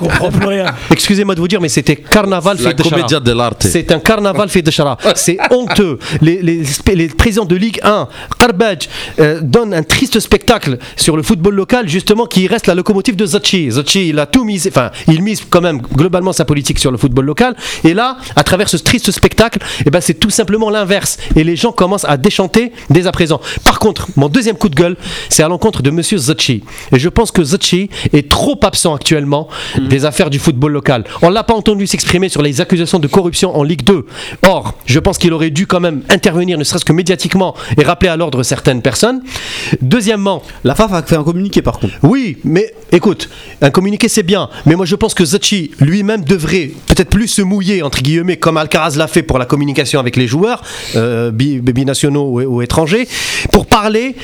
Excusez-moi de vous dire, mais c'était carnaval La fait de. C'est un carnaval fait de Chara. C'est honteux. Les, les, les présidents de Ligue 1, Karbaj, euh, donnent un triste spectacle sur le football local, justement, qui reste la locomotive de Zachi. Zachi, il a tout misé, enfin, il mise quand même globalement sa politique sur le football local. Et là, à travers ce triste spectacle, eh ben, c'est tout simplement l'inverse. Et les gens commencent à déchanter dès à présent. Par contre, mon deuxième coup de gueule, c'est à l'encontre de Monsieur Zachi. Et je pense que Zachi est trop absent actuellement des affaires du football local. On l'a pas entendu s'exprimer sur les accusations de corruption en Ligue 2. Or, je pense qu'il aurait dû quand même intervenir, ne serait-ce que médiatiquement, et rappeler à l'ordre certaines personnes. Deuxièmement, La FAF a fait un communiqué par contre. oui, mais écoute, un communiqué c'est bien, mais moi je pense que Zachi lui-même devrait peut-être plus se mouiller, entre guillemets, comme Alcaraz l'a fait pour la communication avec les joueurs, euh, bi- binationaux ou, ou étrangers, pour parler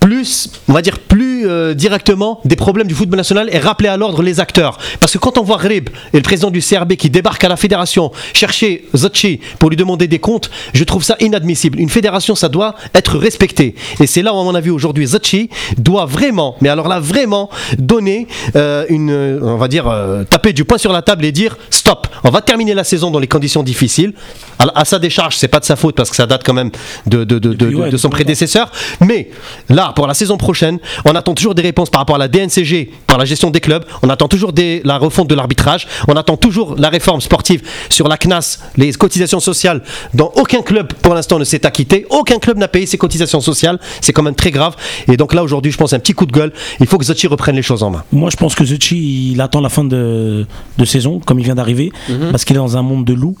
plus, on va dire plus euh, directement des problèmes du football national et rappeler à l'ordre les acteurs. Parce que quand on voit Grib et le président du CRB qui débarquent à la fédération chercher Zachi pour lui demander des comptes, je trouve ça inadmissible. Une fédération, ça doit être respecté. Et c'est là où, à mon avis, aujourd'hui, Zachi doit vraiment, mais alors là, vraiment, donner euh, une, euh, on va dire, euh, taper du poing sur la table et dire stop, on va terminer la saison dans les conditions difficiles. À, à sa décharge, c'est pas de sa faute parce que ça date quand même de, de, de, de- son prédécesseur. Mais là, pour la saison prochaine, on attend attend toujours des réponses par rapport à la DNCG, par la gestion des clubs. On attend toujours des- la refonte de l'arbitrage. On attend toujours la réforme sportive sur la CNAS, les cotisations sociales. Dans aucun club, pour l'instant, ne s'est acquitté. Aucun club n'a payé ses cotisations sociales. C'est quand même très grave. Et donc là, aujourd'hui, je pense un petit coup de gueule. Il faut que Zotchi reprenne les choses en main. Moi, je pense que Zetchi, il attend la fin de, de saison, comme il vient d'arriver, Mhm. parce qu'il est dans un monde de loups.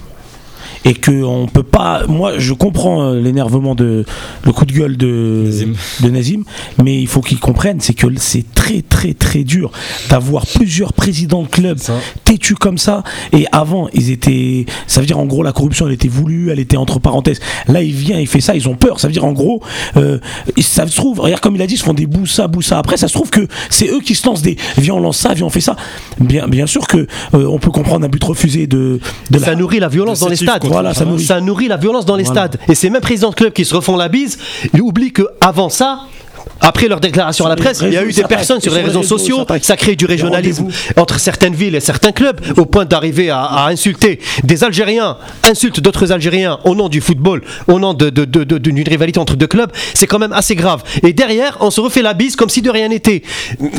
Et qu'on peut pas. Moi, je comprends euh, l'énervement de. le coup de gueule de Nazim. de Nazim, mais il faut qu'il comprenne, c'est que c'est très, très, très dur d'avoir plusieurs présidents de clubs têtus comme ça. Et avant, ils étaient. Ça veut dire, en gros, la corruption, elle était voulue, elle était entre parenthèses. Là, il vient, il fait ça, ils ont peur. Ça veut dire, en gros, euh, ça se trouve, regarde comme il a dit, ils se font des boussa, boussa. Après, ça se trouve que c'est eux qui se lancent des. Viens, on lance ça, viens, on fait ça. Bien, bien sûr que euh, on peut comprendre un but refusé de. de Ça la- nourrit la violence dans les stades. Voilà, ça nourrit. Ça nourrit la violence dans les Voilà. stades. Et ces mêmes présidents de clubs qui se refont la bise, ils oublient que avant ça. Après leur déclaration à la presse, il y a eu des personnes sur les réseaux sociaux, ça crée du régionalisme entre certaines villes et certains clubs, au point d'arriver à, à insulter des Algériens, insultent d'autres Algériens au nom du football, au nom de- de- de- de- d'une rivalité entre deux clubs, c'est quand même assez grave. Et derrière, on se refait la bise comme si de rien n'était.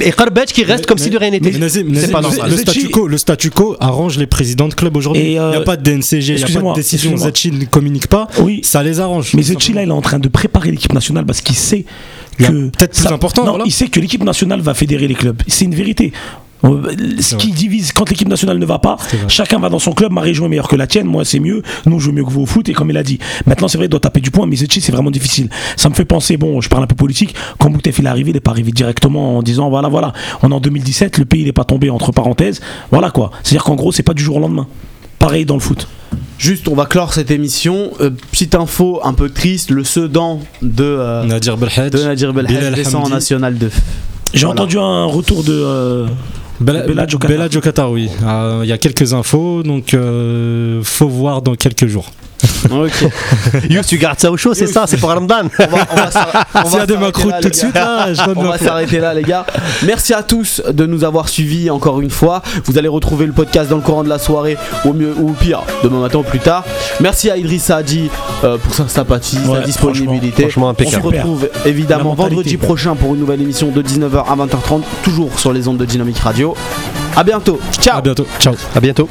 Et Karbech qui reste comme si de rien n'était. C'est pas le- normal. le, Zetchi- statu quo, le statu quo arrange les présidents de club aujourd'hui. Et, Il euh, n'y a pas de DNCG, il n'y a pas excusez-moi, de décision. Zetchi ne communique pas. Oui. Ça les arrange. Mais Zetchi, là, il est en train de préparer l'équipe nationale parce qu'il sait. Peut-être plus important, Non, voilà. il sait que l'équipe nationale va fédérer les clubs. C'est une vérité. Euh, Ce qui divise, quand l'équipe nationale ne va pas, chacun va dans son club. Ma région est meilleure que la tienne, moi c'est mieux. Nous, je joue mieux que vous au foot. Et comme il a dit, maintenant c'est vrai, il doit taper du point, mais c'est vraiment difficile. Ça me fait penser, bon, je parle un peu politique. Quand Boutef il est arrivé, il n'est pas arrivé directement en disant, voilà, voilà, on est en 2017, le pays n'est pas tombé entre parenthèses. Voilà quoi. C'est-à-dire qu'en gros, c'est pas du jour au lendemain. Pareil dans le foot. Juste, on va clore cette émission. Euh, petite info un peu triste le Sedan de, euh, Nadir Belhadj, de Nadir Belhadj Bilal descend en. National 2. J'ai Voilà. entendu un retour de. euh, Bella- oui. Euh, Il y a quelques infos, donc euh, faut voir dans quelques jours. Ok. Youss, tu gardes ça au chaud, c'est ça, c'est pour Ramadan. On va, on va s'arrêter tout les de suite, là, je On va s'arrêter là, les gars. Merci à tous de nous avoir suivis encore une fois. Vous allez retrouver le podcast dans le courant de la soirée, ou mieux ou au pire, demain matin ou plus tard. Merci à Idriss Saadi euh, pour sa sympathie, sa disponibilité. franchement, On se retrouve évidemment vendredi prochain pour une nouvelle émission de 19h à 20h30, toujours sur les ondes de Dynamique Radio. À bientôt. Ciao. À bientôt. Ciao. À bientôt.